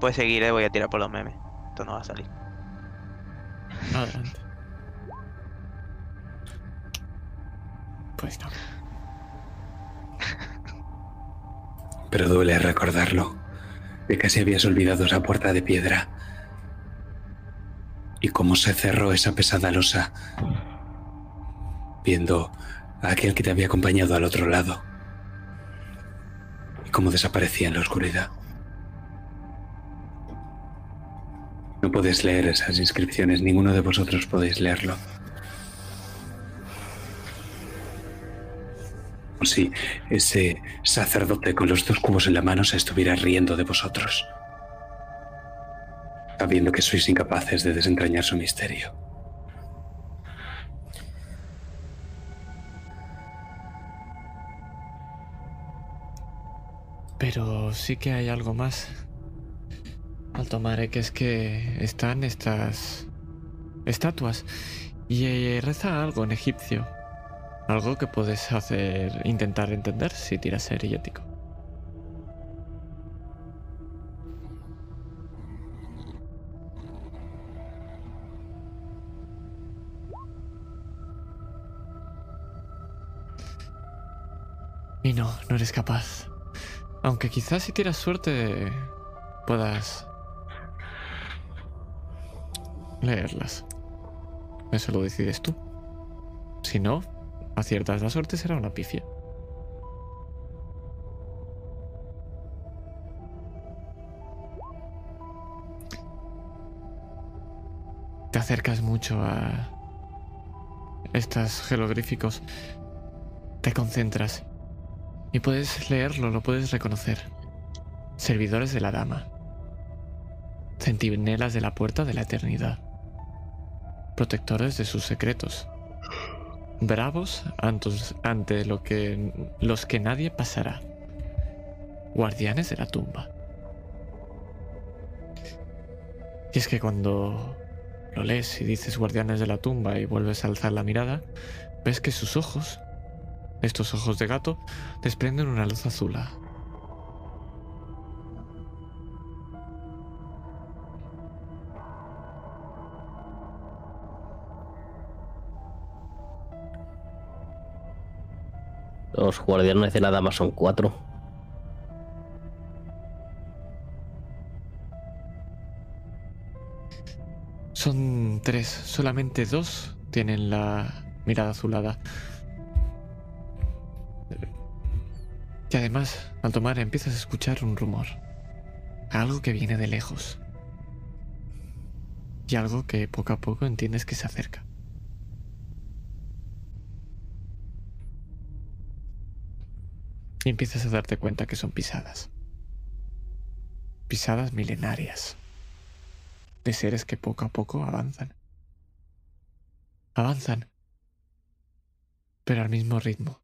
Puedes seguir, eh, voy a tirar por los memes. Esto no va a salir. Adelante. Pues no. [laughs] Pero duele recordarlo, de casi habías olvidado esa puerta de piedra y cómo se cerró esa pesada losa, viendo a aquel que te había acompañado al otro lado y cómo desaparecía en la oscuridad. No podéis leer esas inscripciones, ninguno de vosotros podéis leerlo. Si ese sacerdote con los dos cubos en la mano se estuviera riendo de vosotros, sabiendo que sois incapaces de desentrañar su misterio. Pero sí que hay algo más. Al tomar que es que están estas estatuas y eh, reza algo en egipcio. Algo que puedes hacer, intentar entender si tiras ser ético. Y no, no eres capaz. Aunque quizás si tiras suerte puedas leerlas. Eso lo decides tú. Si no, aciertas la suerte será una pifia. Te acercas mucho a estos jeroglíficos. Te concentras. Y puedes leerlo, lo puedes reconocer. Servidores de la dama. Centinelas de la puerta de la eternidad. Protectores de sus secretos. Bravos ante lo que, los que nadie pasará. Guardianes de la tumba. Y es que cuando lo lees y dices guardianes de la tumba y vuelves a alzar la mirada, ves que sus ojos, estos ojos de gato, desprenden una luz azul. Los guardianes de la dama son cuatro. Son tres, solamente dos tienen la mirada azulada. Y además, al tomar empiezas a escuchar un rumor. Algo que viene de lejos. Y algo que poco a poco entiendes que se acerca. Y empiezas a darte cuenta que son pisadas. Pisadas milenarias de seres que poco a poco avanzan. Avanzan, pero al mismo ritmo.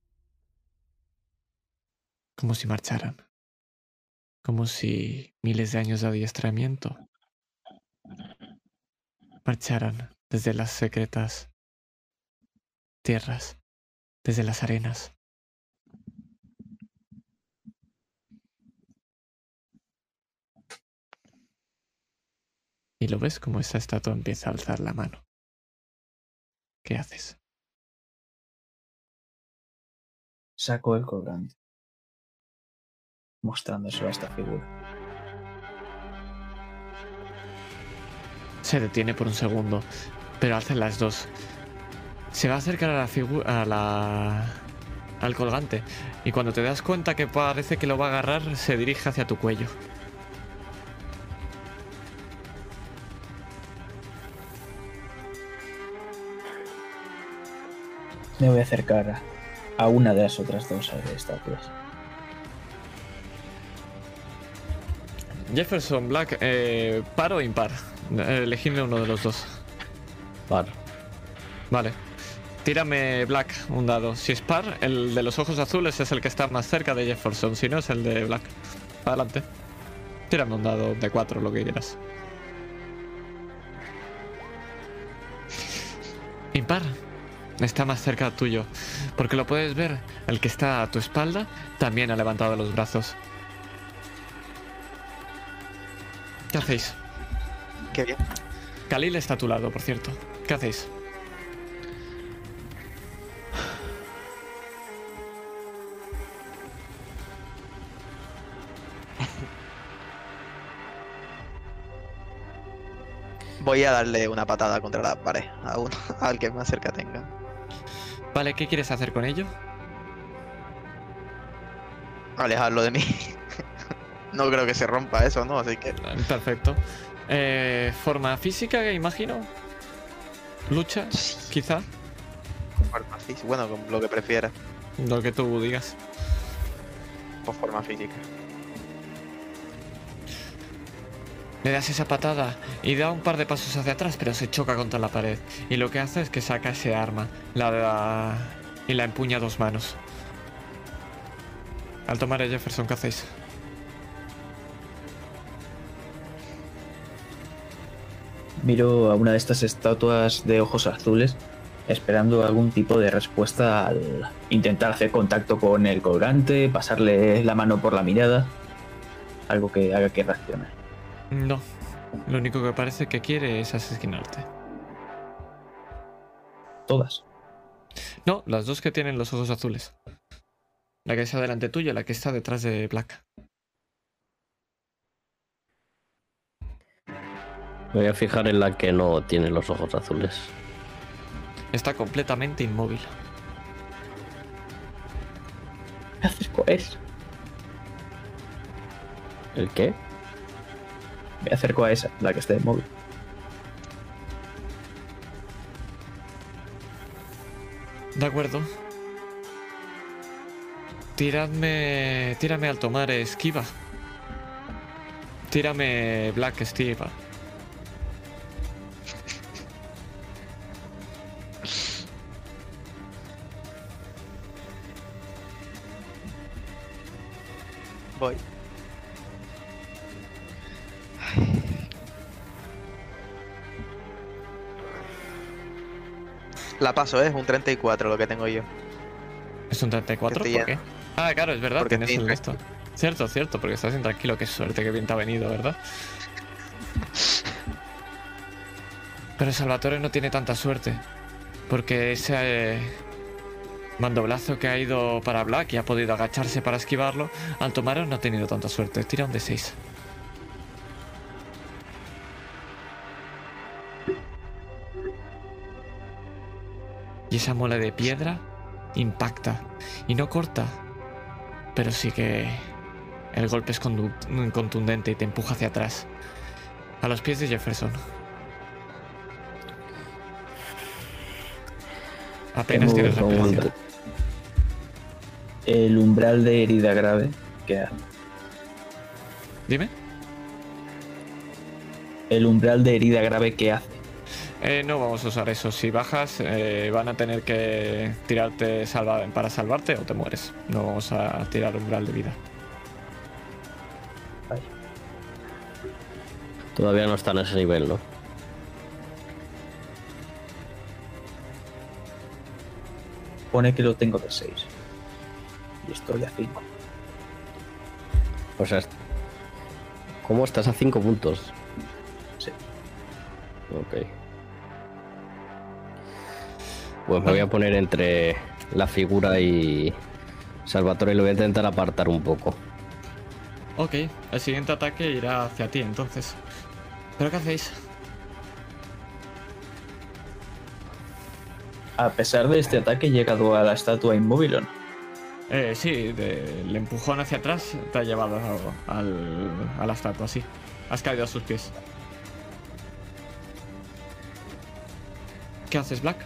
Como si marcharan. Como si miles de años de adiestramiento marcharan desde las secretas tierras, desde las arenas. Y lo ves como esa estatua empieza a alzar la mano. ¿Qué haces? Saco el colgante. Mostrándoselo a esta figura. Se detiene por un segundo, pero hace las dos. Se va a acercar a la figura. a la. al colgante. Y cuando te das cuenta que parece que lo va a agarrar, se dirige hacia tu cuello. Me voy a acercar a una de las otras dos estatuas. Jefferson Black, eh, ¿par o impar? Eh, Elegidme uno de los dos. Par. Vale. Tírame Black un dado. Si es par, el de los ojos azules es el que está más cerca de Jefferson. Si no, es el de Black. Adelante. Tírame un dado de cuatro, lo que quieras. Impar. Está más cerca tuyo. Porque lo puedes ver. El que está a tu espalda también ha levantado los brazos. ¿Qué hacéis? Qué bien. Khalil está a tu lado, por cierto. ¿Qué hacéis? Voy a darle una patada contra la pared a uno, [laughs] al que más cerca tenga. Vale, ¿qué quieres hacer con ello? Alejarlo de mí. [laughs] no creo que se rompa eso, ¿no? Así que. Perfecto. Eh, forma física, imagino. Lucha, quizá. Forma física. Bueno, con lo que prefiera. Lo que tú digas. Por forma física. Le das esa patada y da un par de pasos hacia atrás, pero se choca contra la pared. Y lo que hace es que saca ese arma y la empuña a dos manos. Al tomar a Jefferson, ¿qué hacéis? Miro a una de estas estatuas de ojos azules, esperando algún tipo de respuesta al intentar hacer contacto con el colgante, pasarle la mano por la mirada. Algo que haga que reaccione. No. Lo único que parece que quiere es asesinarte. Todas. No, las dos que tienen los ojos azules. La que está delante tuyo y la que está detrás de Black. Me voy a fijar en la que no tiene los ojos azules. Está completamente inmóvil. Me acerco a esa. ¿El qué? Me acerco a esa, la que esté móvil. De acuerdo. Tiradme. Tírame al tomar esquiva. Tírame Black Esquiva. Voy. La paso, ¿eh? es un 34 lo que tengo yo. ¿Es un 34? Estoy ¿Por qué? Ah, claro, es verdad, Porque tienes el esto. Cierto, cierto, porque estás intranquilo. Qué suerte, qué bien te ha venido, ¿verdad? Pero Salvatore no tiene tanta suerte. Porque ese eh, mandoblazo que ha ido para Black y ha podido agacharse para esquivarlo, Altomaro no ha tenido tanta suerte. Tira un de 6. Y esa mole de piedra impacta. Y no corta. Pero sí que el golpe es contundente y te empuja hacia atrás. A los pies de Jefferson. Apenas tienes respiración. momento. El umbral de herida grave que hace. Dime. El umbral de herida grave que hace. Eh, no vamos a usar eso. Si bajas, eh, van a tener que tirarte salva para salvarte o te mueres. No vamos a tirar umbral de vida. Todavía no está en ese nivel, ¿no? Pone que lo tengo de 6. Y estoy a 5. O sea, ¿cómo estás a 5 puntos? Sí. Ok. Pues me voy a poner entre la figura y Salvatore y lo voy a intentar apartar un poco. Ok, el siguiente ataque irá hacia ti entonces. ¿Pero qué hacéis? A pesar de este ataque, he llegado a la estatua inmóvil. ¿o no? Eh, sí, de- el empujón hacia atrás te ha llevado al- a la estatua, sí. Has caído a sus pies. ¿Qué haces, Black?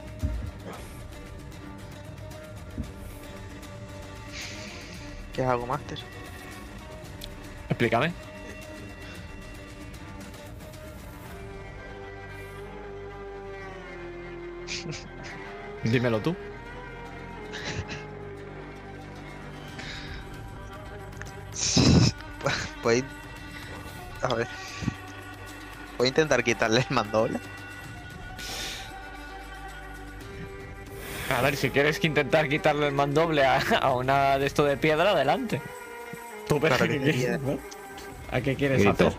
¿Qué hago, Master? Explícame. [laughs] Dímelo tú. [laughs] Voy. A ver. Voy a intentar quitarle el mandoble. A ver, si quieres que intentar quitarle el mandoble a, a una de esto de piedra, adelante. Tú ves Claro que quieres, quería. ¿no? ¿A qué quieres Grito. hacer?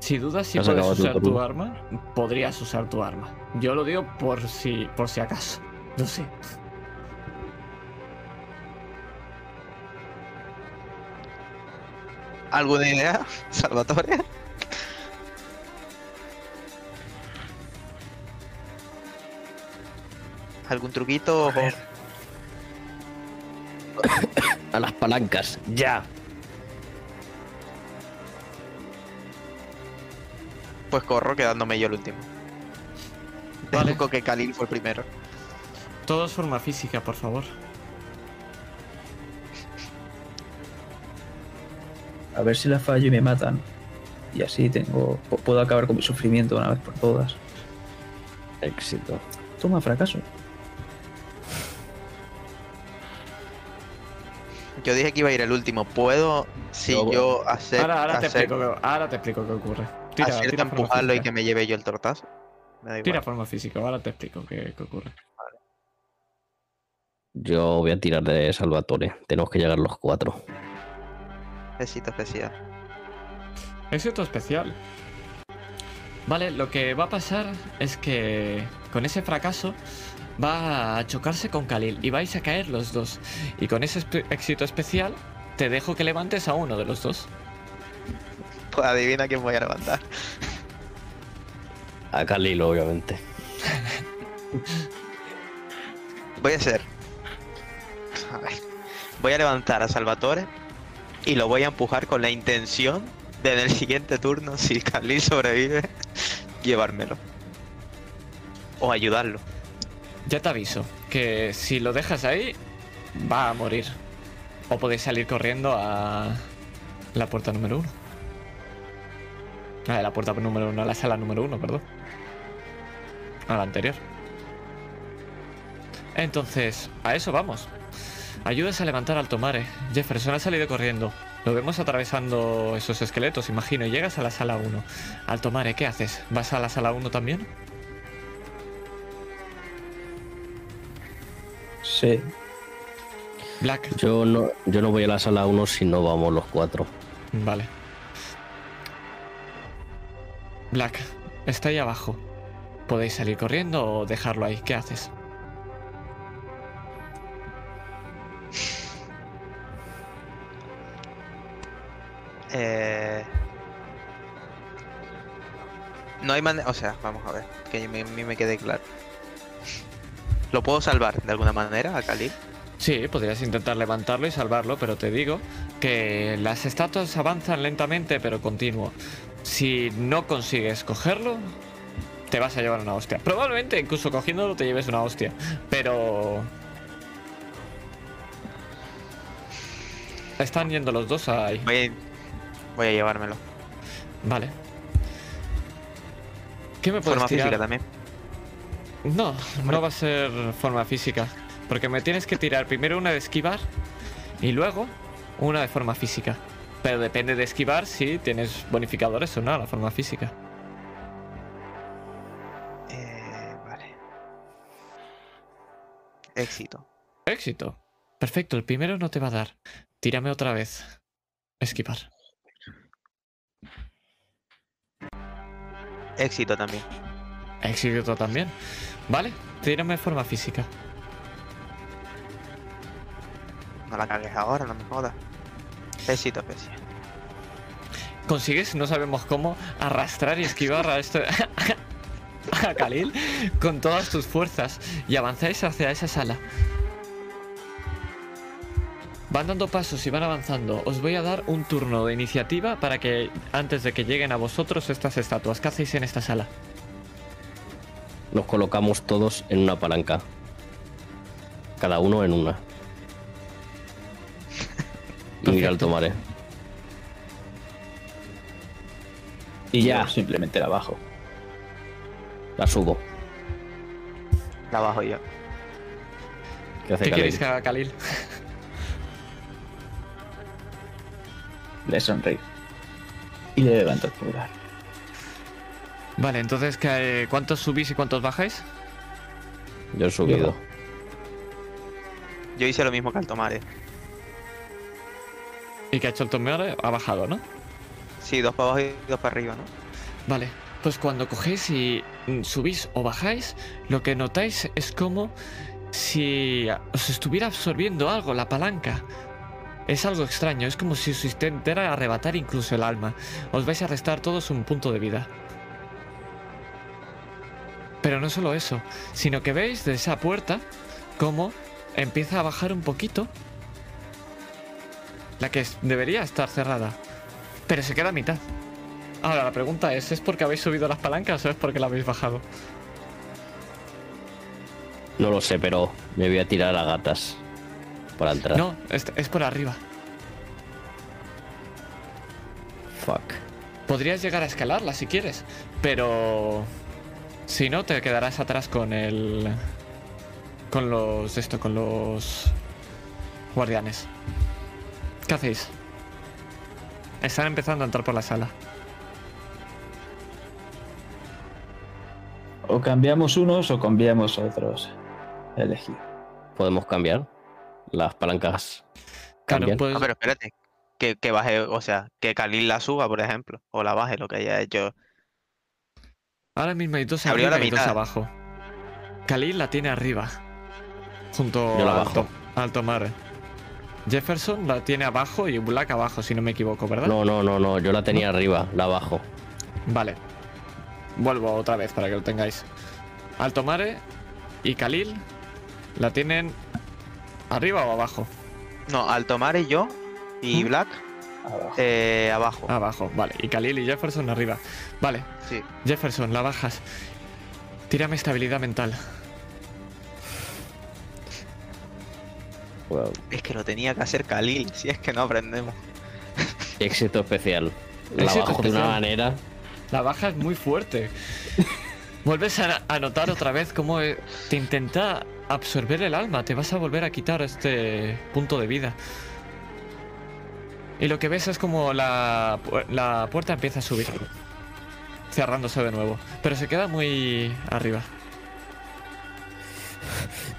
Si dudas si puedes tu usar tu arma, podrías usar tu arma. Yo lo digo por si, por si acaso. No sé. ¿Alguna idea, [laughs] Salvatore? ¿Algún truquito? o- [coughs] A las palancas, ya. Pues corro quedándome yo el último. Vale. Deduzco que Khalil fue el primero. Todos forma física, por favor. A ver si la fallo y me matan. Y así tengo. pu- Puedo acabar con mi sufrimiento una vez por todas. Éxito. Toma, fracaso. Yo dije que iba a ir el último. ¿Puedo, si Yo- yo hacer, Ahora, ahora te hacer, explico, qué- ahora te explico qué ocurre. Tira, empujarlo y física. que me lleve yo el tortazo? Me da igual. Tira forma física, ahora te explico qué, qué ocurre. Yo voy a tirar de Salvatore. Tenemos que llegar los cuatro. Éxito especial. Éxito especial. Vale, lo que va a pasar es que con ese fracaso va a chocarse con Khalil y vais a caer los dos. Y con ese éxito especial te dejo que levantes a uno de los dos. Pues adivina quién voy a levantar. A Khalil, obviamente. Voy a hacer. A ver. Voy a levantar a Salvatore y lo voy a empujar con la intención en el siguiente turno, si Khalil sobrevive, [laughs] llevármelo. O ayudarlo. Ya te aviso que si lo dejas ahí, va a morir. O podéis salir corriendo a la puerta número uno. A la puerta número uno, a la sala número uno, perdón. A la anterior. Entonces, a eso vamos. Ayudas a levantar al Tomare. Jefferson ha salido corriendo. Lo vemos atravesando esos esqueletos, imagino, y llegas a la sala 1. Altomare, ¿qué haces? ¿Vas a la sala 1 también? Sí. Black. Yo no, yo no voy a la sala 1 si no vamos los cuatro. Vale. Black, está ahí abajo. ¿Podéis salir corriendo o dejarlo ahí? ¿Qué haces? Eh... No hay manera... O sea, vamos a ver, que a mí mí me quede claro. ¿Lo puedo salvar de alguna manera a Khalil? Sí, podrías intentar levantarlo y salvarlo, pero te digo que las estatuas avanzan lentamente pero continuo. Si no consigues cogerlo, te vas a llevar una hostia. Probablemente incluso cogiéndolo te lleves una hostia, pero... Están yendo los dos ahí. Voy a, voy a llevármelo. Vale. ¿Qué me puedes Forma tirar? física también. No, no va a ser forma física. Porque me tienes que tirar primero una de esquivar y luego una de forma física. Pero depende de esquivar si tienes bonificadores o no a la forma física. Eh, vale. Éxito. Éxito. Perfecto, el primero no te va a dar. Tírame otra vez. Esquivar. Éxito también. Éxito también. Vale, tírame forma física. No la cagues ahora, no me jodas. Éxito, éxito. consigues, no sabemos cómo, arrastrar y esquivar a este. [laughs] a Khalil con todas tus fuerzas y avanzáis hacia esa sala. Van dando pasos y van avanzando. Os voy a dar un turno de iniciativa para que antes de que lleguen a vosotros estas estatuas. ¿Qué hacéis en esta sala? Nos colocamos todos en una palanca. Cada uno en una. [laughs] Y mira al Perfecto. tomare. Y ya, simplemente la bajo. La subo. La bajo yo. ¿Qué hace ¿Qué queréis Khalil? que haga Khalil? Le sonrío. Y le levanto el pulgar. Vale, entonces ¿qué- ¿cuántos subís y cuántos bajáis? Yo he subido. Yo hice lo mismo que al tomar, eh. ¿Y que ha hecho el tomeo? Ha bajado, ¿no? Sí, dos para abajo y dos para arriba, ¿no? Vale, pues cuando cogéis y subís o bajáis, lo que notáis es como si os estuviera absorbiendo algo, la palanca. Es algo extraño, es como si os intentara arrebatar incluso el alma. Os vais a restar todos un punto de vida. Pero no solo eso, sino que veis de esa puerta cómo empieza a bajar un poquito. La que debería estar cerrada. Pero se queda a mitad. Ahora la pregunta es, ¿es porque habéis subido las palancas o es porque la habéis bajado? No lo sé, pero me voy a tirar a gatas para entrar. No, es, es por arriba. Fuck. Podrías llegar a escalarla si quieres, pero si no te quedarás atrás con el con los esto con los guardianes. ¿Qué hacéis? Están empezando a entrar por la sala. O cambiamos unos o cambiamos otros. Elegir. Podemos cambiar. Las palancas Claro, cambian. puedes- Ah, pero espérate. Que, que baje, o sea, que Khalil la suba, por ejemplo. O la baje, lo que haya hecho. Ahora mismo hay dos arriba la y dos abajo. Khalil la tiene arriba, junto al, bajo. to- al tomar. Jefferson la tiene abajo y Black abajo, si no me equivoco, ¿verdad? No, no, no, no. Yo la tenía arriba, la bajo. Vale. Vuelvo otra vez para que lo tengáis. Altomare y Khalil la tienen arriba o abajo. No, al tomar y yo y ¿Mm? Black Abajo. Eh, abajo. Abajo, vale. Y Khalil y Jefferson arriba. Vale, Sí. Jefferson, la bajas. Tírame estabilidad mental. Wow. Es que lo tenía que hacer Khalil, si es que no aprendemos. [laughs] Éxito especial. La Éxito bajo de una especial. manera. La baja es muy fuerte. [laughs] Vuelves a, a notar otra vez cómo eh, te intenta absorber el alma. Te vas a volver a quitar este punto de vida. Y lo que ves es como la, la puerta empieza a subir. Cerrándose de nuevo. Pero se queda muy arriba. [laughs]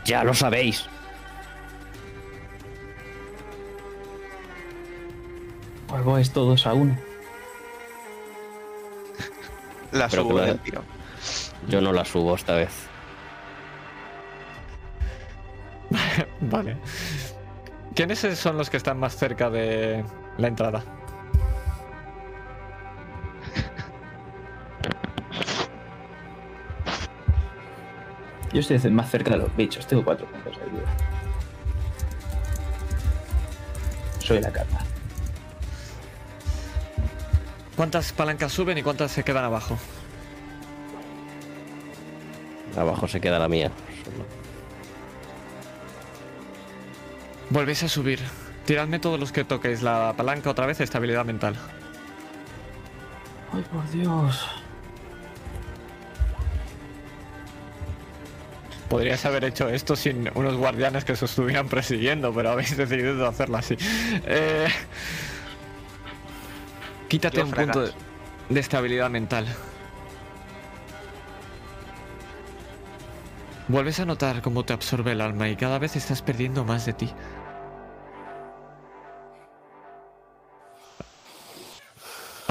Ya lo sabéis. Pues vais todos a uno. [laughs] La Pero subo del tiro. Yo no la subo esta vez. [laughs] Vale. ¿Quiénes son los que están más cerca de la entrada? Yo estoy más cerca de los bichos, tengo cuatro puntos de vida. Soy la carta. ¿Cuántas palancas suben y cuántas se quedan abajo? Abajo se queda la mía. Volvéis a subir. Tiradme todos los que toquéis la palanca otra vez, estabilidad mental. Ay, por Dios. Podrías haber hecho esto sin unos guardianes que se estuvieran persiguiendo, pero habéis decidido hacerlo así. Eh, Quítate Yo un punto de estabilidad mental. Vuelves a notar cómo te absorbe el alma y cada vez estás perdiendo más de ti.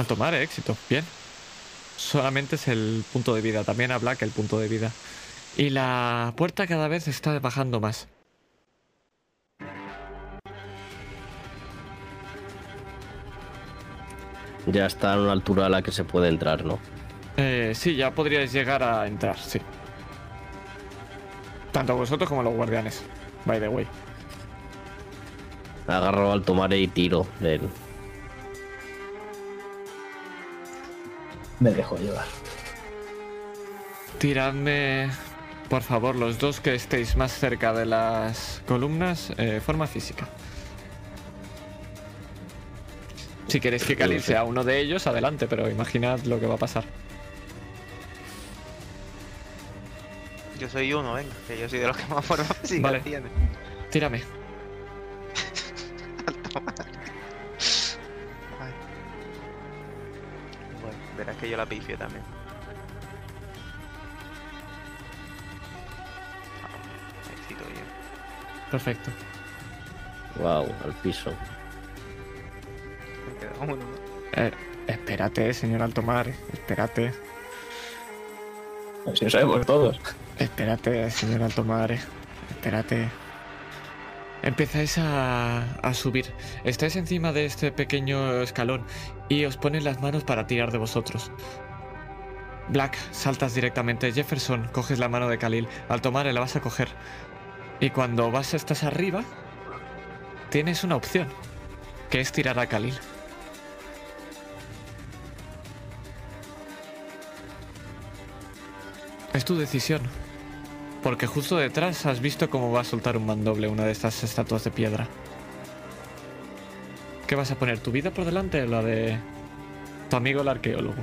Al tomar eh, éxito, bien. Solamente es el punto de vida, también a Black el punto de vida. Y la puerta cada vez está bajando más. Ya está a una altura a la que se puede entrar, ¿no? Eh, sí, ya podríais llegar a entrar, sí. Tanto vosotros como los guardianes, by the way. Agarro al tomar y tiro de él. Me dejo llevar. Tiradme, por favor, los dos que estéis más cerca de las columnas, eh, forma física. Si queréis que Khalil sea uno de ellos, adelante, pero imaginad lo que va a pasar. Yo soy uno, venga, que yo soy de los que más forma física Vale. tiene. Tírame. [laughs] verás que yo la pifio también. Ah, éxito bien. Perfecto. Wow, al piso. Me queda uno, ¿no? Eh, espérate, señor Altomar, espérate. Si lo sabemos todos. Espérate, señor Altomare. Espérate. Empezáis a, a subir. Estáis encima de este pequeño escalón y os ponen las manos para tirar de vosotros. Black, saltas directamente. Jefferson, coges la mano de Khalil. Altomare, la vas a coger. Y cuando vas, estás arriba, tienes una opción, que es tirar a Khalil. Es tu decisión. Porque justo detrás has visto cómo va a soltar un mandoble una de estas estatuas de piedra. ¿Qué vas a poner? ¿Tu vida por delante o la de tu amigo el arqueólogo?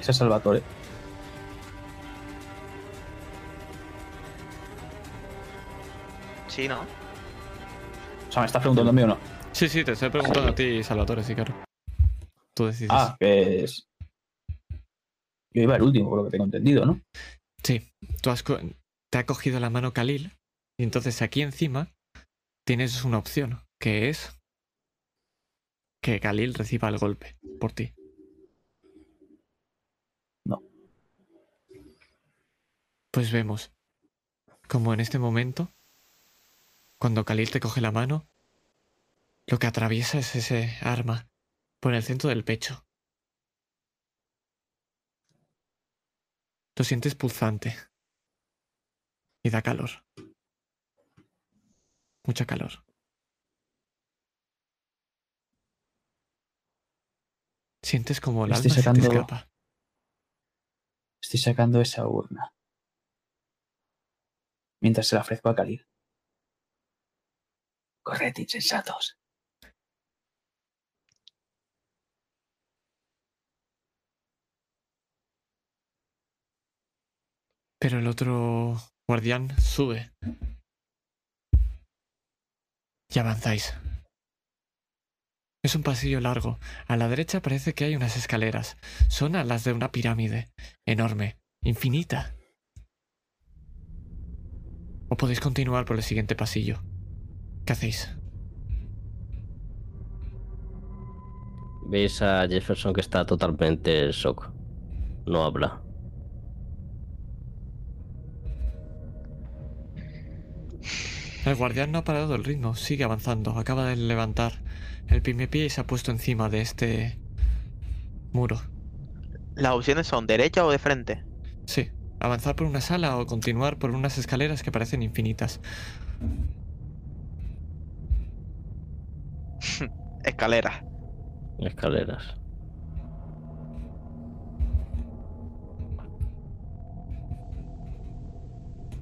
Ese es Salvatore. Sí, ¿no? O sea, ¿me estás preguntando a mí o no? Sí, sí, te estoy preguntando a ti, Salvatore, sí, claro. Tú decides. Ah, que es. Yo iba el último, por lo que tengo entendido, ¿no? Sí, tú has co- te ha cogido la mano Khalil y entonces aquí encima tienes una opción, que es que Khalil reciba el golpe por ti. No. Pues vemos como en este momento, cuando Khalil te coge la mano, lo que atraviesa es ese arma por el centro del pecho. Lo sientes pulsante. Y da calor. Mucha calor. Sientes como el alma se te escapa. Estoy sacando esa urna. Mientras se la ofrezco a Khalid. Corred, insensatos. Pero el otro guardián sube. Y avanzáis. Es un pasillo largo. A la derecha parece que hay unas escaleras. Son las de una pirámide. Enorme. Infinita. O podéis continuar por el siguiente pasillo. ¿Qué hacéis? Veis a Jefferson que está totalmente en shock. No habla. El guardián no ha parado el ritmo, sigue avanzando, acaba de levantar el primer pie y se ha puesto encima de este muro. Las opciones son derecha o de frente. Sí, avanzar por una sala o continuar por unas escaleras que parecen infinitas. [laughs] Escalera. Escaleras.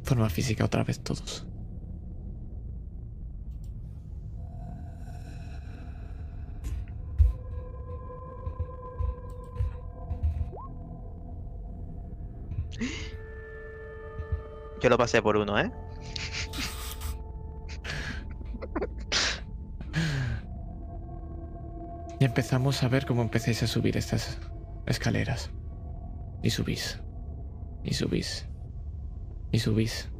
Forma física otra vez todos. Yo lo pasé por uno, ¿eh? [laughs] Y empezamos a ver cómo empecéis a subir estas escaleras. Y subís. Y subís. Y subís.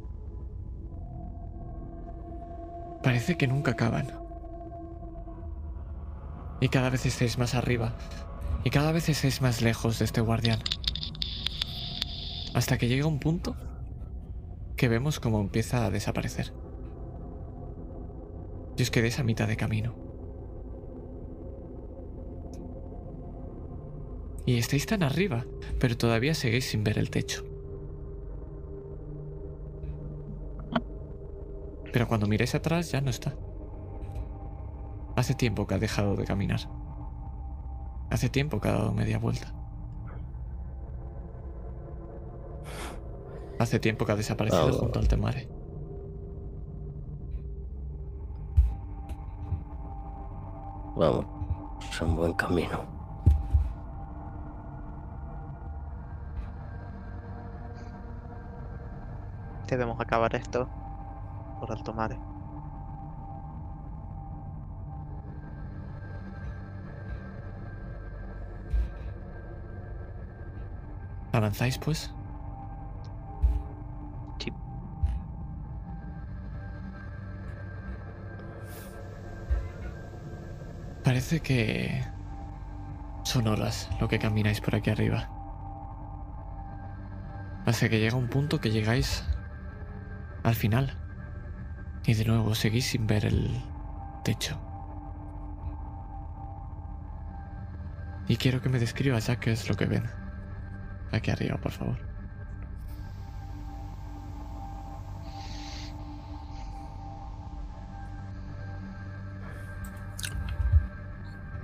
Parece que nunca acaban. Y cada vez estáis más arriba. Y cada vez estáis más lejos de este guardián. Hasta que llega un punto que vemos cómo empieza a desaparecer. Y os quedéis a mitad de camino. Y estáis tan arriba, pero todavía seguís sin ver el techo. Pero cuando miráis atrás ya no está. Hace tiempo que ha dejado de caminar. Hace tiempo que ha dado media vuelta. Hace tiempo que ha desaparecido junto al temare. Vamos. Es un buen camino. Debemos acabar esto por alto mar. ¿Avanzáis pues? Sí. Parece que son horas lo que camináis por aquí arriba. Hasta que llega un punto que llegáis al final. Y de nuevo seguís sin ver el techo. Y quiero que me describas ya qué es lo que ven. Aquí arriba, por favor.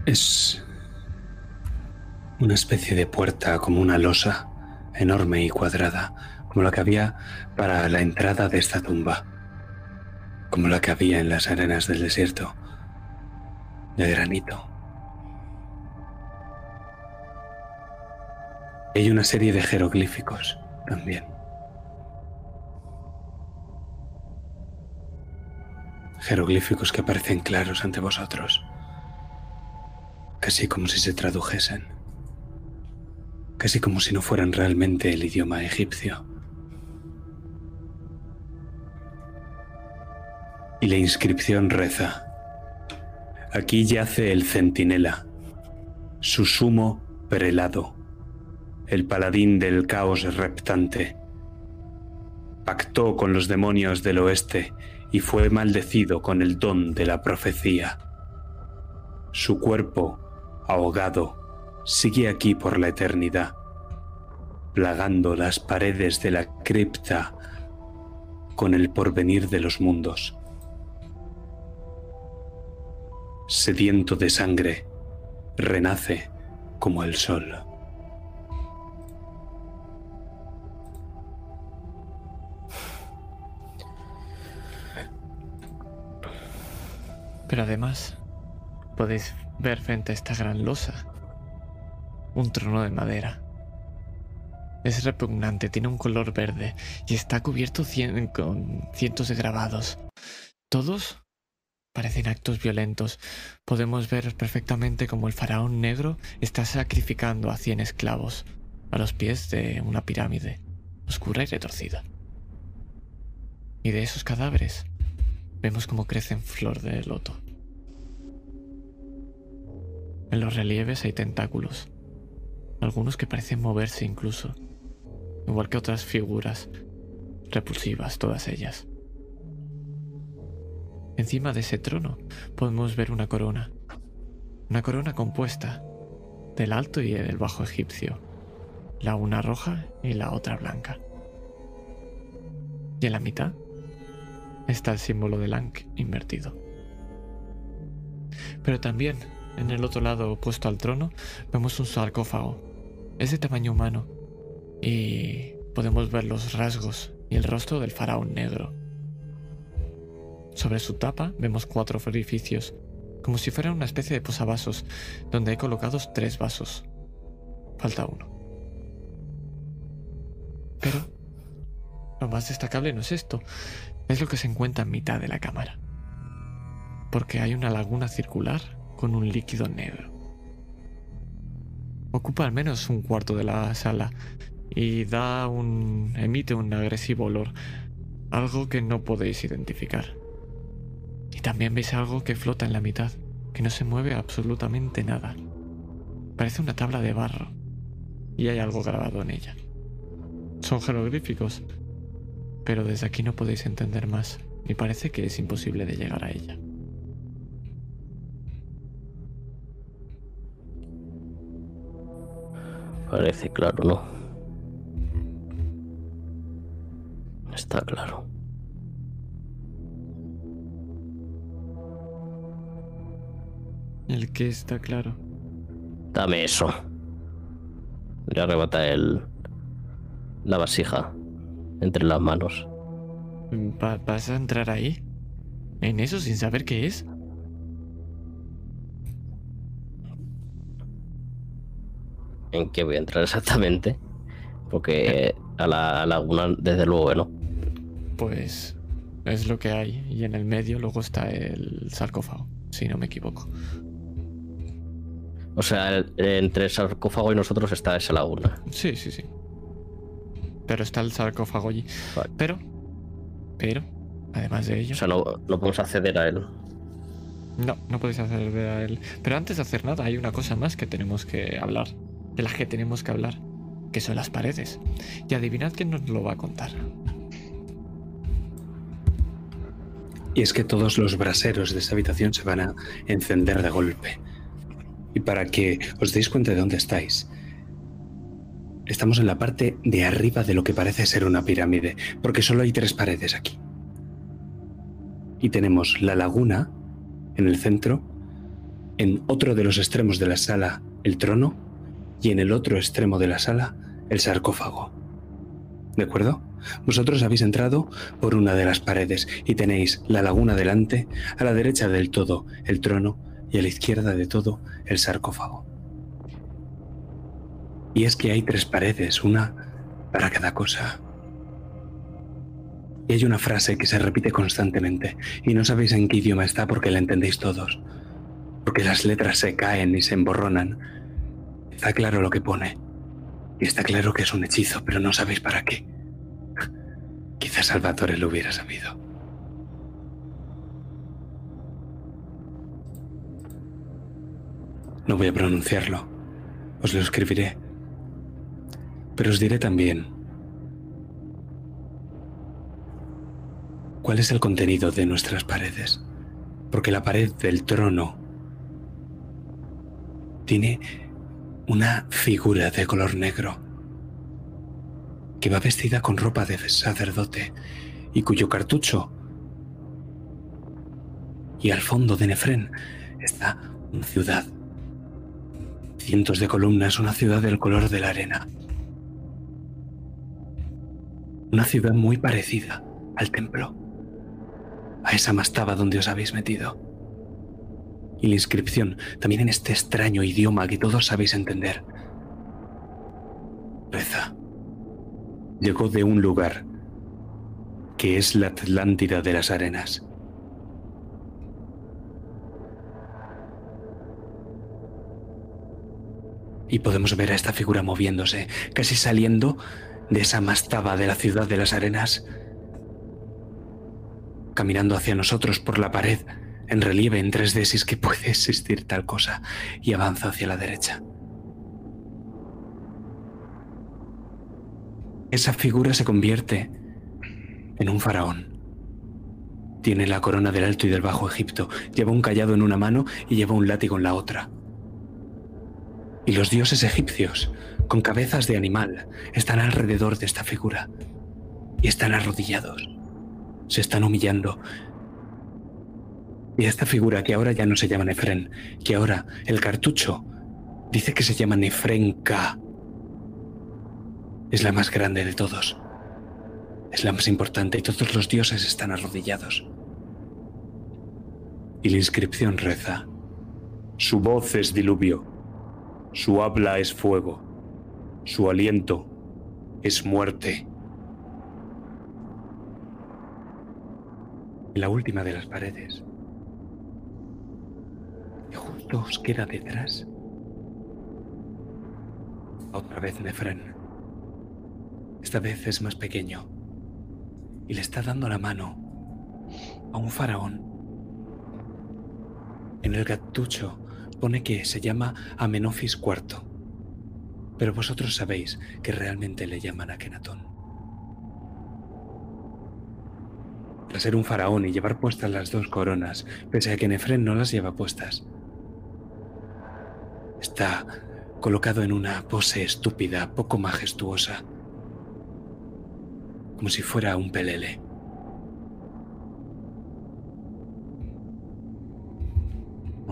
Es una especie de puerta como una losa enorme y cuadrada, como la que había para la entrada de esta tumba, como la que había en las arenas del desierto, de granito. Hay una serie de jeroglíficos también. Jeroglíficos que parecen claros ante vosotros casi como si se tradujesen, casi como si no fueran realmente el idioma egipcio. Y la inscripción reza, aquí yace el centinela, su sumo prelado, el paladín del caos reptante. Pactó con los demonios del oeste y fue maldecido con el don de la profecía. Su cuerpo ahogado, sigue aquí por la eternidad. plagando las paredes de la cripta con el porvenir de los mundos. Sediento de sangre, renace como el sol. Pero además, podéis ver frente a esta gran losa un trono de madera. Es repugnante, tiene un color verde y está cubierto con cientos de grabados. Todos parecen actos violentos. Podemos ver perfectamente como el faraón negro está sacrificando a cien esclavos a los pies de una pirámide oscura y retorcida. Y de esos cadáveres vemos cómo crecen flor de loto. En los relieves hay tentáculos, algunos que parecen moverse incluso, igual que otras figuras, repulsivas todas ellas. Encima de ese trono podemos ver una corona, una corona compuesta del alto y del bajo egipcio, la una roja y la otra blanca. Y en la mitad está el símbolo del Ankh invertido. Pero también, en el otro lado opuesto al trono, vemos un sarcófago. Es de tamaño humano y podemos ver los rasgos y el rostro del faraón negro. Sobre su tapa vemos cuatro orificios, como si fuera una especie de posavasos, donde hay colocados tres vasos. Falta uno. Pero lo más destacable no es esto, es lo que se encuentra en mitad de la cámara. Porque hay una laguna circular con un líquido negro. Ocupa al menos un cuarto de la sala y da un emite un agresivo olor, algo que no podéis identificar. Y también veis algo que flota en la mitad, que no se mueve absolutamente nada. Parece una tabla de barro y hay algo grabado en ella. Son jeroglíficos, pero desde aquí no podéis entender más y parece que es imposible de llegar a ella. Parece claro, ¿no? Está claro. El que está claro. Dame eso. Le arrebata el. la vasija entre las manos. Va- ¿Vas a entrar ahí? ¿En eso sin saber qué es? ¿En qué voy a entrar exactamente? Porque a la laguna, desde luego, no. Pues es lo que hay. Y en el medio luego está el sarcófago, si no me equivoco. O sea, el- entre el sarcófago y nosotros está esa laguna. Sí, sí, sí. Pero está el sarcófago allí. Vale. Pero, pero, además de ello, O sea, no, no podemos acceder a él. no, no podéis hacer ver a él. Pero antes de hacer nada, hay una cosa más que tenemos que hablar. De las que tenemos que hablar. Que son las paredes. Y adivinad quién nos lo va a contar. Y es que todos los braseros de esa habitación se van a encender de golpe. Y para que os deis cuenta de dónde estáis, estamos en la parte de arriba de lo que parece ser una pirámide, porque solo hay tres paredes aquí. Y tenemos la laguna en el centro, en otro de los extremos de la sala el trono y en el otro extremo de la sala el sarcófago. ¿De acuerdo? Vosotros habéis entrado por una de las paredes y tenéis la laguna delante, a la derecha del todo el trono y a la izquierda de todo el sarcófago. Y es que hay tres paredes, una para cada cosa. Y hay una frase que se repite constantemente y no sabéis en qué idioma está porque la entendéis todos. Porque las letras se caen y se emborronan. Está claro lo que pone. Y está claro que es un hechizo, pero no sabéis para qué. [laughs] Quizás Salvatore lo hubiera sabido. No voy a pronunciarlo. Os lo escribiré. Pero os diré también cuál es el contenido de nuestras paredes. Porque la pared del trono tiene una figura de color negro. que va vestida con ropa de sacerdote y cuyo cartucho y al fondo de Nefren está una ciudad. Cientos de columnas, una ciudad del color de la arena. Una ciudad muy parecida al templo, a esa mastaba donde os habéis metido. Y la inscripción, también en este extraño idioma que todos sabéis entender. Reza. Llegó de un lugar que es la Atlántida de las Arenas. Y podemos ver a esta figura moviéndose, casi saliendo de esa mastaba de la ciudad de las arenas, caminando hacia nosotros por la pared, en relieve en 3D si que puede existir tal cosa, y avanza hacia la derecha. Esa figura se convierte en un faraón. Tiene la corona del Alto y del Bajo Egipto, lleva un callado en una mano y lleva un látigo en la otra. Y los dioses egipcios, con cabezas de animal, están alrededor de esta figura. Y están arrodillados. Se están humillando. Y esta figura, que ahora ya no se llama Nefren, que ahora el cartucho dice que se llama Nefrenka, es la más grande de todos. Es la más importante y todos los dioses están arrodillados. Y la inscripción reza, su voz es diluvio su habla es fuego. Su aliento es muerte. La última de las paredes. Y justo os queda detrás. Otra vez Nefren. Esta vez es más pequeño. Y le está dando la mano a un faraón. En el gatucho pone que se llama Amenofis IV, pero vosotros sabéis que realmente le llaman Akenatón. Para ser un faraón y llevar puestas las dos coronas, pese a que Nefren no las lleva puestas, está colocado en una pose estúpida, poco majestuosa, como si fuera un pelele.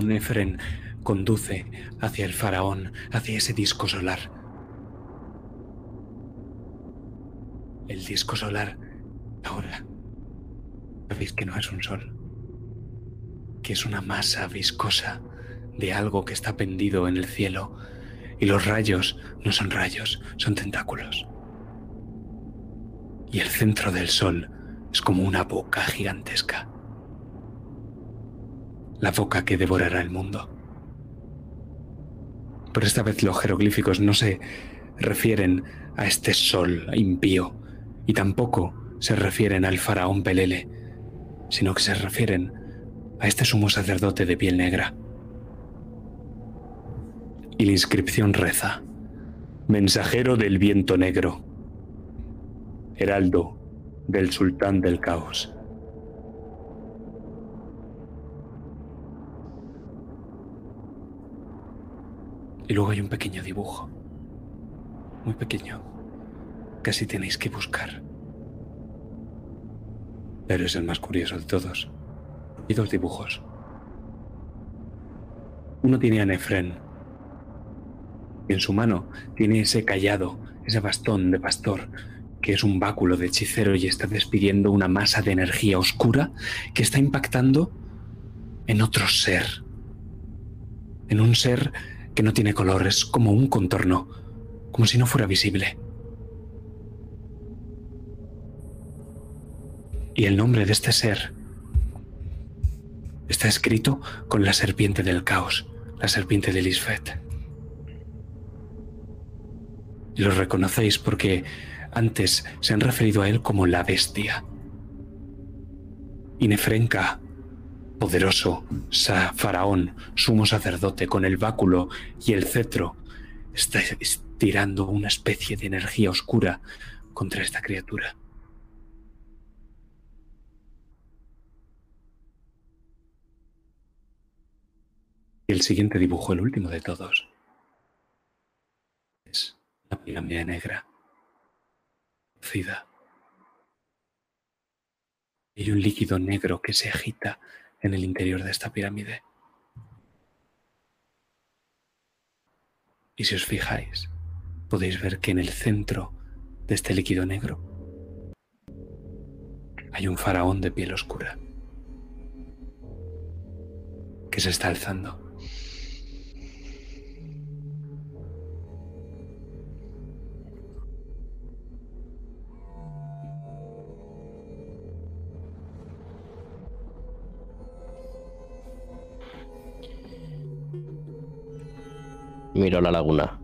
Nefren conduce hacia el faraón, hacia ese disco solar. El disco solar ahora sabéis que no es un sol, que es una masa viscosa de algo que está pendido en el cielo y los rayos no son rayos, son tentáculos. Y el centro del sol es como una boca gigantesca. La boca que devorará el mundo. Pero esta vez los jeroglíficos no se refieren a este sol impío y tampoco se refieren al faraón Pelele, sino que se refieren a este sumo sacerdote de piel negra. Y la inscripción reza, Mensajero del viento negro, Heraldo del sultán del caos. Y luego hay un pequeño dibujo. Muy pequeño. Casi tenéis que buscar. Pero es el más curioso de todos. Y dos dibujos. Uno tiene a Nefren. Y en su mano tiene ese callado, ese bastón de pastor, que es un báculo de hechicero y está despidiendo una masa de energía oscura que está impactando en otro ser. En un ser que no tiene color, es como un contorno, como si no fuera visible. Y el nombre de este ser está escrito con la serpiente del caos, la serpiente de Lisbeth. Y lo reconocéis porque antes se han referido a él como la bestia. Y Nefrenka poderoso faraón, sumo sacerdote, con el báculo y el cetro, está estirando una especie de energía oscura contra esta criatura. Y el siguiente dibujo, el último de todos, es la pirámide negra. cida. Hay un líquido negro que se agita en el interior de esta pirámide. Y si os fijáis, podéis ver que en el centro de este líquido negro hay un faraón de piel oscura que se está alzando. Miro la laguna.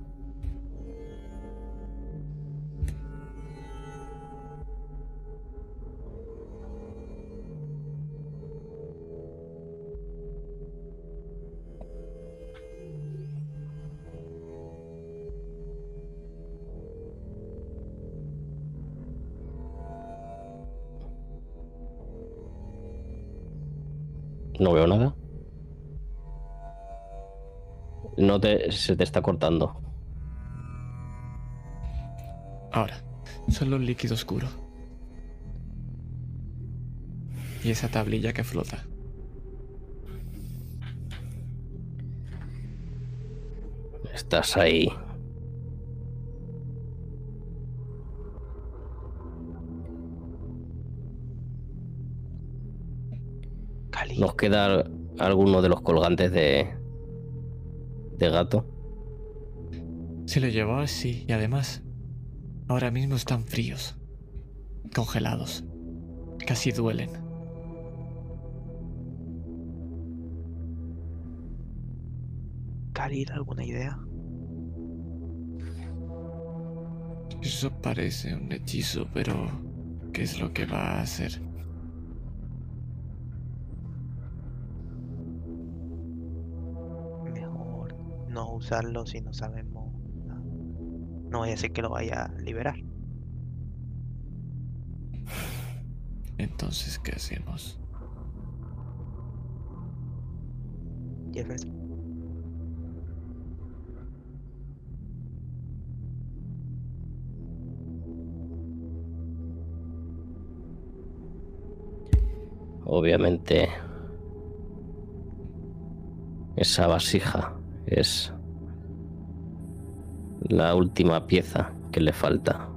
No veo nada. No te, se te está cortando. Ahora, solo un líquido oscuro. Y esa tablilla que flota. Estás ahí. Cali. Nos queda alguno de los colgantes de, de gato. Se lo llevó así y además, ahora mismo están fríos, congelados, casi duelen. Cali, ¿alguna idea? Eso parece un hechizo, pero ¿qué es lo que va a hacer? Usarlo si no sabemos. nada. No vaya a ser que lo vaya a liberar. Entonces, ¿qué hacemos? Jefferson. Obviamente. Esa vasija es la última pieza que le falta.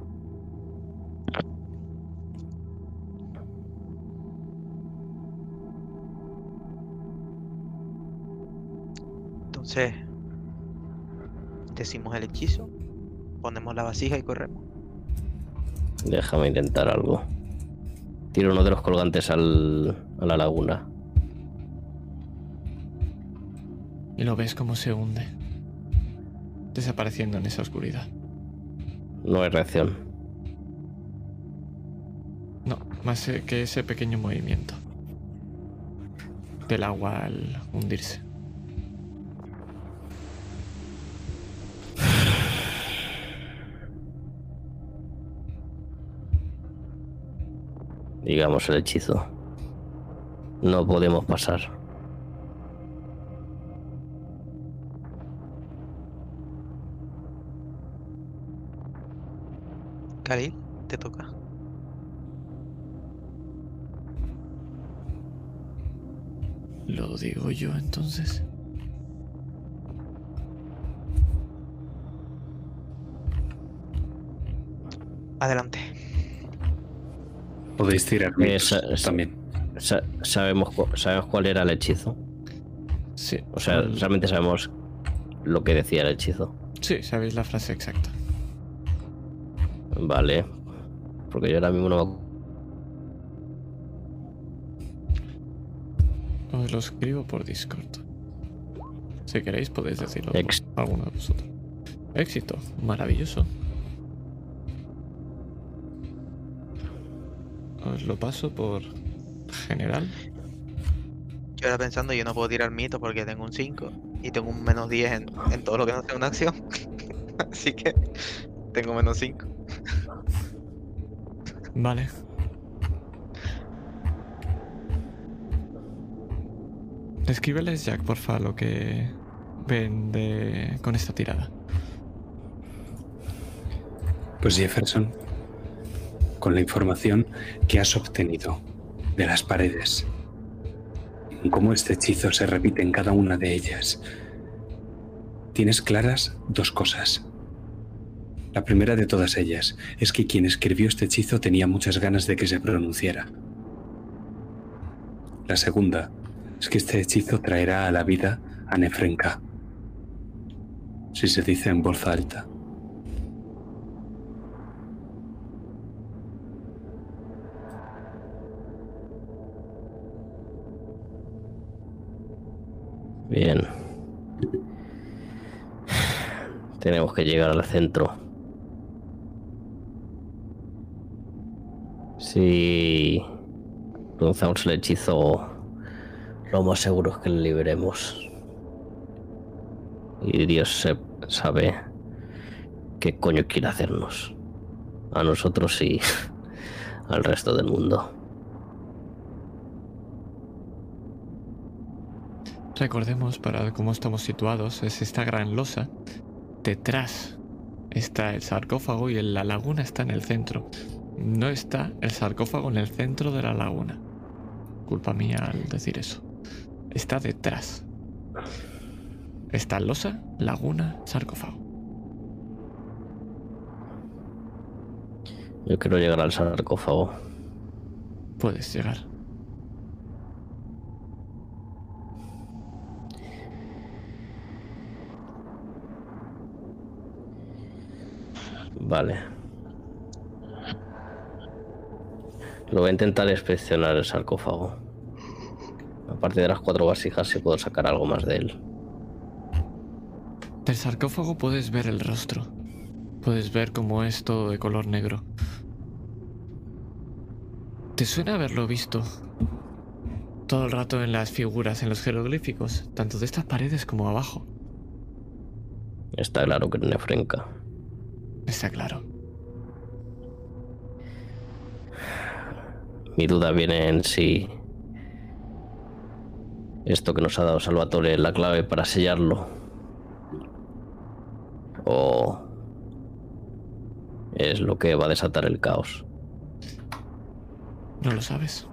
Entonces, decimos el hechizo, ponemos la vasija y corremos. Déjame intentar algo. Tiro uno de los colgantes al, a la laguna. Y lo ves como se hunde, desapareciendo en esa oscuridad. No hay reacción. No, más eh, que ese pequeño movimiento del agua al hundirse. Digamos el hechizo. No podemos pasar. Khalil, te toca. Lo digo yo entonces. Adelante. Podéis tirar Eh, sa- también. Sa- sabemos, cu- sabemos cuál era el hechizo. Sí. O sea, el- realmente sabemos lo que decía el hechizo. Sí, sabéis la frase exacta. Vale. Porque yo ahora mismo no me Os lo escribo por Discord. Si queréis podéis decirlo Ex- alguno de vosotros. Éxito, maravilloso. Os lo paso por general. Yo ahora pensando, yo no puedo tirar mito porque tengo un 5 y tengo un menos 10 en, en todo lo que no sea una acción. [laughs] Así que tengo menos 5. Vale. Escríbeles, Jack, porfa, lo que ven de... con esta tirada. Pues Jefferson, con la información que has obtenido de las paredes. Cómo este hechizo se repite en cada una de ellas. Tienes claras dos cosas. La primera de todas ellas es que quien escribió este hechizo tenía muchas ganas de que se pronunciara. La segunda es que este hechizo traerá a la vida a Nefrenka. Si se dice en voz alta. Bien. Tenemos que llegar al centro. Si pronunciamos el hechizo, lo más seguro es que le liberemos. Y Dios se- sabe qué coño quiere hacernos. A nosotros y [laughs] al resto del mundo. Recordemos para cómo estamos situados, es esta gran losa. Detrás está el sarcófago y la laguna está en el centro. No está el sarcófago en el centro de la laguna. Culpa mía al decir eso. Está detrás. Está losa, laguna, sarcófago. Yo quiero llegar al sarcófago. Puedes llegar. Vale. Lo voy a intentar inspeccionar el sarcófago. Aparte de las cuatro vasijas, si puedo sacar algo más de él. Del sarcófago puedes ver el rostro. Puedes ver cómo es todo de color negro. ¿Te suena haberlo visto? Todo el rato en las figuras, en los jeroglíficos, tanto de estas paredes como abajo. Está claro que es Nefrenka. Está claro. Mi duda viene en si esto que nos ha dado Salvatore es la clave para sellarlo. O es lo que va a desatar el caos. No lo sabes.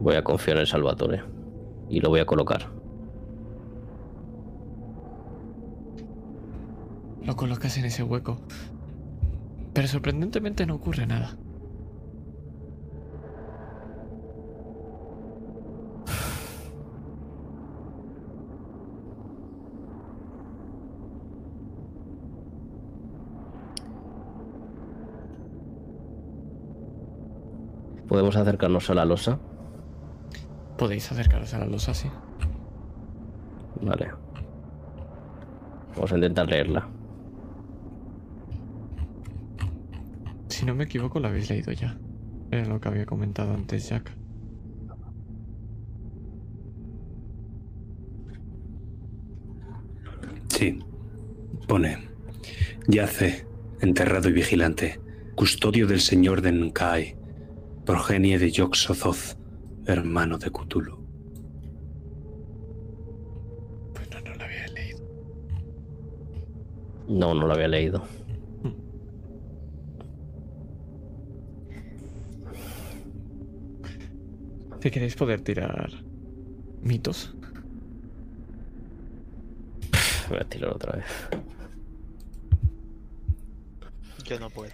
Voy a confiar en Salvatore y lo voy a colocar. Lo colocas en ese hueco. Pero sorprendentemente no ocurre nada. Podemos acercarnos a la losa. Podéis acercaros a la losa, sí. Vale. Vamos a intentar leerla. Si no me equivoco, la habéis leído ya. Era lo que había comentado antes Jack. Sí. Pone. Yace, enterrado y vigilante, custodio del señor de Nkai, progenie de Yog-Sothoth, hermano de Cthulhu. Pues no, no la había leído. No, no lo había leído. Si queréis poder tirar mitos, Voy a tirar otra vez. Yo no puedo.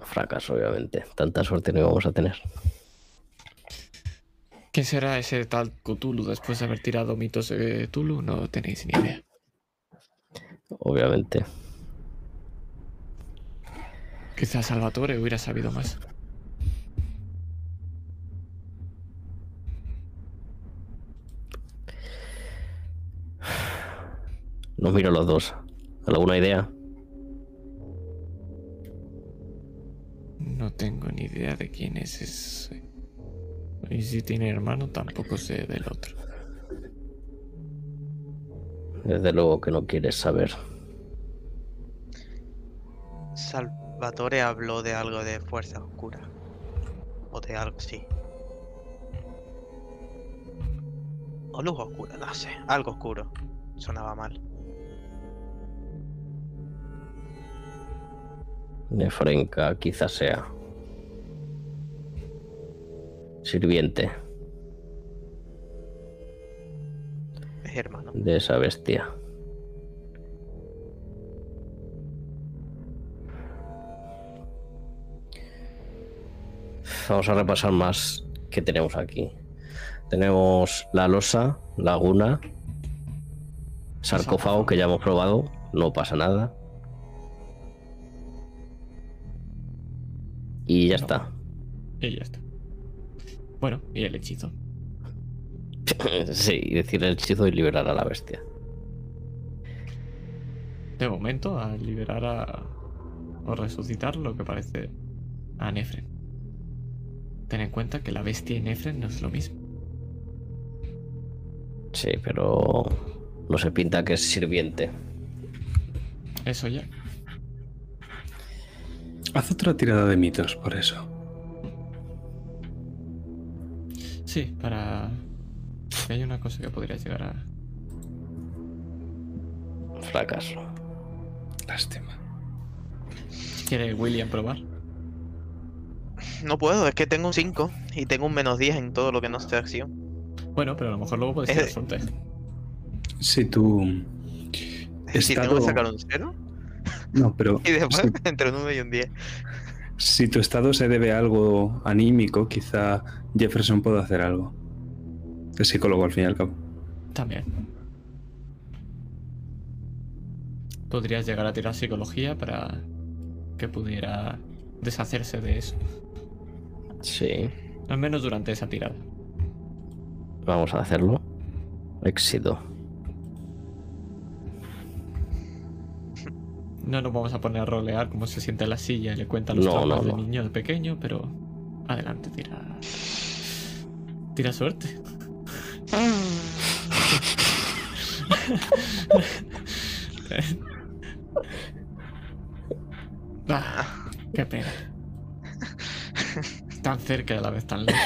Fracaso, obviamente. Tanta suerte no íbamos a tener. ¿quién será ese tal Cthulhu después de haber tirado mitos de Cthulhu? No tenéis ni idea. Obviamente. Quizás Salvatore hubiera sabido más. Nos miro los dos. ¿Alguna idea? No tengo ni idea de quién es ese. Y si tiene hermano, tampoco sé del otro. Desde luego que no quieres saber. Salvatore habló de algo de fuerza oscura. O de algo, sí. O luz oscura, no sé. Algo oscuro. Sonaba mal. Nefrenka quizás sea. Sirviente Es hermano. de esa bestia. Vamos a repasar más que tenemos aquí. Tenemos la losa, laguna, sarcófago que ya hemos probado, no pasa nada. Y ya No. está. Y ya está. Bueno, y el hechizo. [laughs] Sí, decir el hechizo y liberar a la bestia. De momento, al liberar a. o resucitar lo que parece a Nefren. Ten en cuenta que la bestia y Nefren no es lo mismo. Sí, pero no se pinta que es sirviente. Eso ya. Haz otra tirada de mitos por eso. Sí, para. Que hay una cosa que podría llegar a. Fracaso. Lástima. ¿Quiere William probar? No puedo, es que tengo un 5 y tengo un menos 10 en todo lo que no sea acción. Bueno, pero a lo mejor luego puedes tirar suerte. Si tú. Si tengo que sacar un 0 No, pero. y después si, [laughs] entre un 1 y un 10. si tu estado se debe a algo anímico, quizá Jefferson pueda hacer algo. Es psicólogo al fin y al cabo. También. Podrías llegar a tirar psicología para que pudiera deshacerse de eso. Sí, Al menos durante esa tirada. vamos a hacerlo. Éxito. No nos vamos a poner a rolear cómo se siente en la silla y le cuentan los No, traumas no, de niño de pequeño, pero adelante, tira. Tira suerte. [laughs] ah, qué pena. Tan cerca y a la vez tan lejos.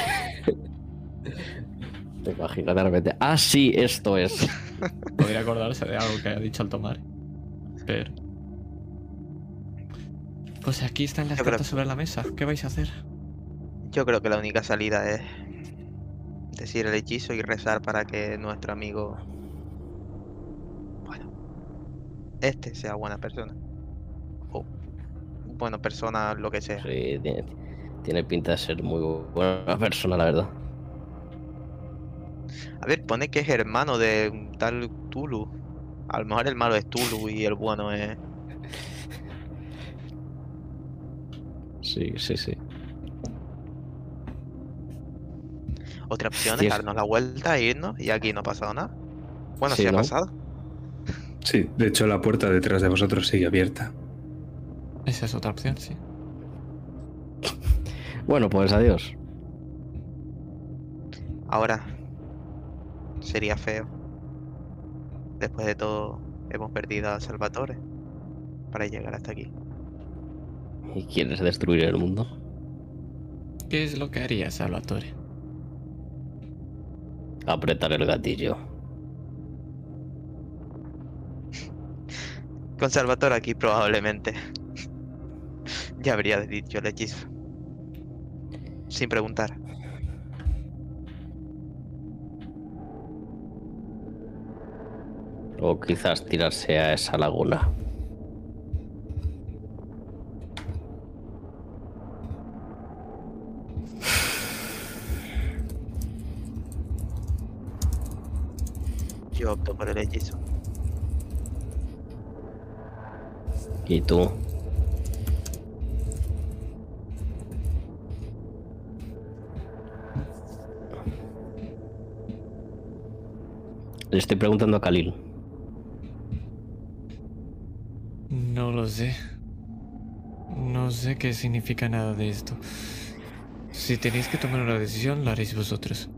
Te imaginas de repente. Ah, sí, esto es. Podría acordarse de algo que haya dicho al tomar. Pero. Pues aquí están las Yo creo- cartas sobre la mesa. ¿Qué vais a hacer? Yo creo que la única salida es decir el hechizo y rezar para que nuestro amigo. Bueno. Este sea buena persona. O. Bueno, persona, lo que sea. Sí, tiene, tiene pinta de ser muy buena persona, la verdad. A ver, pone que es hermano de un tal Tulu. A lo mejor el malo es Tulu y el bueno es. Sí, sí, sí. Otra opción es es- darnos la vuelta e irnos y aquí no ha pasado nada. Bueno, sí, Sí, ha ¿no? pasado. Sí, de hecho la puerta detrás de vosotros sigue abierta. Esa es otra opción, sí. Bueno, pues adiós. Ahora sería feo. Después de todo, hemos perdido a Salvatore para llegar hasta aquí. ¿Y quieres destruir el mundo? ¿Qué es lo que haría Salvatore? Apretar el gatillo. Con Salvatore aquí probablemente. ya habría dicho el hechizo. Sin preguntar. O quizás tirarse a esa laguna. Yo opto por el hechizo. ¿Y tú? Le estoy preguntando a Khalil. No lo sé. No sé qué significa nada de esto. Si tenéis que tomar una decisión, la haréis vosotros.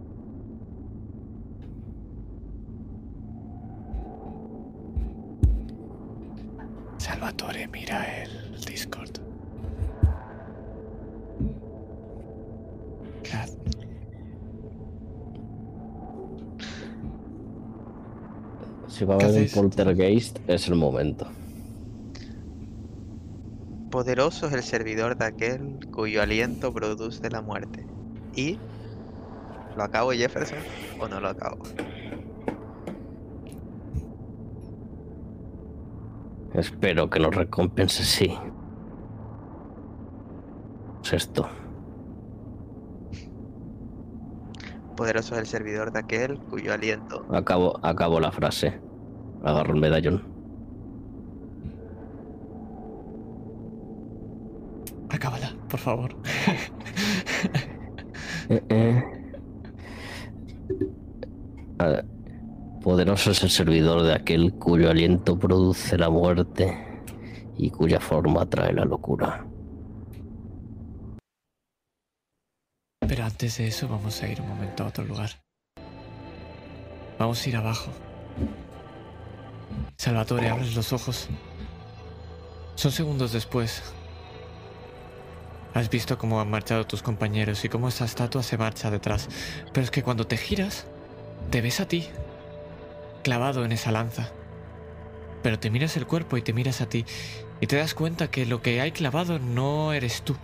Poltergeist, es el momento. Poderoso es el servidor de aquel cuyo aliento produce la muerte. ¿Y lo acabo Jefferson o no lo acabo? Espero que nos recompense, sí. Es esto. Poderoso es el servidor de aquel cuyo aliento. Acabo, acabo la frase. Agarro el medallón. Acábala, por favor. [laughs] Eh, eh. Poderoso es el servidor de aquel cuyo aliento produce la muerte y cuya forma trae la locura. Pero antes de eso vamos a ir un momento a otro lugar. Vamos a ir abajo. Salvatore, abres los ojos. Son segundos después. Has visto cómo han marchado tus compañeros y cómo esa estatua se marcha detrás. Pero es que cuando te giras, te ves a ti, clavado en esa lanza. Pero te miras el cuerpo y te miras a ti y te das cuenta que lo que hay clavado no eres tú.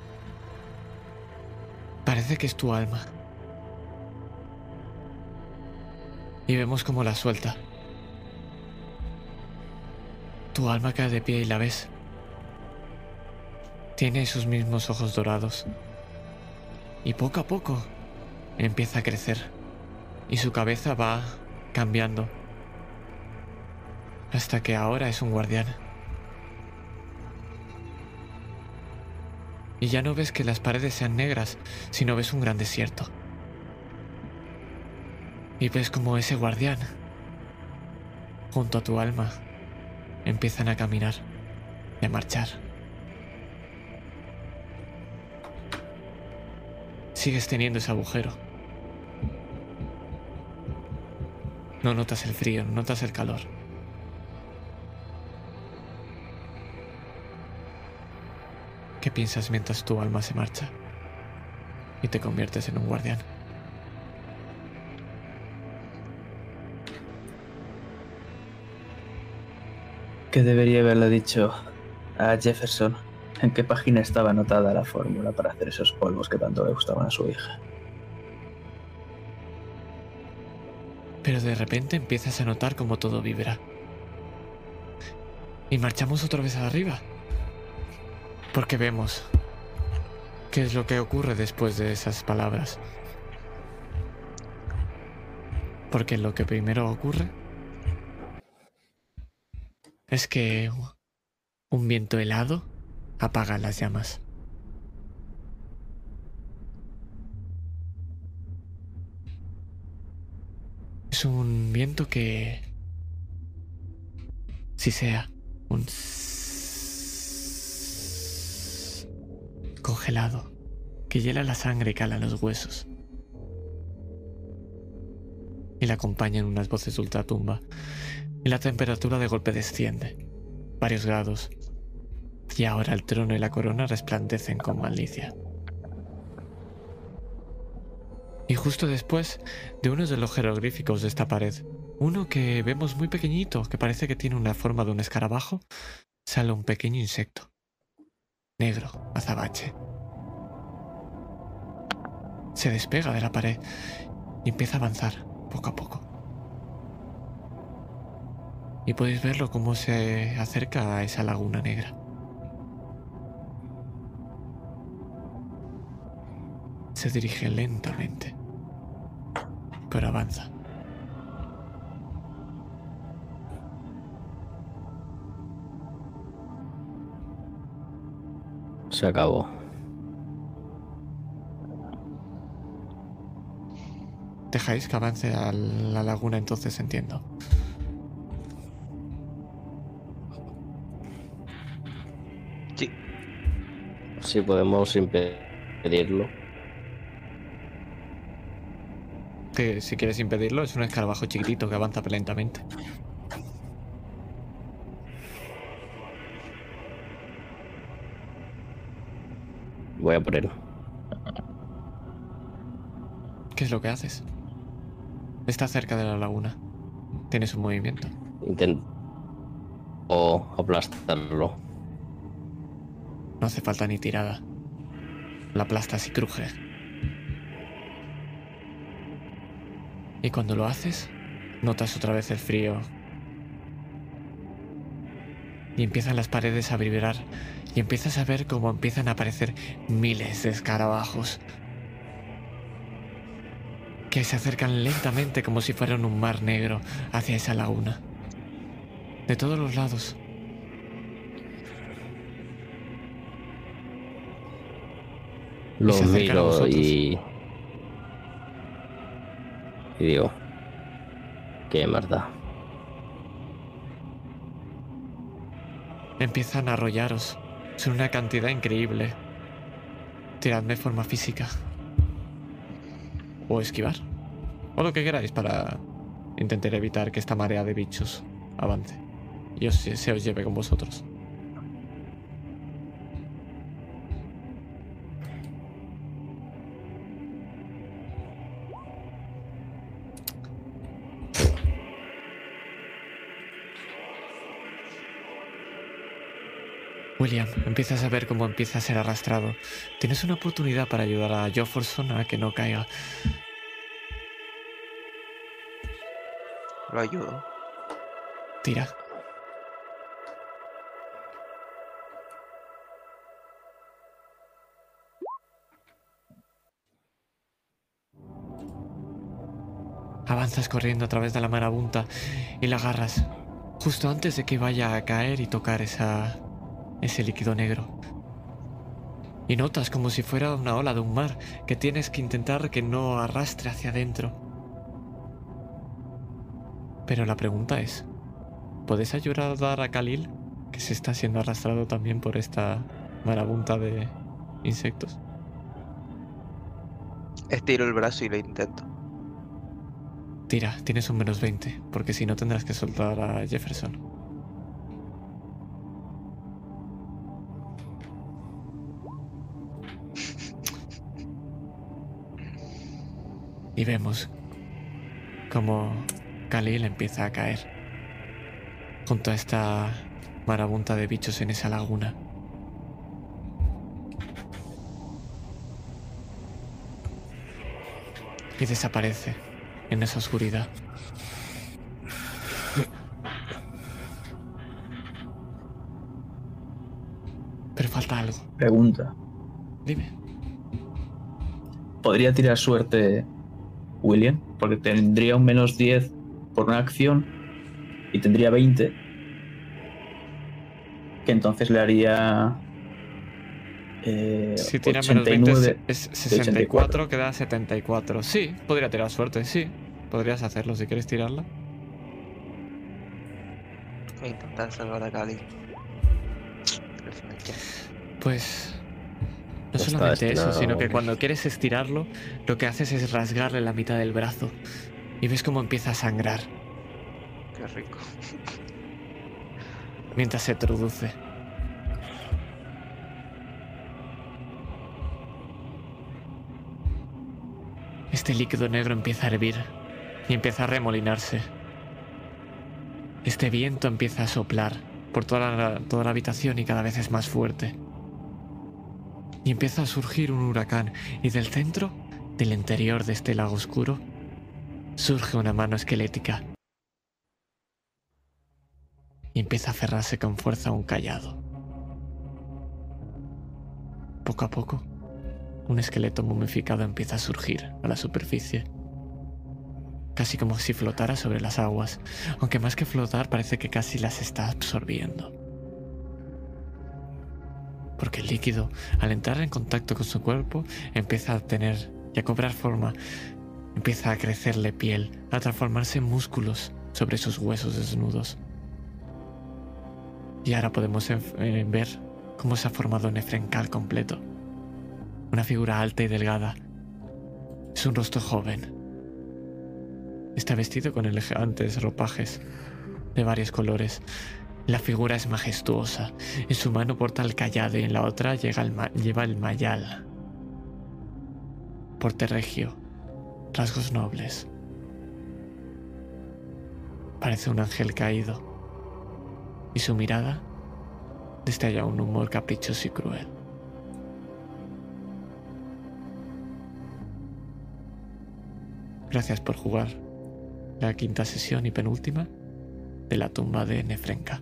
Parece que es tu alma. Y vemos cómo la suelta. Tu alma cae de pie y la ves. Tiene sus mismos ojos dorados. Y poco a poco empieza a crecer. Y su cabeza va cambiando. Hasta que ahora es un guardián. Y ya no ves que las paredes sean negras, sino ves un gran desierto. Y ves como ese guardián, junto a tu alma, empiezan a caminar y a marchar. Sigues teniendo ese agujero. No notas el frío, no notas el calor. ¿Qué piensas mientras tu alma se marcha? Y te conviertes en un guardián. ¿Qué debería haberle dicho a Jefferson? ¿En qué página estaba anotada la fórmula para hacer esos polvos que tanto le gustaban a su hija? Pero de repente empiezas a notar como todo vibra. Y marchamos otra vez arriba. Porque vemos qué es lo que ocurre después de esas palabras. Porque lo que primero ocurre es que un viento helado apaga las llamas. Es un viento que... Si sea un... congelado, que hiela la sangre y cala los huesos. Y la acompañan unas voces de ultratumba. Y la temperatura de golpe desciende, varios grados. Y ahora el trono y la corona resplandecen con malicia. Y justo después de uno de los jeroglíficos de esta pared, uno que vemos muy pequeñito, que parece que tiene una forma de un escarabajo, sale un pequeño insecto. Negro, azabache. Se despega de la pared y empieza a avanzar poco a poco. Y podéis verlo cómo se acerca a esa laguna negra. Se dirige lentamente, pero avanza. Se acabó. Dejáis que avance a la laguna entonces, entiendo. Si podemos impedirlo. Que si quieres impedirlo, es un escarabajo chiquitito que avanza lentamente. Voy a por él. ¿Qué es lo que haces? Está cerca de la laguna. Tienes un movimiento. Intento o aplastarlo. No hace falta ni tirada. La aplastas y cruje. Y cuando lo haces, notas otra vez el frío. Y empiezan las paredes a vibrar. Y empiezas a ver cómo empiezan a aparecer miles de escarabajos. Que se acercan lentamente como si fueran un mar negro hacia esa laguna. De todos los lados. Lo a miro y. Y digo. Qué mierda. Empiezan a arrollaros. Son una cantidad increíble. Tiradme forma física. O esquivar. O lo que queráis para intentar evitar que esta marea de bichos avance. Y os- se os lleve con vosotros. William, empiezas a ver cómo empieza a ser arrastrado. Tienes una oportunidad para ayudar a Jofferson a que no caiga. Lo ayudo. Tira. Avanzas corriendo a través de la marabunta y la agarras justo antes de que vaya a caer y tocar esa, ese líquido negro. Y notas como si fuera una ola de un mar que tienes que intentar que no arrastre hacia adentro. Pero la pregunta es, ¿puedes ayudar a Khalil, que se está siendo arrastrado también por esta marabunta de insectos? Estiro el brazo y lo intento. Tira, tienes un menos 20, porque si no tendrás que soltar a Jefferson. Y vemos como Khalil empieza a caer junto a esta marabunta de bichos en esa laguna. Y desaparece en esa oscuridad. Pero falta algo. Pregunta. Dime. ¿Podría tirar suerte William? Porque tendría un menos 10 por una acción y tendría 20. Que entonces le haría. Eh, Si tira menos 20 89. es es 64, queda 74. Sí, podría tirar suerte, sí. Podrías hacerlo si quieres tirarla. Voy a intentar salvar a Cali. Pues no solamente eso, sino que cuando quieres estirarlo, lo que haces es rasgarle la mitad del brazo. Y ves cómo empieza a sangrar Qué rico. mientras se introduce. Este líquido negro empieza a hervir y empieza a remolinarse. Este viento empieza a soplar por toda la, toda la habitación y cada vez es más fuerte. Y empieza a surgir un huracán y del centro, del interior de este lago oscuro, surge una mano esquelética. Y empieza a aferrarse con fuerza a un callado. Poco a poco, un esqueleto momificado empieza a surgir a la superficie. Casi como si flotara sobre las aguas, aunque más que flotar parece que casi las está absorbiendo. Porque el líquido, al entrar en contacto con su cuerpo, empieza a tener y a cobrar forma, empieza a crecerle piel, a transformarse en músculos sobre sus huesos desnudos. Y ahora podemos eh, ver cómo se ha formado Nefrencal completo. Una figura alta y delgada. Es un rostro joven. Está vestido con elegantes ropajes de varios colores. La figura es majestuosa. En su mano porta el callado y en la otra lleva el mayal. Porte regio. Rasgos nobles. Parece un ángel caído. Y su mirada destalla un humor caprichoso y cruel. Gracias por jugar la quinta sesión y penúltima de la tumba de Nefrenka.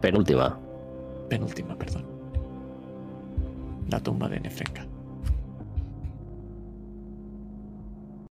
Penúltima. Penúltima, perdón. La tumba de Nefrenka.